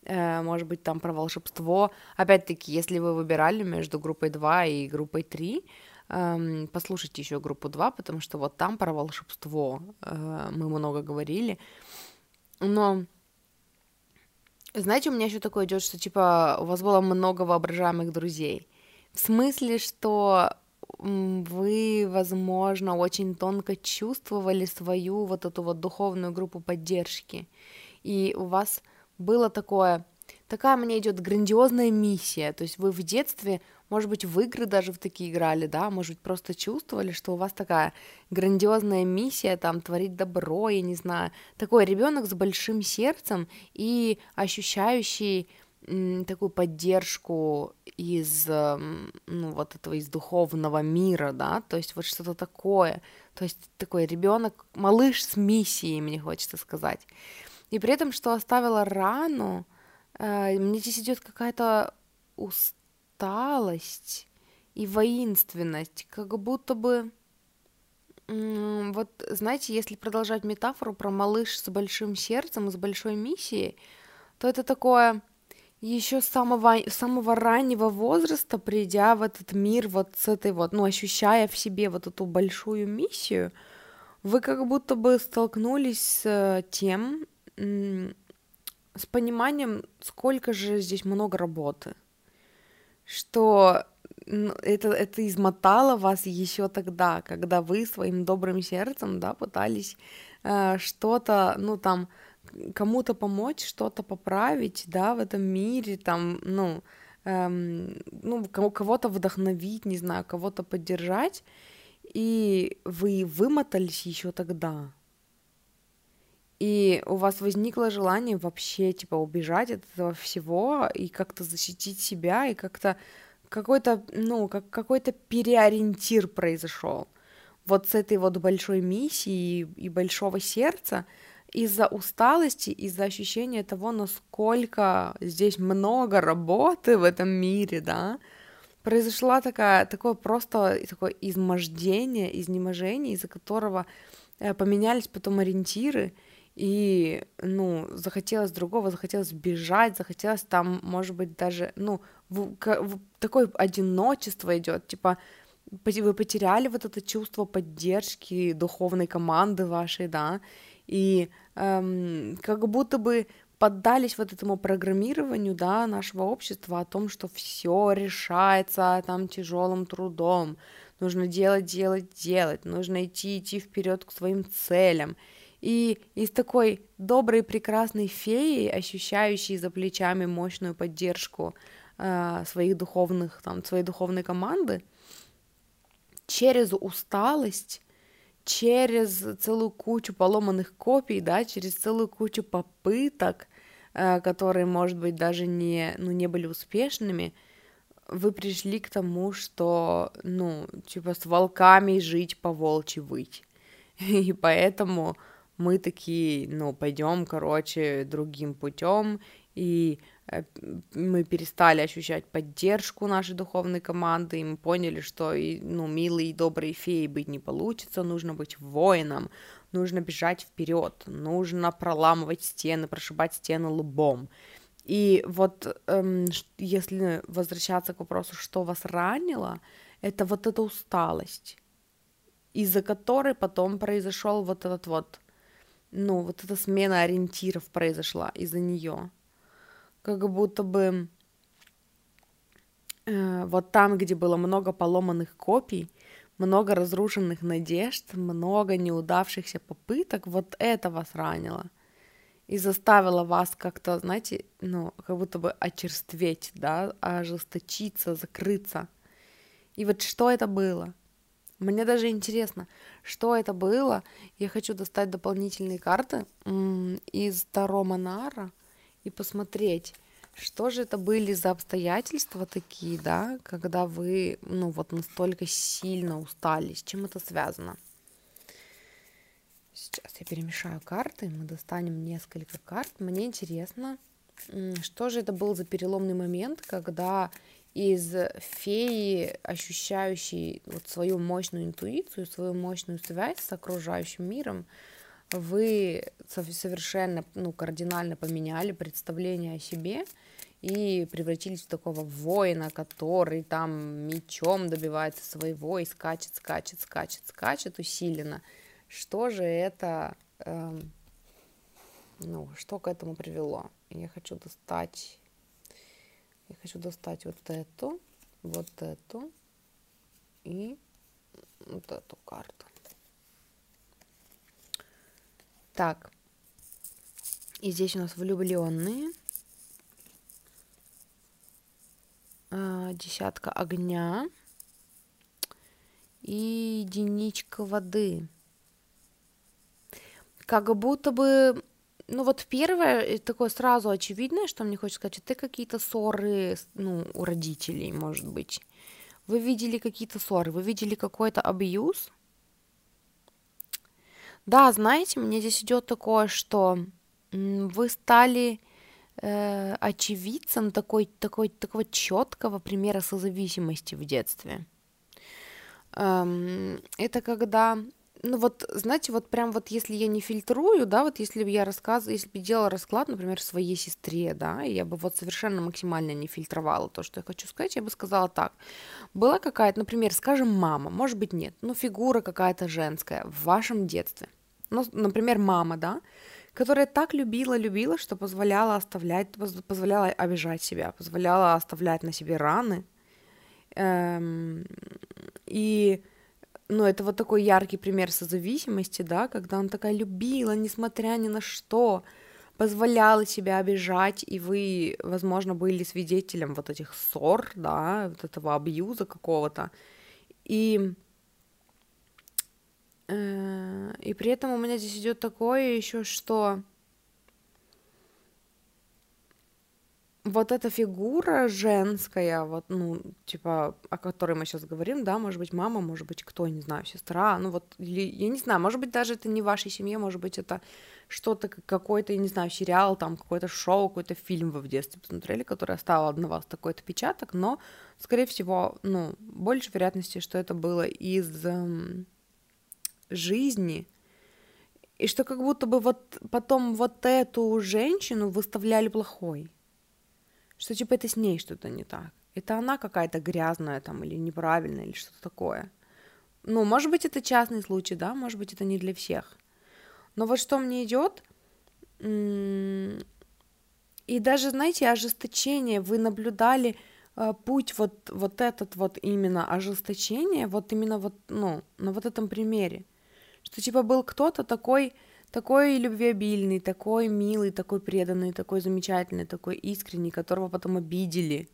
S1: Э, может быть, там про волшебство. Опять-таки, если вы выбирали между группой 2 и группой 3, эм, послушайте еще группу 2, потому что вот там про волшебство э, мы много говорили. Но знаете, у меня еще такое идет, что типа у вас было много воображаемых друзей. В смысле, что вы, возможно, очень тонко чувствовали свою вот эту вот духовную группу поддержки. И у вас было такое, такая мне идет грандиозная миссия. То есть вы в детстве может быть, в игры даже в такие играли, да, может быть, просто чувствовали, что у вас такая грандиозная миссия, там, творить добро, я не знаю. Такой ребенок с большим сердцем и ощущающий такую поддержку из, ну, вот этого, из духовного мира, да, то есть вот что-то такое, то есть такой ребенок, малыш с миссией, мне хочется сказать. И при этом, что оставила рану, э, мне здесь идет какая-то усталость, и воинственность, как будто бы вот, знаете, если продолжать метафору про малыш с большим сердцем и с большой миссией, то это такое еще с самого, самого раннего возраста, придя в этот мир вот с этой вот, ну, ощущая в себе вот эту большую миссию, вы как будто бы столкнулись с тем, с пониманием, сколько же здесь много работы, что это, это измотало вас еще тогда, когда вы своим добрым сердцем, да, пытались э, что-то, ну, там, кому-то помочь, что-то поправить, да, в этом мире, там, ну, эм, ну, кого-то вдохновить, не знаю, кого-то поддержать, и вы вымотались еще тогда. И у вас возникло желание вообще, типа, убежать от этого всего и как-то защитить себя, и как-то какой-то, ну, как какой-то переориентир произошел. Вот с этой вот большой миссией и большого сердца из-за усталости, из-за ощущения того, насколько здесь много работы в этом мире, да, произошла такая, такое просто такое измождение, изнеможение, из-за которого э, поменялись потом ориентиры, и, ну, захотелось другого, захотелось бежать, захотелось там, может быть, даже, ну, в, в, такое одиночество идет, типа, вы потеряли вот это чувство поддержки духовной команды вашей, да, и эм, как будто бы поддались вот этому программированию, да, нашего общества о том, что все решается там тяжелым трудом, нужно делать, делать, делать, нужно идти, идти вперед к своим целям. И из такой доброй, прекрасной феи, ощущающей за плечами мощную поддержку э, своих духовных, там, своей духовной команды, через усталость через целую кучу поломанных копий, да, через целую кучу попыток, э, которые, может быть, даже не, ну, не были успешными, вы пришли к тому, что, ну, типа, с волками жить по волчьи выть. (laughs) И поэтому мы такие, ну, пойдем, короче, другим путем, и Э, мы перестали ощущать поддержку нашей духовной команды, и мы поняли, что ну, милые и добрые феи быть не получится, нужно быть воином, нужно бежать вперед, нужно проламывать стены, прошибать стены лбом. И вот эм, если возвращаться к вопросу, что вас ранило, это вот эта усталость, из-за которой потом произошел вот этот вот, ну, вот эта смена ориентиров произошла из-за нее как будто бы э, вот там, где было много поломанных копий, много разрушенных надежд, много неудавшихся попыток, вот это вас ранило и заставило вас как-то, знаете, ну, как будто бы очерстветь, да, ожесточиться, закрыться. И вот что это было? Мне даже интересно, что это было. Я хочу достать дополнительные карты из Таро Монара и посмотреть, что же это были за обстоятельства такие, да, когда вы, ну, вот настолько сильно устали, с чем это связано? Сейчас я перемешаю карты, мы достанем несколько карт. Мне интересно, что же это был за переломный момент, когда из феи, ощущающей вот свою мощную интуицию, свою мощную связь с окружающим миром, вы совершенно, ну, кардинально поменяли представление о себе и превратились в такого воина, который там мечом добивается своего и скачет, скачет, скачет, скачет усиленно. Что же это, эм, ну, что к этому привело? Я хочу достать, я хочу достать вот эту, вот эту и вот эту карту. Так. И здесь у нас влюбленные. А, десятка огня. И единичка воды. Как будто бы ну вот первое, такое сразу очевидное, что мне хочется сказать, это какие-то ссоры, ну, у родителей, может быть. Вы видели какие-то ссоры, вы видели какой-то абьюз, да, знаете, мне здесь идет такое, что вы стали э, очевидцем такой, такой, такого четкого примера созависимости в детстве. Эм, это когда, ну вот, знаете, вот прям вот если я не фильтрую, да, вот если бы я рассказывала, если бы делала расклад, например, своей сестре, да, я бы вот совершенно максимально не фильтровала то, что я хочу сказать, я бы сказала так. Была какая-то, например, скажем, мама, может быть, нет, но фигура какая-то женская в вашем детстве – ну, например, мама, да, которая так любила, любила, что позволяла оставлять, позволяла обижать себя, позволяла оставлять на себе раны. Эм, и, ну, это вот такой яркий пример созависимости, да, когда она такая любила, несмотря ни на что, позволяла себя обижать, и вы, возможно, были свидетелем вот этих ссор, да, вот этого абьюза какого-то. И Э, и при этом у меня здесь идет такое еще, что вот эта фигура женская, вот, ну, типа, о которой мы сейчас говорим, да, может быть, мама, может быть, кто, не знаю, сестра, ну вот, или, я не знаю, может быть, даже это не в вашей семье, может быть, это что-то, какой-то, я не знаю, сериал, там, какое-то шоу, какой-то фильм вы в детстве посмотрели, который оставил на вас такой-то отпечаток, но, скорее всего, ну, больше вероятности, что это было из эм, жизни, и что как будто бы вот потом вот эту женщину выставляли плохой. Что типа это с ней что-то не так. Это она какая-то грязная там или неправильная или что-то такое. Ну, может быть, это частный случай, да, может быть, это не для всех. Но вот что мне идет, и даже, знаете, ожесточение, вы наблюдали э, путь вот, вот этот вот именно ожесточение, вот именно вот, ну, на вот этом примере что типа был кто-то такой, такой любвеобильный, такой милый, такой преданный, такой замечательный, такой искренний, которого потом обидели,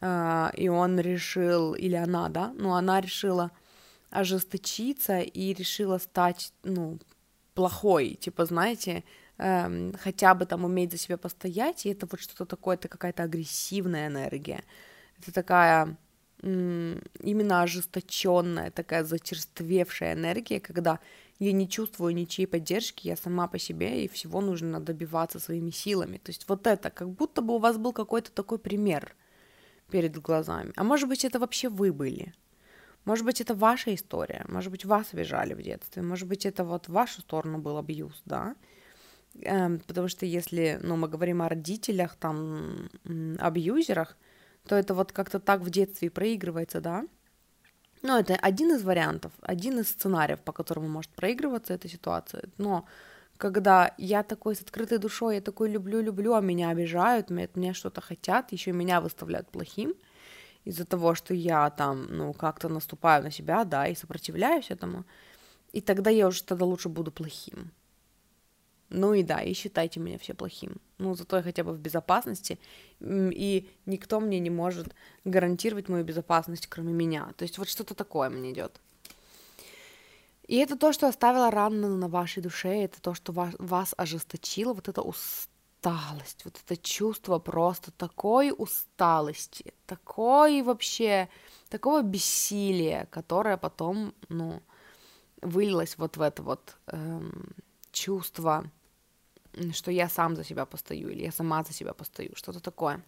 S1: э, и он решил, или она, да, ну она решила ожесточиться и решила стать, ну, плохой, типа, знаете, э, хотя бы там уметь за себя постоять, и это вот что-то такое, это какая-то агрессивная энергия, это такая именно ожесточенная, такая зачерствевшая энергия, когда я не чувствую ничьей поддержки, я сама по себе, и всего нужно добиваться своими силами. То есть вот это, как будто бы у вас был какой-то такой пример перед глазами. А может быть, это вообще вы были. Может быть, это ваша история, может быть, вас обижали в детстве, может быть, это вот в вашу сторону был абьюз, да, эм, потому что если, ну, мы говорим о родителях, там, абьюзерах, то это вот как-то так в детстве проигрывается, да. Ну, это один из вариантов, один из сценариев, по которому может проигрываться эта ситуация. Но когда я такой с открытой душой, я такой люблю-люблю, а меня обижают, меня, меня что-то хотят, еще меня выставляют плохим из-за того, что я там, ну, как-то наступаю на себя, да, и сопротивляюсь этому, и тогда я уже тогда лучше буду плохим. Ну и да, и считайте меня все плохим. Ну, зато я хотя бы в безопасности, и никто мне не может гарантировать мою безопасность, кроме меня. То есть вот что-то такое мне идет. И это то, что оставило рану на вашей душе, это то, что вас, вас ожесточило, вот эта усталость, вот это чувство просто такой усталости, такой вообще, такого бессилия, которое потом, ну, вылилось вот в это вот эм, чувство что я сам за себя постою, или я сама за себя постою, что-то такое.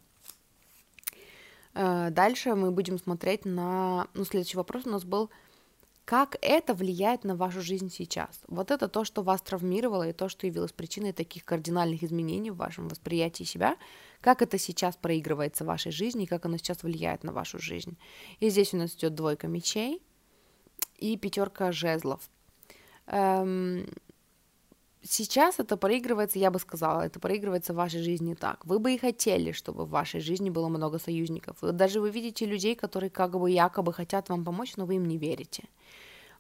S1: Э, дальше мы будем смотреть на... Ну, следующий вопрос у нас был, как это влияет на вашу жизнь сейчас? Вот это то, что вас травмировало, и то, что явилось причиной таких кардинальных изменений в вашем восприятии себя, как это сейчас проигрывается в вашей жизни, и как оно сейчас влияет на вашу жизнь. И здесь у нас идет двойка мечей и пятерка жезлов. Эм, сейчас это проигрывается, я бы сказала, это проигрывается в вашей жизни так. Вы бы и хотели, чтобы в вашей жизни было много союзников. Даже вы видите людей, которые как бы якобы хотят вам помочь, но вы им не верите.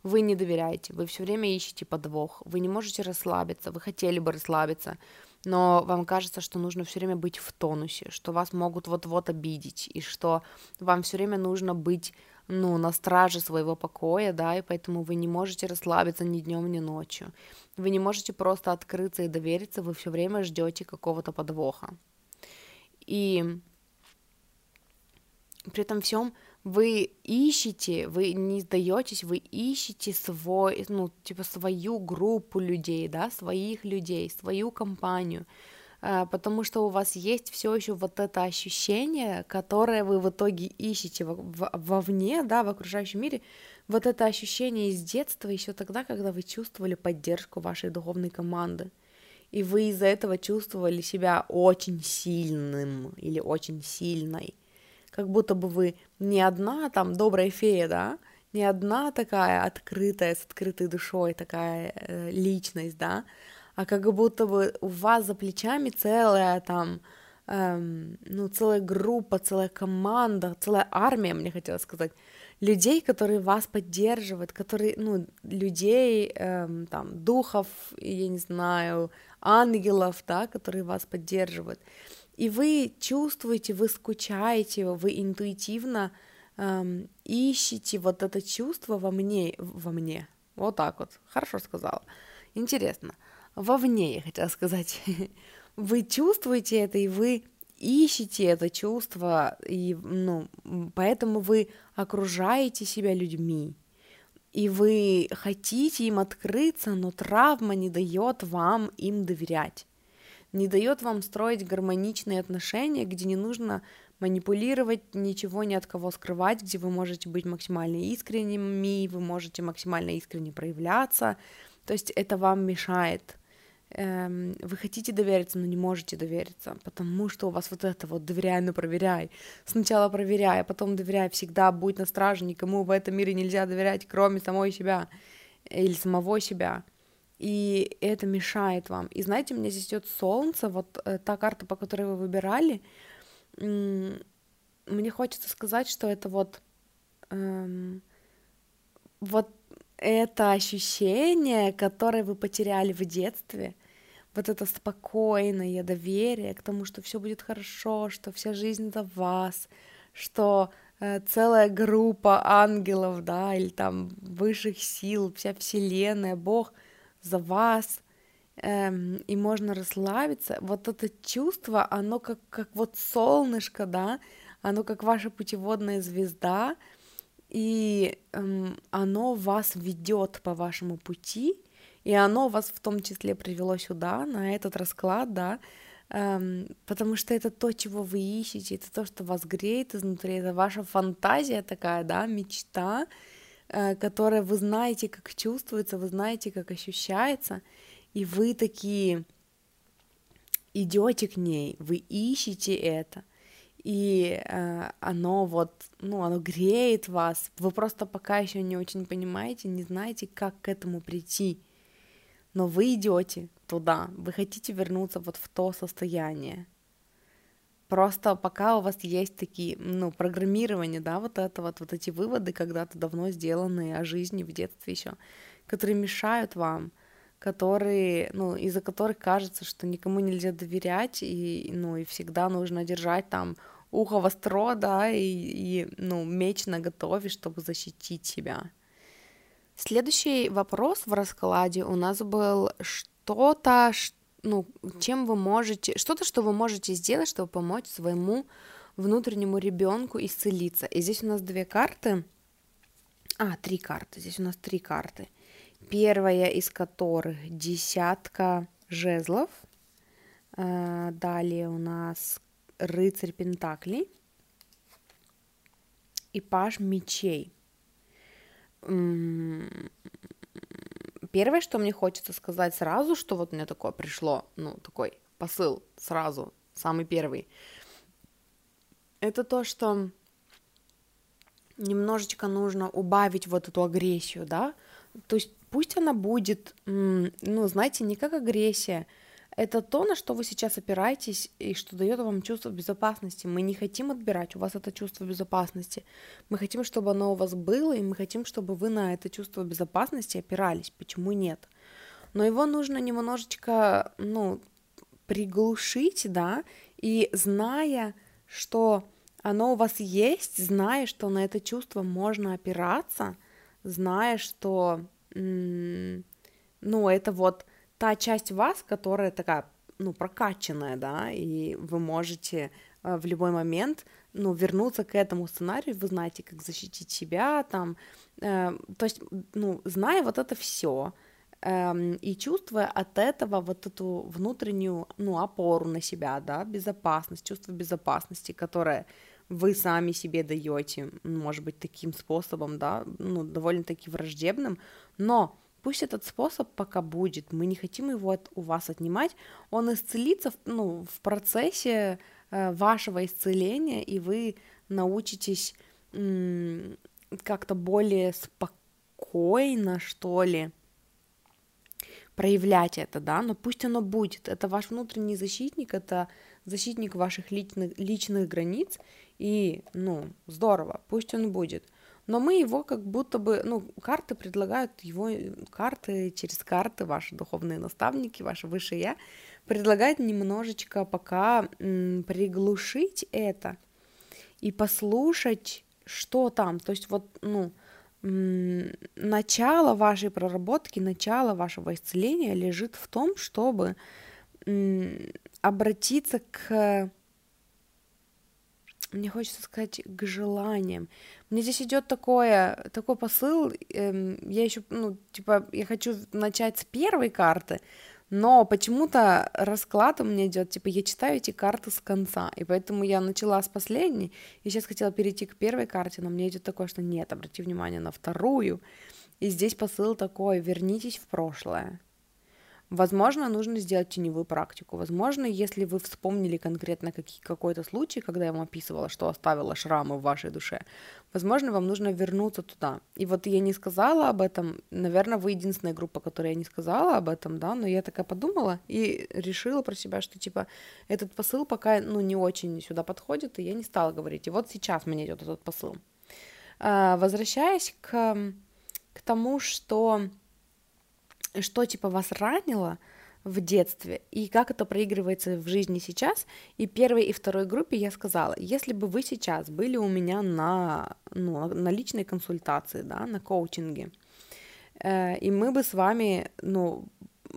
S1: Вы не доверяете, вы все время ищете подвох, вы не можете расслабиться, вы хотели бы расслабиться, но вам кажется, что нужно все время быть в тонусе, что вас могут вот-вот обидеть, и что вам все время нужно быть ну, на страже своего покоя, да, и поэтому вы не можете расслабиться ни днем, ни ночью. Вы не можете просто открыться и довериться, вы все время ждете какого-то подвоха. И при этом всем вы ищете, вы не сдаетесь, вы ищете свой, ну, типа свою группу людей, да, своих людей, свою компанию, потому что у вас есть все еще вот это ощущение, которое вы в итоге ищете вовне, да, в окружающем мире, вот это ощущение из детства еще тогда, когда вы чувствовали поддержку вашей духовной команды, и вы из-за этого чувствовали себя очень сильным или очень сильной, как будто бы вы не одна там добрая фея, да, не одна такая открытая, с открытой душой такая э, личность, да, а как будто бы у вас за плечами целая там, эм, ну, целая группа, целая команда, целая армия, мне хотелось сказать, людей, которые вас поддерживают, которые, ну, людей, эм, там, духов, я не знаю, ангелов, да, которые вас поддерживают. И вы чувствуете, вы скучаете, вы интуитивно эм, ищете вот это чувство во мне, во мне, вот так вот, хорошо сказала. Интересно, вовне, я хотела сказать. (laughs) Вы чувствуете это, и вы ищете это чувство, и, ну, поэтому вы окружаете себя людьми, и вы хотите им открыться, но травма не дает вам им доверять, не дает вам строить гармоничные отношения, где не нужно манипулировать, ничего ни от кого скрывать, где вы можете быть максимально искренними, вы можете максимально искренне проявляться, то есть это вам мешает. Эм, вы хотите довериться, но не можете довериться, потому что у вас вот это вот доверяй, но проверяй. Сначала проверяй, а потом доверяй. Всегда будь на страже, никому в этом мире нельзя доверять, кроме самой себя или самого себя. И это мешает вам. И знаете, у меня здесь идет солнце, вот э, та карта, по которой вы выбирали, мне хочется сказать, что это вот эм, вот это ощущение, которое вы потеряли в детстве, вот это спокойное доверие к тому, что все будет хорошо, что вся жизнь за вас, что э, целая группа ангелов, да, или там высших сил, вся вселенная, Бог за вас, эм, и можно расслабиться. Вот это чувство, оно как, как вот солнышко, да, оно как ваша путеводная звезда, и эм, оно вас ведет по вашему пути, и оно вас в том числе привело сюда, на этот расклад, да, эм, потому что это то, чего вы ищете, это то, что вас греет изнутри, это ваша фантазия такая, да, мечта, э, которая вы знаете, как чувствуется, вы знаете, как ощущается, и вы такие идете к ней, вы ищете это, и э, оно вот, ну, оно греет вас, вы просто пока еще не очень понимаете, не знаете, как к этому прийти, но вы идете туда, вы хотите вернуться вот в то состояние. Просто пока у вас есть такие, ну, программирование, да, вот это вот, вот эти выводы когда-то давно сделанные о жизни в детстве еще, которые мешают вам, которые, ну, из-за которых кажется, что никому нельзя доверять, и, ну, и всегда нужно держать там ухо востро, да, и, и, ну, меч на готове, чтобы защитить себя. Следующий вопрос в раскладе у нас был что-то, ну, чем вы можете, что-то, что вы можете сделать, чтобы помочь своему внутреннему ребенку исцелиться. И здесь у нас две карты, а, три карты, здесь у нас три карты первая из которых десятка жезлов. Э, далее у нас рыцарь Пентаклей и паш мечей. Первое, что мне хочется сказать сразу, что вот мне такое пришло, ну, такой посыл сразу, самый первый, это то, что немножечко нужно убавить вот эту агрессию, да, то есть пусть она будет, ну, знаете, не как агрессия, это то, на что вы сейчас опираетесь и что дает вам чувство безопасности. Мы не хотим отбирать у вас это чувство безопасности. Мы хотим, чтобы оно у вас было, и мы хотим, чтобы вы на это чувство безопасности опирались. Почему нет? Но его нужно немножечко, ну, приглушить, да, и зная, что оно у вас есть, зная, что на это чувство можно опираться, зная, что ну, это вот та часть вас, которая такая, ну, прокачанная, да, и вы можете э, в любой момент, ну, вернуться к этому сценарию, вы знаете, как защитить себя, там, э, то есть, ну, зная вот это все, э, эм, и чувствуя от этого вот эту внутреннюю, ну, опору на себя, да, безопасность, чувство безопасности, которое вы сами себе даете, может быть, таким способом, да, ну, довольно-таки враждебным, но пусть этот способ пока будет, мы не хотим его от, у вас отнимать, он исцелится, ну, в процессе э, вашего исцеления, и вы научитесь м- как-то более спокойно, что ли, проявлять это, да, но пусть оно будет. Это ваш внутренний защитник, это защитник ваших личных, личных границ, и, ну, здорово, пусть он будет. Но мы его как будто бы, ну, карты предлагают его, карты через карты, ваши духовные наставники, ваше высшее я, предлагают немножечко пока м, приглушить это и послушать, что там. То есть вот, ну, начало вашей проработки, начало вашего исцеления лежит в том, чтобы обратиться к мне хочется сказать, к желаниям. Мне здесь идет такое, такой посыл, эм, я еще, ну, типа, я хочу начать с первой карты, но почему-то расклад у меня идет, типа, я читаю эти карты с конца, и поэтому я начала с последней, и сейчас хотела перейти к первой карте, но мне идет такое, что нет, обрати внимание на вторую, и здесь посыл такой, вернитесь в прошлое, Возможно, нужно сделать теневую практику. Возможно, если вы вспомнили конкретно какой-то случай, когда я вам описывала, что оставила шрамы в вашей душе, возможно, вам нужно вернуться туда. И вот я не сказала об этом, наверное, вы единственная группа, которая не сказала об этом, да, но я такая подумала и решила про себя, что, типа, этот посыл пока, ну, не очень сюда подходит, и я не стала говорить. И вот сейчас мне идет этот посыл. А, возвращаясь к, к тому, что что типа вас ранило в детстве и как это проигрывается в жизни сейчас. И первой и второй группе я сказала, если бы вы сейчас были у меня на, ну, на личной консультации, да, на коучинге, э, и мы бы с вами, ну,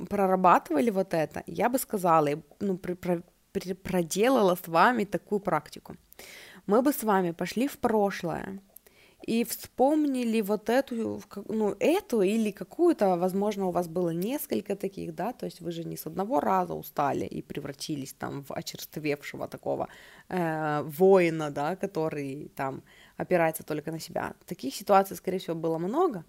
S1: прорабатывали вот это, я бы сказала, ну, при, про, при, проделала с вами такую практику. Мы бы с вами пошли в прошлое, и вспомнили вот эту, ну, эту или какую-то, возможно, у вас было несколько таких, да, то есть вы же не с одного раза устали и превратились там в очерствевшего такого э, воина, да, который там опирается только на себя. Таких ситуаций, скорее всего, было много.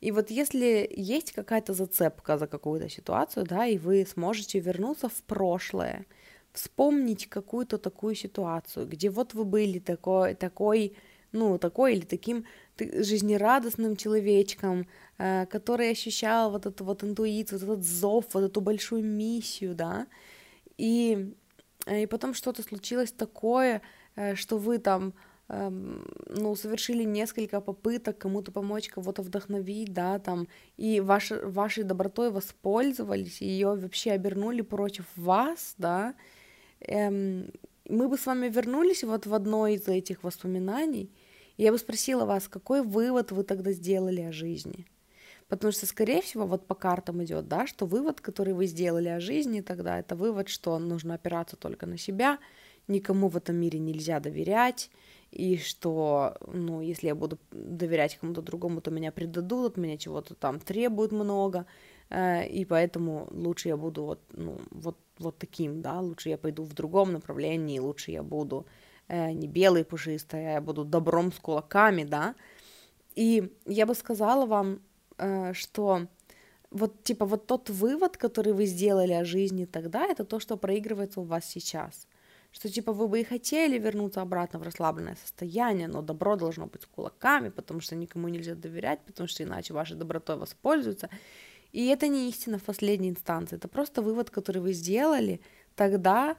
S1: И вот если есть какая-то зацепка за какую-то ситуацию, да, и вы сможете вернуться в прошлое, вспомнить какую-то такую ситуацию, где вот вы были такой, такой ну, такой или таким жизнерадостным человечком, э, который ощущал вот эту вот интуицию, вот этот зов, вот эту большую миссию, да, и, э, и потом что-то случилось такое, э, что вы там, эм, ну, совершили несколько попыток кому-то помочь, кого-то вдохновить, да, там, и ваш, вашей добротой воспользовались, ее вообще обернули против вас, да, эм, мы бы с вами вернулись вот в одно из этих воспоминаний, я бы спросила вас, какой вывод вы тогда сделали о жизни? Потому что, скорее всего, вот по картам идет, да, что вывод, который вы сделали о жизни тогда, это вывод, что нужно опираться только на себя, никому в этом мире нельзя доверять, и что, ну, если я буду доверять кому-то другому, то меня предадут, от меня чего-то там требуют много, э, и поэтому лучше я буду вот, ну, вот, вот таким, да, лучше я пойду в другом направлении, лучше я буду не белый пушистый, а буду добром с кулаками, да. И я бы сказала вам, э, что вот типа вот тот вывод, который вы сделали о жизни тогда, это то, что проигрывается у вас сейчас. Что типа вы бы и хотели вернуться обратно в расслабленное состояние, но добро должно быть с кулаками, потому что никому нельзя доверять, потому что иначе вашей добротой воспользуются. И это не истина в последней инстанции, это просто вывод, который вы сделали тогда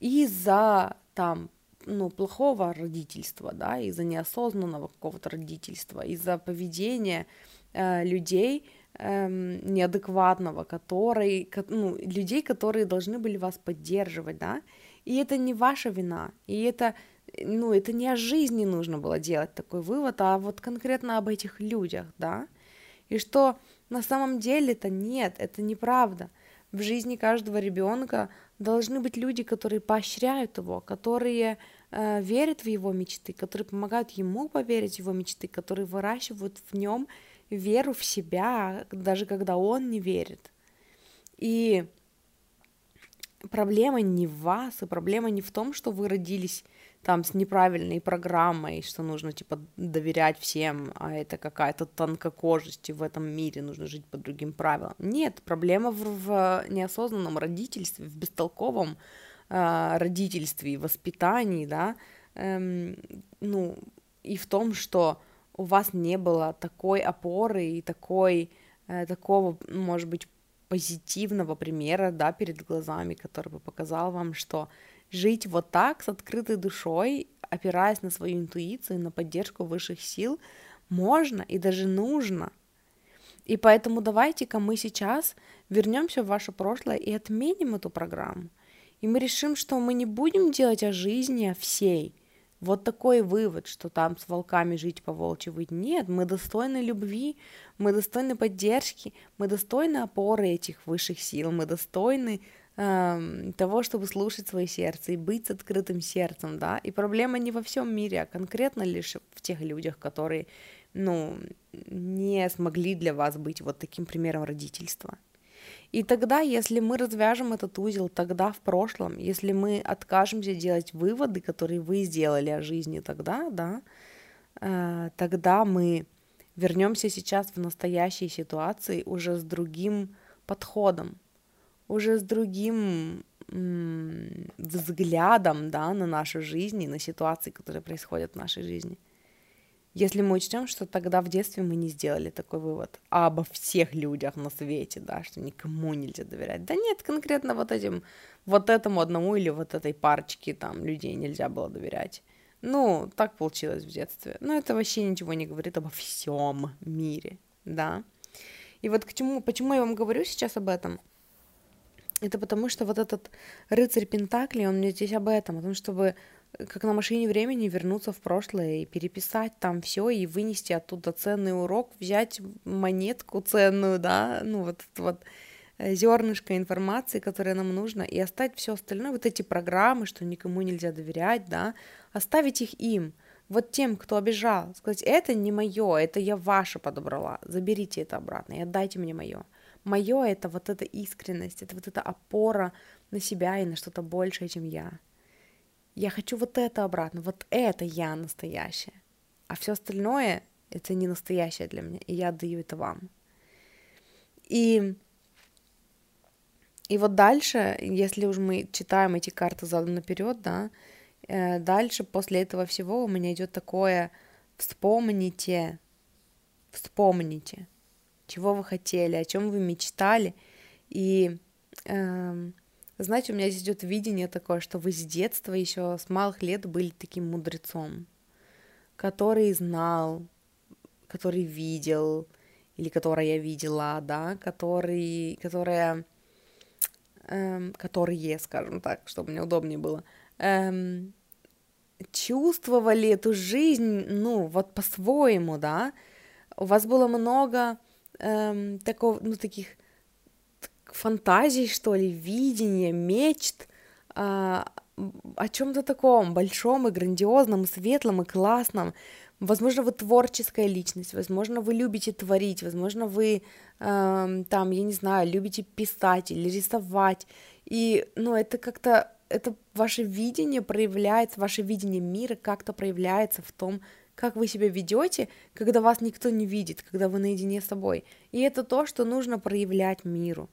S1: из-за там ну, плохого родительства, да, из-за неосознанного какого-то родительства, из-за поведения э, людей э, неадекватного, который, ну, людей, которые должны были вас поддерживать, да, и это не ваша вина, и это, ну, это не о жизни нужно было делать такой вывод, а вот конкретно об этих людях, да, и что на самом деле это нет, это неправда. В жизни каждого ребенка должны быть люди, которые поощряют его, которые э, верят в его мечты, которые помогают ему поверить в его мечты, которые выращивают в нем веру в себя, даже когда он не верит. И проблема не в вас, и проблема не в том, что вы родились там с неправильной программой, что нужно типа доверять всем, а это какая-то тонкокожесть, и в этом мире нужно жить по другим правилам. Нет, проблема в, в неосознанном родительстве, в бестолковом э, родительстве и воспитании, да, эм, ну, и в том, что у вас не было такой опоры и такой, э, такого, может быть, позитивного примера, да, перед глазами, который бы показал вам, что жить вот так, с открытой душой, опираясь на свою интуицию, на поддержку высших сил, можно и даже нужно. И поэтому давайте-ка мы сейчас вернемся в ваше прошлое и отменим эту программу. И мы решим, что мы не будем делать о жизни всей. Вот такой вывод, что там с волками жить по волчьи быть. Нет, мы достойны любви, мы достойны поддержки, мы достойны опоры этих высших сил, мы достойны э, того, чтобы слушать свое сердце и быть с открытым сердцем, да. И проблема не во всем мире, а конкретно лишь в тех людях, которые, ну, не смогли для вас быть вот таким примером родительства. И тогда, если мы развяжем этот узел тогда в прошлом, если мы откажемся делать выводы, которые вы сделали о жизни тогда, да, э, тогда мы вернемся сейчас в настоящей ситуации уже с другим подходом, уже с другим взглядом, да, на нашу жизнь и на ситуации, которые происходят в нашей жизни. Если мы учтем, что тогда в детстве мы не сделали такой вывод обо всех людях на свете, да, что никому нельзя доверять. Да нет, конкретно вот этим, вот этому одному или вот этой парочке там людей нельзя было доверять. Ну, так получилось в детстве. Но это вообще ничего не говорит обо всем мире, да. И вот к чему, почему я вам говорю сейчас об этом? Это потому что вот этот рыцарь Пентакли, он мне здесь об этом, о том, чтобы как на машине времени вернуться в прошлое и переписать там все и вынести оттуда ценный урок, взять монетку ценную, да, ну вот вот э, зернышко информации, которое нам нужно, и оставить все остальное, вот эти программы, что никому нельзя доверять, да, оставить их им, вот тем, кто обижал, сказать, это не мое, это я ваше подобрала, заберите это обратно и отдайте мне мое. Мое это вот эта искренность, это вот эта опора на себя и на что-то большее, чем я. Я хочу вот это обратно, вот это я настоящая, а все остальное это не настоящее для меня, и я отдаю это вам. И и вот дальше, если уж мы читаем эти карты задом наперед, да, э, дальше после этого всего у меня идет такое вспомните, вспомните, чего вы хотели, о чем вы мечтали, и э, знаете, у меня здесь идет видение такое, что вы с детства еще с малых лет были таким мудрецом, который знал, который видел, или которая я видела, да, который, которая, эм, которые, скажем так, чтобы мне удобнее было, эм, чувствовали эту жизнь, ну, вот по-своему, да, у вас было много эм, такого, ну, таких фантазий, что ли, видения, мечт а, о чем-то таком большом и грандиозном, и светлом, и классном. Возможно, вы творческая личность, возможно, вы любите творить, возможно, вы э, там, я не знаю, любите писать или рисовать. И, ну, это как-то, это ваше видение проявляется, ваше видение мира как-то проявляется в том, как вы себя ведете, когда вас никто не видит, когда вы наедине с собой. И это то, что нужно проявлять миру.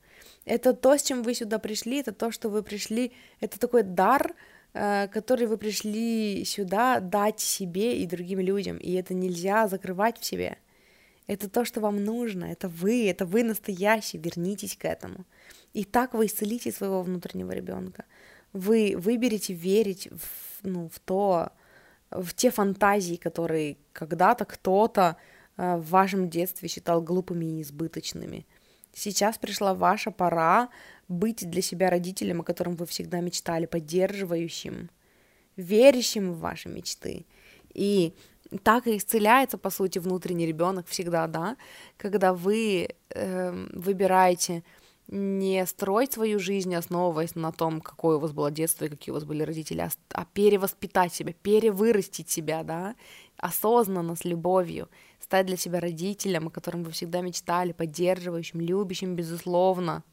S1: Это то, с чем вы сюда пришли, это то, что вы пришли, это такой дар, э, который вы пришли сюда дать себе и другим людям, и это нельзя закрывать в себе. Это то, что вам нужно, это вы, это вы настоящий, вернитесь к этому. И так вы исцелите своего внутреннего ребенка. Вы выберете верить в, ну, в то, в те фантазии, которые когда-то кто-то э, в вашем детстве считал глупыми и избыточными. Сейчас пришла ваша пора быть для себя родителем, о котором вы всегда мечтали, поддерживающим, верящим в ваши мечты. И так и исцеляется, по сути, внутренний ребенок всегда, да, когда вы э, выбираете не строить свою жизнь, основываясь на том, какое у вас было детство и какие у вас были родители, а, а перевоспитать себя, перевырастить себя, да, осознанно, с любовью, стать для себя родителем, о котором вы всегда мечтали, поддерживающим, любящим, безусловно,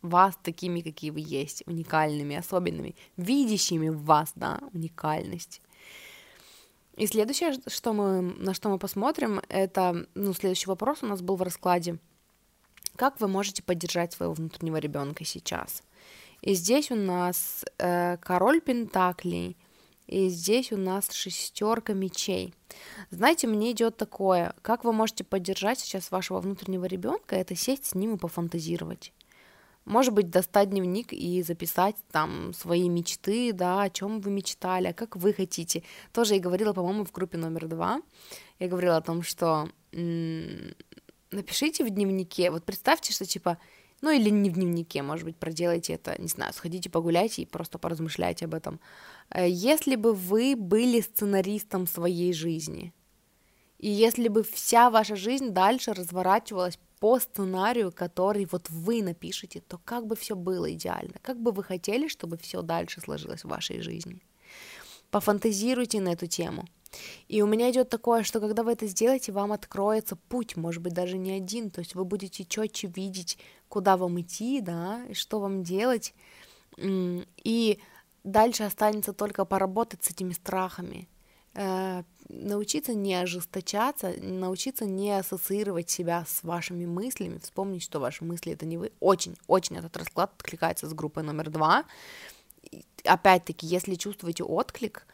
S1: вас такими, какие вы есть, уникальными, особенными, видящими в вас, да, уникальность. И следующее, что мы, на что мы посмотрим, это, ну, следующий вопрос у нас был в раскладе – как вы можете поддержать своего внутреннего ребенка сейчас? И здесь у нас э, король Пентаклей, и здесь у нас шестерка мечей. Знаете, мне идет такое, как вы можете поддержать сейчас вашего внутреннего ребенка, это сесть с ним и пофантазировать. Может быть, достать дневник и записать там свои мечты, да, о чем вы мечтали, а как вы хотите. Тоже я говорила, по-моему, в группе номер два. Я говорила о том, что напишите в дневнике, вот представьте, что типа, ну или не в дневнике, может быть, проделайте это, не знаю, сходите погуляйте и просто поразмышляйте об этом. Э, если бы вы были сценаристом своей жизни, и если бы вся ваша жизнь дальше разворачивалась по сценарию, который вот вы напишете, то как бы все было идеально, как бы вы хотели, чтобы все дальше сложилось в вашей жизни. Пофантазируйте на эту тему. И у меня идет такое, что когда вы это сделаете, вам откроется путь, может быть, даже не один, то есть вы будете четче видеть, куда вам идти, да, и что вам делать, и дальше останется только поработать с этими страхами, э, научиться не ожесточаться, научиться не ассоциировать себя с вашими мыслями, вспомнить, что ваши мысли это не вы. Очень, очень этот расклад откликается с группой номер два. Опять-таки, если чувствуете отклик,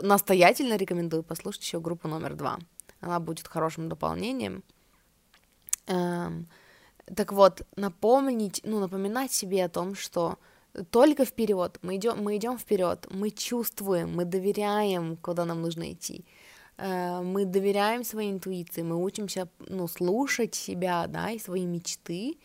S1: настоятельно рекомендую послушать еще группу номер два. Она будет хорошим дополнением. Эм, так вот, напомнить, ну, напоминать себе о том, что только вперед, мы идем, мы идем вперед, мы чувствуем, мы доверяем, куда нам нужно идти, э, мы доверяем своей интуиции, мы учимся, ну, слушать себя, да, и свои мечты,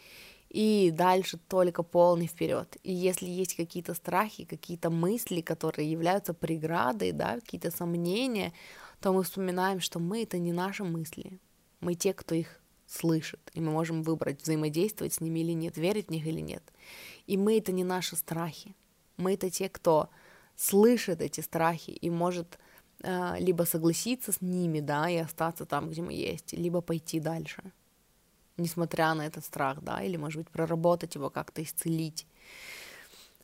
S1: и дальше только полный вперед. И если есть какие-то страхи, какие-то мысли, которые являются преградой, да, какие-то сомнения, то мы вспоминаем, что мы это не наши мысли, мы те, кто их слышит, и мы можем выбрать, взаимодействовать с ними или нет, верить в них или нет. И мы это не наши страхи. Мы это те, кто слышит эти страхи и может э, либо согласиться с ними, да, и остаться там, где мы есть, либо пойти дальше, несмотря на этот страх, да, или, может быть, проработать его, как-то исцелить.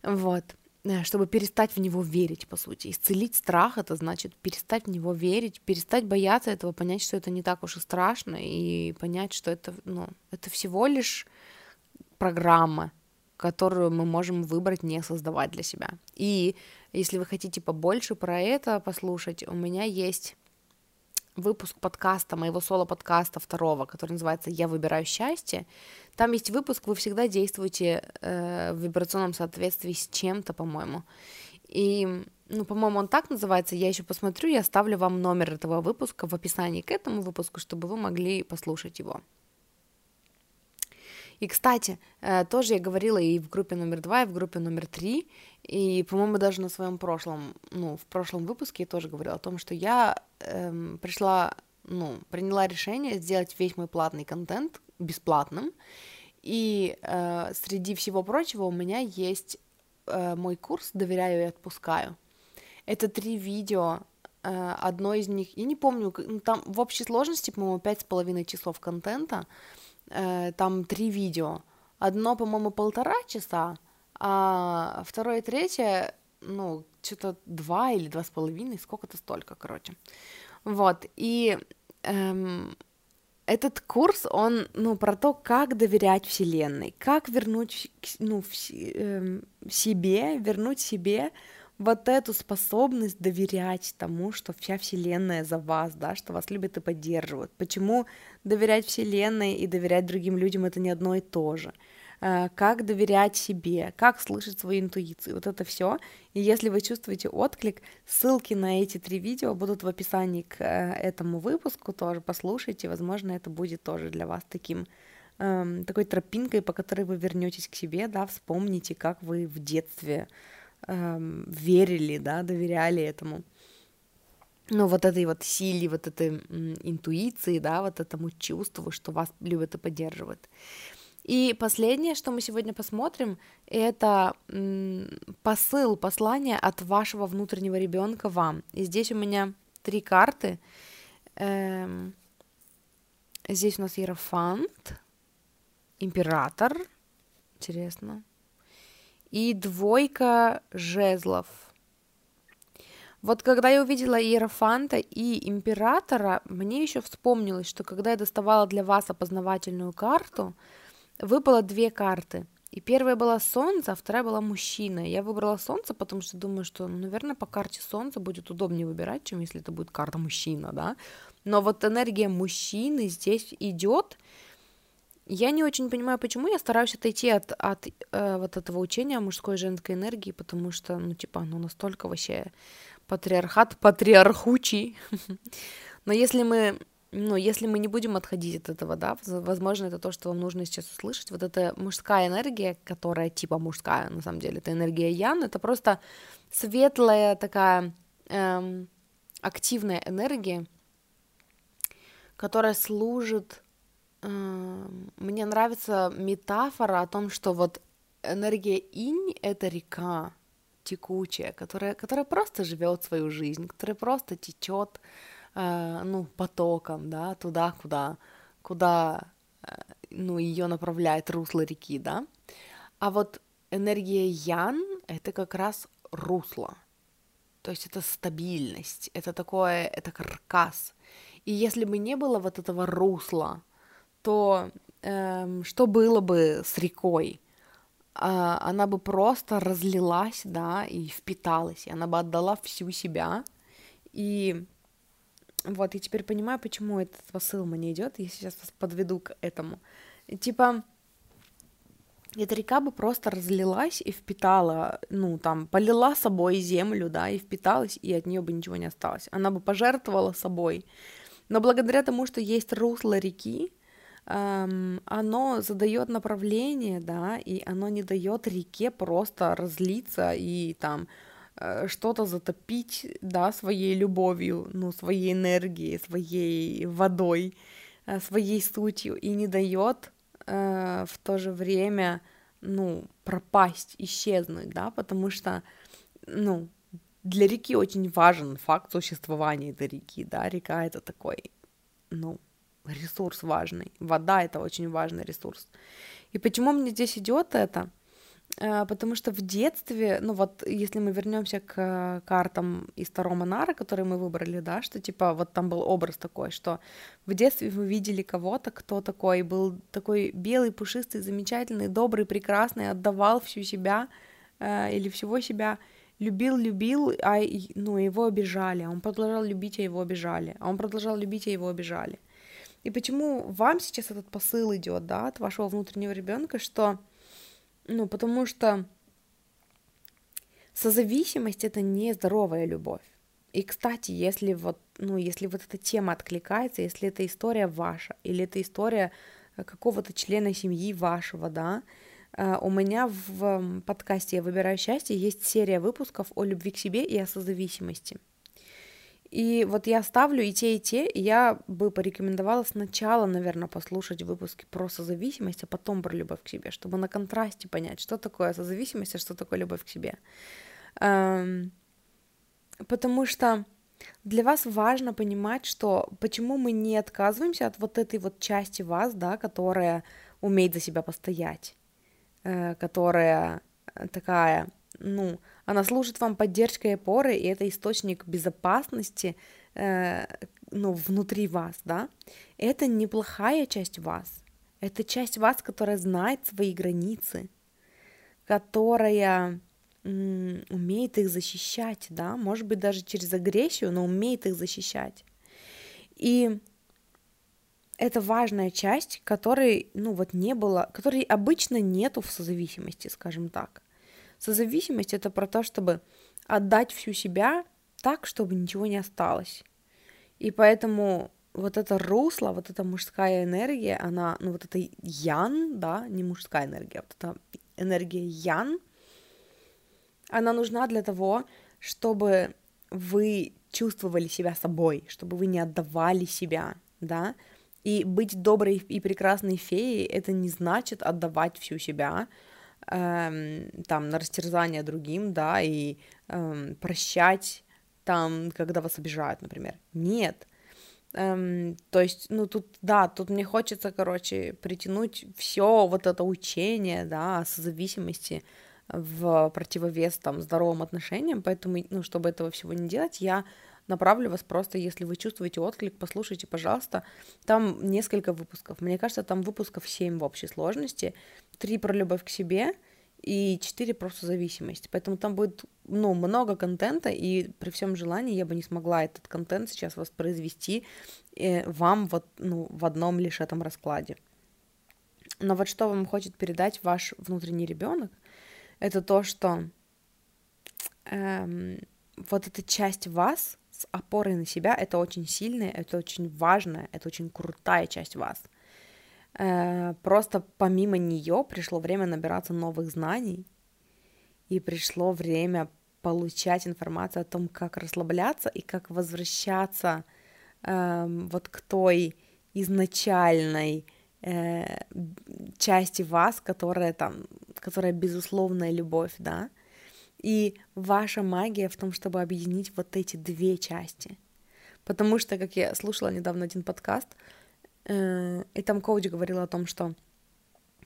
S1: Вот э, чтобы перестать в него верить, по сути. Исцелить страх — это значит перестать в него верить, перестать бояться этого, понять, что это не так уж и страшно, и понять, что это, ну, это всего лишь программа, которую мы можем выбрать не создавать для себя. И если вы хотите побольше про это послушать, у меня есть выпуск подкаста, моего соло-подкаста второго, который называется «Я выбираю счастье». Там есть выпуск, вы всегда действуете э, в вибрационном соответствии с чем-то, по-моему. И, ну, по-моему, он так называется, я еще посмотрю, я оставлю вам номер этого выпуска в описании к этому выпуску, чтобы вы могли послушать его. И, кстати, э, тоже я говорила и в группе номер два, и в группе номер три, и, по-моему, даже на своем прошлом, ну, в прошлом выпуске я тоже говорила о том, что я эм, пришла, ну, приняла решение сделать весь мой платный контент бесплатным, и э, среди всего прочего у меня есть э, мой курс «Доверяю и отпускаю». Это три видео, э, одно из них, я не помню, ну, там в общей сложности, по-моему, пять с половиной часов контента, э, там три видео. Одно, по-моему, полтора часа, а второе и третье, ну, что-то два или два с половиной, сколько-то столько, короче. Вот, и эм, этот курс, он, ну, про то, как доверять Вселенной, как вернуть, ну, в, эм, себе, вернуть себе вот эту способность доверять тому, что вся Вселенная за вас, да, что вас любят и поддерживают. Почему доверять Вселенной и доверять другим людям это не одно и то же? Э, как доверять себе, как слышать свою интуицию, вот это все. И если вы чувствуете отклик, ссылки на эти три видео будут в описании к э, этому выпуску, тоже послушайте, возможно, это будет тоже для вас таким эм, такой тропинкой, по которой вы вернетесь к себе, да, вспомните, как вы в детстве эм, верили, да, доверяли этому. Ну, вот этой вот силе, вот этой интуиции, да, вот этому чувству, что вас любят и поддерживают. И последнее, что мы сегодня посмотрим, это посыл, послание от вашего внутреннего ребенка вам. И здесь у меня три карты. Эм, здесь у нас Иерофант, Император, интересно, и двойка жезлов. Вот когда я увидела Иерофанта и Императора, мне еще вспомнилось, что когда я доставала для вас опознавательную карту, выпало две карты. И первая была Солнце, а вторая была Мужчина. Я выбрала Солнце, потому что думаю, что, ну, наверное, по карте Солнца будет удобнее выбирать, чем если это будет карта Мужчина, да. Но вот энергия мужчины здесь идет, Я не очень понимаю, почему я стараюсь отойти от, от э, вот этого учения мужской и женской энергии, потому что, ну, типа, оно настолько вообще патриархат, патриархучий. (laughs) Но если мы, ну, если мы не будем отходить от этого, да, возможно, это то, что вам нужно сейчас услышать, вот эта мужская энергия, которая типа мужская, на самом деле, это энергия Ян, это просто светлая такая эм, активная энергия, которая служит мне нравится метафора о том, что вот энергия инь — это река текучая, которая, которая просто живет свою жизнь, которая просто течет, э, ну, потоком, да, туда, куда, куда, э, ну, ее направляет русло реки, да. А вот энергия ян — это как раз русло, то есть это стабильность, это такое, это каркас. И если бы не было вот этого русла, то эм, что было бы с рекой? А, она бы просто разлилась, да, и впиталась, и она бы отдала всю себя. И вот, я теперь понимаю, почему этот посыл мне идет. Я сейчас вас подведу к этому. Типа, эта река бы просто разлилась и впитала, ну, там, полила собой землю, да, и впиталась, и от нее бы ничего не осталось. Она бы пожертвовала собой. Но благодаря тому, что есть русло реки, эм, оно задает направление, да, и оно не дает реке просто разлиться и там э, что-то затопить, да, своей любовью, ну, своей энергией, своей водой, э, своей сутью, и не дает э, в то же время, ну, пропасть, исчезнуть, да, потому что, ну, для реки очень важен факт существования этой реки, да, река это такой, ну, ресурс важный. Вода это очень важный ресурс. И почему мне здесь идет это? Э, потому что в детстве, ну вот если мы вернемся к картам из Таро Монара, которые мы выбрали, да, что типа вот там был образ такой, что в детстве вы видели кого-то, кто такой был такой белый, пушистый, замечательный, добрый, прекрасный, отдавал всю себя э, или всего себя, любил, любил, а ну его обижали, а он продолжал любить, а его обижали, а он продолжал любить, а его обижали. И почему вам сейчас этот посыл идет, да, от вашего внутреннего ребенка, что, ну, потому что созависимость это не здоровая любовь. И, кстати, если вот, ну, если вот эта тема откликается, если эта история ваша, или это история э, какого-то члена семьи вашего, да, э, у меня в подкасте «Я выбираю счастье» есть серия выпусков о любви к себе и о созависимости. И вот я ставлю и те, и те, и я бы порекомендовала сначала, наверное, послушать выпуски про созависимость, а потом про любовь к себе, чтобы на контрасте понять, что такое созависимость, а что такое любовь к себе. Эм, потому что для вас важно понимать, что почему мы не отказываемся от вот этой вот части вас, да, которая умеет за себя постоять, э, которая такая, ну, она служит вам поддержкой и опорой, и это источник безопасности, э, ну, внутри вас, да. Это неплохая часть вас. Это часть вас, которая знает свои границы, которая умеет их защищать, да, может быть, даже через агрессию, но умеет их защищать. И это важная часть, которой, ну вот не было, которой обычно нету в созависимости, скажем так. Созависимость это про то, чтобы отдать всю себя так, чтобы ничего не осталось. И поэтому вот это русло, вот эта мужская энергия, она, ну вот это ян, да, не мужская энергия, а вот эта энергия ян, она нужна для того, чтобы вы чувствовали себя собой, чтобы вы не отдавали себя, да, и быть доброй и прекрасной феей это не значит отдавать всю себя, эм, там на растерзание другим, да, и эм, прощать там, когда вас обижают, например. Нет. Эм, то есть, ну тут, да, тут мне хочется, короче, притянуть все вот это учение, да, созависимости в противовес там здоровым отношениям, поэтому, ну, чтобы этого всего не делать, я направлю вас просто, если вы чувствуете отклик, послушайте, пожалуйста. Там несколько выпусков. Мне кажется, там выпусков 7 в общей сложности. Три про любовь к себе и четыре просто зависимость. Поэтому там будет, ну, много контента, и при всем желании я бы не смогла этот контент сейчас воспроизвести э, вам вот, ну, в одном лишь этом раскладе. Но вот что вам хочет передать ваш внутренний ребенок, это то, что эм, вот эта часть вас с опорой на себя, это очень сильная, это очень важная, это очень крутая часть вас. Э, просто помимо нее пришло время набираться новых знаний, и пришло время получать информацию о том, как расслабляться и как возвращаться э, вот к той изначальной э, части вас, которая там, которая безусловная любовь, да, и ваша магия в том, чтобы объединить вот эти две части. Потому что, как я слушала недавно один подкаст, э, и там коуч говорил о том, что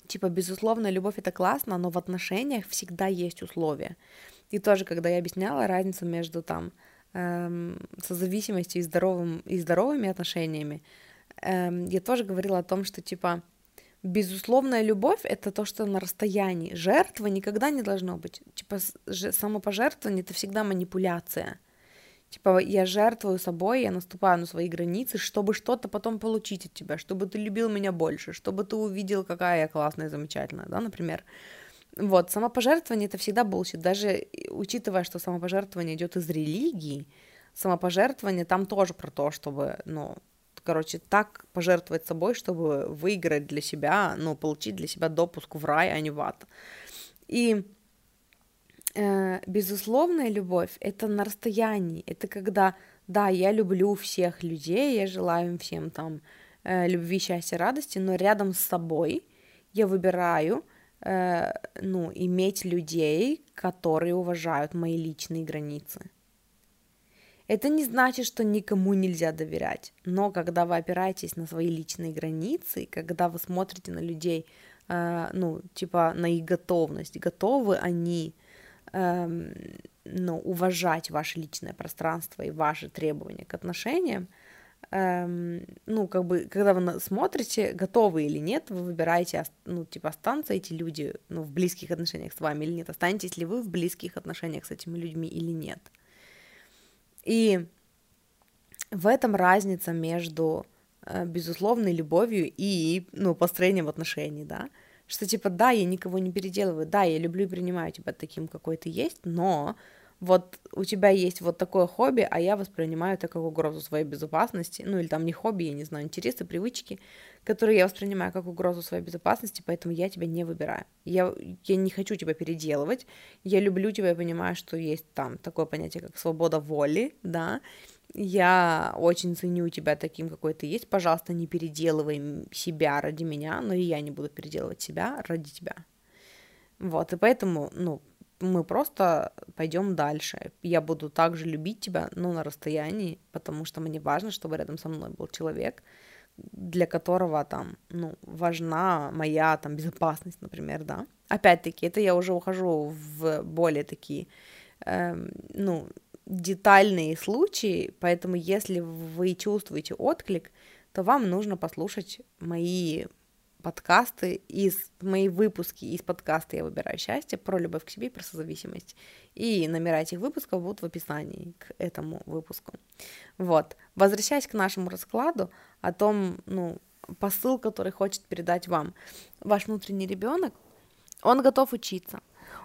S1: типа, безусловно, любовь это классно, но в отношениях всегда есть условия. И тоже, когда я объясняла разницу между там эм, созависимостью и, здоровым, и здоровыми отношениями, эм, я тоже говорила о том, что типа безусловная любовь это то, что на расстоянии. Жертва никогда не должно быть. Типа самопожертвование это всегда манипуляция. Типа я жертвую собой, я наступаю на свои границы, чтобы что-то потом получить от тебя, чтобы ты любил меня больше, чтобы ты увидел, какая я классная замечательная, да, например. Вот, самопожертвование это всегда bullshit, даже учитывая, что самопожертвование идет из религии, самопожертвование там тоже про то, чтобы, ну, короче, так пожертвовать собой, чтобы выиграть для себя, ну, получить для себя допуск в рай, а не в ад. И э, безусловная любовь это на расстоянии, это когда, да, я люблю всех людей, я желаю им всем там э, любви, счастья, радости, но рядом с собой я выбираю, э, ну, иметь людей, которые уважают мои личные границы. Это не значит, что никому нельзя доверять, но когда вы опираетесь на свои личные границы, когда вы смотрите на людей, э, ну, типа на их готовность, готовы они, э, ну, уважать ваше личное пространство и ваши требования к отношениям, эм, ну, как бы, когда вы смотрите, готовы или нет, вы выбираете, ну, типа, останутся эти люди, ну, в близких отношениях с вами или нет, останетесь ли вы в близких отношениях с этими людьми или нет. И в этом разница между э, безусловной любовью и, ну, построением отношений, да, что типа, да, я никого не переделываю, да, я люблю и принимаю тебя таким, какой ты есть, но вот у тебя есть вот такое хобби, а я воспринимаю это как угрозу своей безопасности, ну или там не хобби, я не знаю, интересы, привычки, которые я воспринимаю как угрозу своей безопасности, поэтому я тебя не выбираю. Я, я не хочу тебя переделывать, я люблю тебя и понимаю, что есть там такое понятие, как свобода воли, да, я очень ценю тебя таким, какой ты есть, пожалуйста, не переделывай себя ради меня, но и я не буду переделывать себя ради тебя. Вот, и поэтому, ну, мы просто пойдем дальше. Я буду также любить тебя, но на расстоянии, потому что мне важно, чтобы рядом со мной был человек, для которого там, ну, важна моя там безопасность, например, да. Опять-таки, это я уже ухожу в более такие, эм, ну, детальные случаи, поэтому если вы чувствуете отклик, то вам нужно послушать мои подкасты из мои выпуски из подкаста «Я выбираю счастье» про любовь к себе и про созависимость. И номера этих выпусков будут в описании к этому выпуску. Вот. Возвращаясь к нашему раскладу о том, ну, посыл, который хочет передать вам ваш внутренний ребенок, он готов учиться,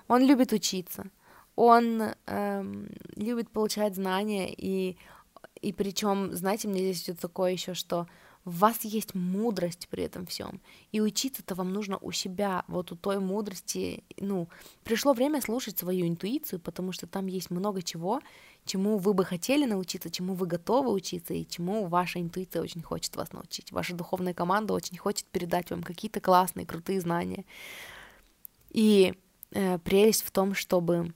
S1: он любит учиться, он эм, любит получать знания и и причем, знаете, мне здесь идет такое еще, что в вас есть мудрость при этом всем. И учиться-то вам нужно у себя, вот у той мудрости. Ну, пришло время слушать свою интуицию, потому что там есть много чего, чему вы бы хотели научиться, чему вы готовы учиться, и чему ваша интуиция очень хочет вас научить. Ваша духовная команда очень хочет передать вам какие-то классные, крутые знания. И э, прелесть в том, чтобы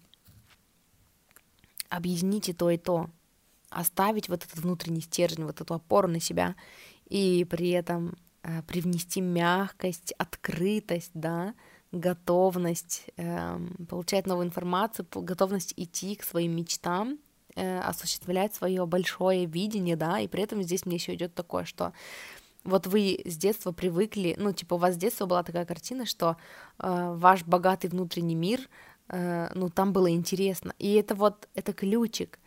S1: объединить и то, и то, оставить вот этот внутренний стержень, вот эту опору на себя и при этом э, привнести мягкость, открытость, да, готовность э, получать новую информацию, готовность идти к своим мечтам, э, осуществлять свое большое видение, да, и при этом здесь мне еще идет такое, что вот вы с детства привыкли, ну, типа, у вас с детства была такая картина, что э, ваш богатый внутренний мир, э, ну, там было интересно. И это вот, это ключик.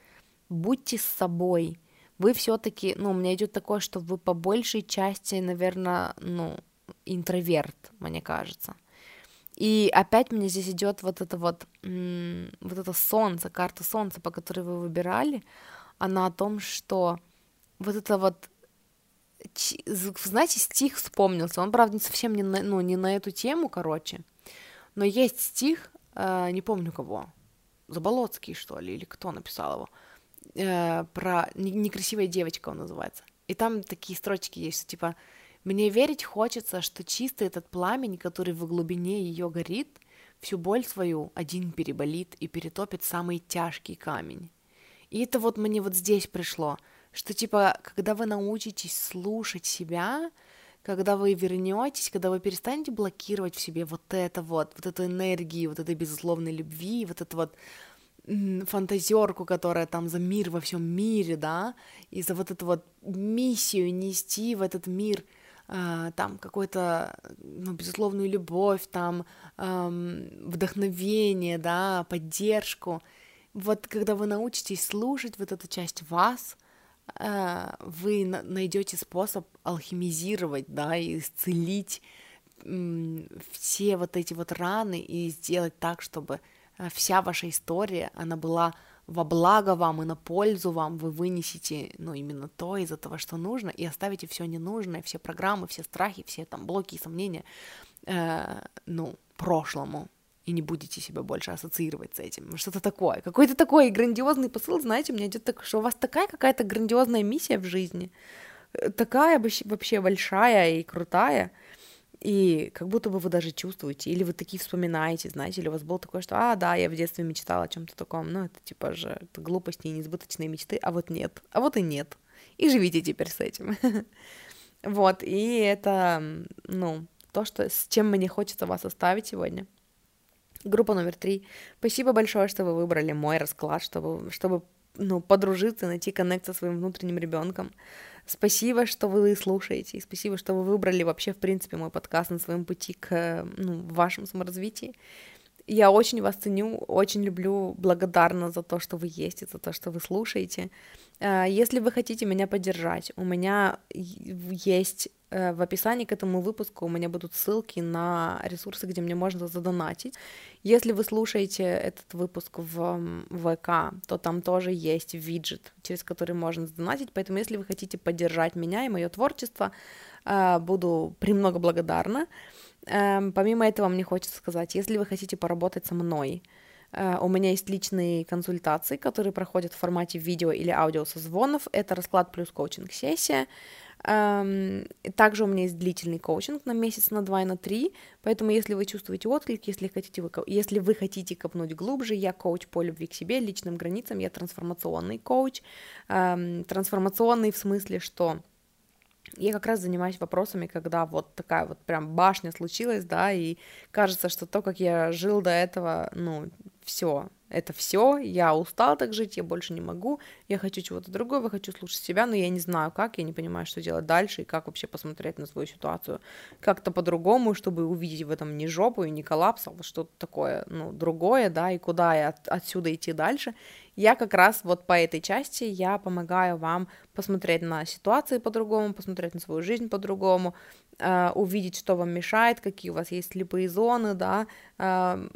S1: Будьте с собой, вы все-таки, ну, у меня идет такое, что вы по большей части, наверное, ну, интроверт, мне кажется. И опять мне здесь идет вот это вот, вот это солнце, карта солнца, по которой вы выбирали, она о том, что вот это вот знаете, стих вспомнился. Он, правда, не совсем не на, ну, не на эту тему, короче. Но есть стих, э, не помню кого, Заболоцкий, что ли, или кто написал его, э, про некрасивая девочка он называется. И там такие строчки есть, типа «Мне верить хочется, что чистый этот пламень, который в глубине ее горит, всю боль свою один переболит и перетопит самый тяжкий камень». И это вот мне вот здесь пришло, что типа, когда вы научитесь слушать себя, когда вы вернетесь, когда вы перестанете блокировать в себе вот это вот, вот эту энергию, вот этой безусловной любви, вот эту вот фантазерку, которая там за мир во всем мире, да, и за вот эту вот миссию нести в этот мир э, там какую-то, ну, безусловную любовь, там э, вдохновение, да, поддержку. Вот когда вы научитесь слушать вот эту часть вас, э, вы найдете способ алхимизировать, да, и исцелить все вот эти вот раны и сделать так, чтобы вся ваша история, она была во благо вам и на пользу вам, вы вынесете, ну, именно то из этого, что нужно, и оставите все ненужное, все программы, все страхи, все там блоки и сомнения, э, ну, прошлому, и не будете себя больше ассоциировать с этим. Что-то такое. Какой-то такой грандиозный посыл, знаете, у меня идет так, что у вас такая какая-то грандиозная миссия в жизни, э, такая вообще большая и крутая, и как будто бы вы даже чувствуете, или вы такие вспоминаете, знаете, или у вас было такое, что, а, да, я в детстве мечтала о чем-то таком, ну, это типа же это глупости и несбыточные мечты, а вот нет, а вот и нет. И живите теперь с этим. (laughs) Вот, и это, ну, то, что, с чем мне хочется вас оставить сегодня. Группа номер три. Спасибо большое, что вы выбрали мой расклад, чтобы, чтобы ну, подружиться, найти коннект со своим внутренним ребенком. Спасибо, что вы слушаете, и спасибо, что вы выбрали вообще, в принципе, мой подкаст на своем пути к ну, вашему саморазвитию. Я очень вас ценю, очень люблю, благодарна за то, что вы есть, и за то, что вы слушаете. Э, если вы хотите меня поддержать, у меня есть э, в описании к этому выпуску у меня будут ссылки на ресурсы, где мне можно задонатить. Если вы слушаете этот выпуск в ВК, то там тоже есть виджет, через который можно задонатить. Поэтому, если вы хотите поддержать меня и мое творчество, э, буду премного благодарна. Эм, помимо этого, мне хочется сказать, если вы хотите поработать со мной, у меня есть личные консультации, которые проходят в формате видео или аудио созвонов. Это расклад плюс коучинг-сессия. Эм, также у меня есть длительный коучинг на месяц, на два и на три, поэтому если вы чувствуете отклик, если, хотите вы, если вы хотите копнуть глубже, я коуч по любви к себе, личным границам, я трансформационный коуч. Эм, трансформационный в смысле, что я как раз занимаюсь вопросами, когда вот такая вот прям башня случилась, да, и кажется, что то, как я жил до этого, ну, все, это все, я устал так жить, я больше не могу, я хочу чего-то другого, хочу слушать себя, но я не знаю как, я не понимаю, что делать дальше и как вообще посмотреть на свою ситуацию как-то по-другому, чтобы увидеть в этом не жопу и не коллапс, а что-то такое, ну, другое, да, и куда я от, отсюда идти дальше. Я как раз вот по этой части я помогаю вам посмотреть на ситуации по-другому, посмотреть на свою жизнь по-другому, э, увидеть, что вам мешает, какие у вас есть слепые зоны, да, э,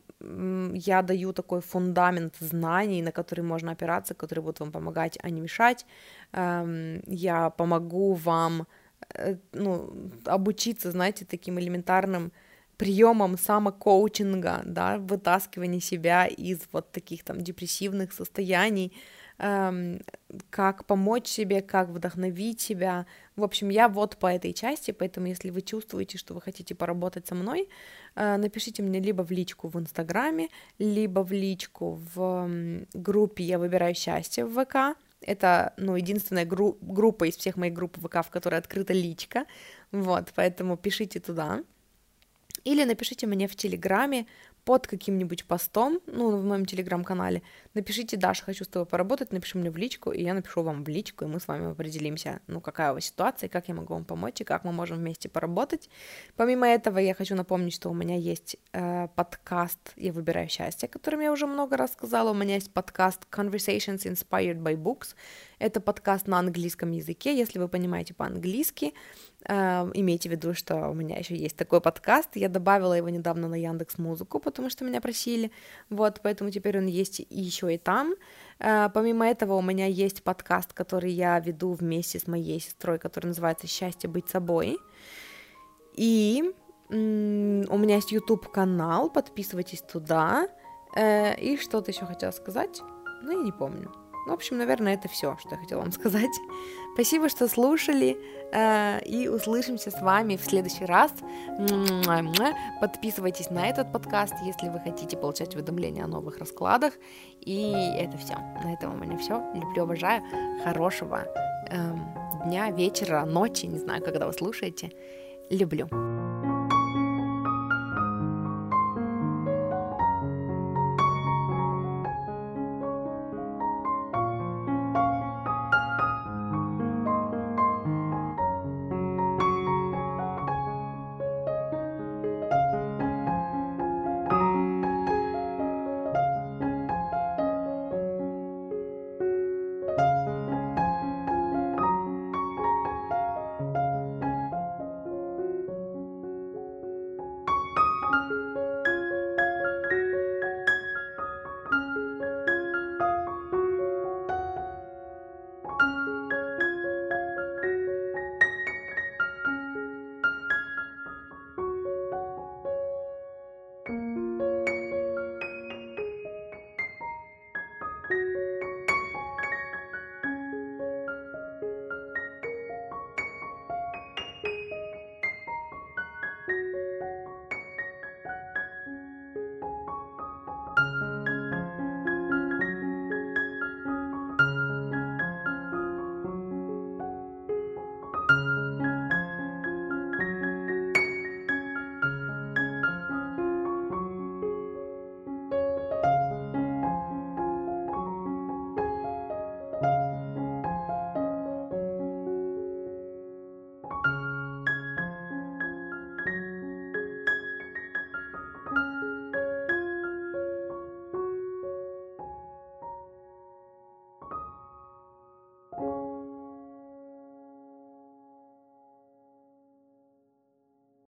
S1: я даю такой фундамент знаний, на который можно опираться, которые будут вам помогать, а не мешать. Э, я помогу вам э, ну, обучиться, знаете, таким элементарным приемом самокоучинга, да, вытаскивания себя из вот таких там депрессивных состояний, эм, как помочь себе, как вдохновить себя. В общем, я вот по этой части, поэтому если вы чувствуете, что вы хотите поработать со мной, э, напишите мне либо в личку в Инстаграме, либо в личку в группе «Я выбираю счастье» в ВК, это, ну, единственная гру- группа из всех моих групп ВК, в которой открыта личка, вот, поэтому пишите туда. Или напишите мне в Телеграме под каким-нибудь постом, ну, в моем телеграм-канале, напишите, Даша, хочу с тобой поработать, напиши мне в личку, и я напишу вам в личку, и мы с вами определимся, ну, какая у вас ситуация, как я могу вам помочь, и как мы можем вместе поработать. Помимо этого, я хочу напомнить, что у меня есть э, подкаст «Я выбираю счастье», о котором я уже много раз сказала, у меня есть подкаст «Conversations Inspired by Books», это подкаст на английском языке, если вы понимаете по-английски, Э, имейте в виду, что у меня еще есть такой подкаст. Я добавила его недавно на Яндекс Музыку, потому что меня просили. Вот, поэтому теперь он есть еще и там. Э, помимо этого, у меня есть подкаст, который я веду вместе с моей сестрой, который называется «Счастье быть собой». И у меня есть YouTube канал, подписывайтесь туда. Э, и что-то еще хотела сказать, но я не помню. В общем, наверное, это все, что я хотела вам сказать. Спасибо, что слушали, э, и услышимся с вами в следующий раз. Подписывайтесь на этот подкаст, если вы хотите получать уведомления о новых раскладах. И это все. На этом у меня все. Люблю, обожаю. Хорошего эм, дня, вечера, ночи, не знаю, когда вы слушаете. Люблю.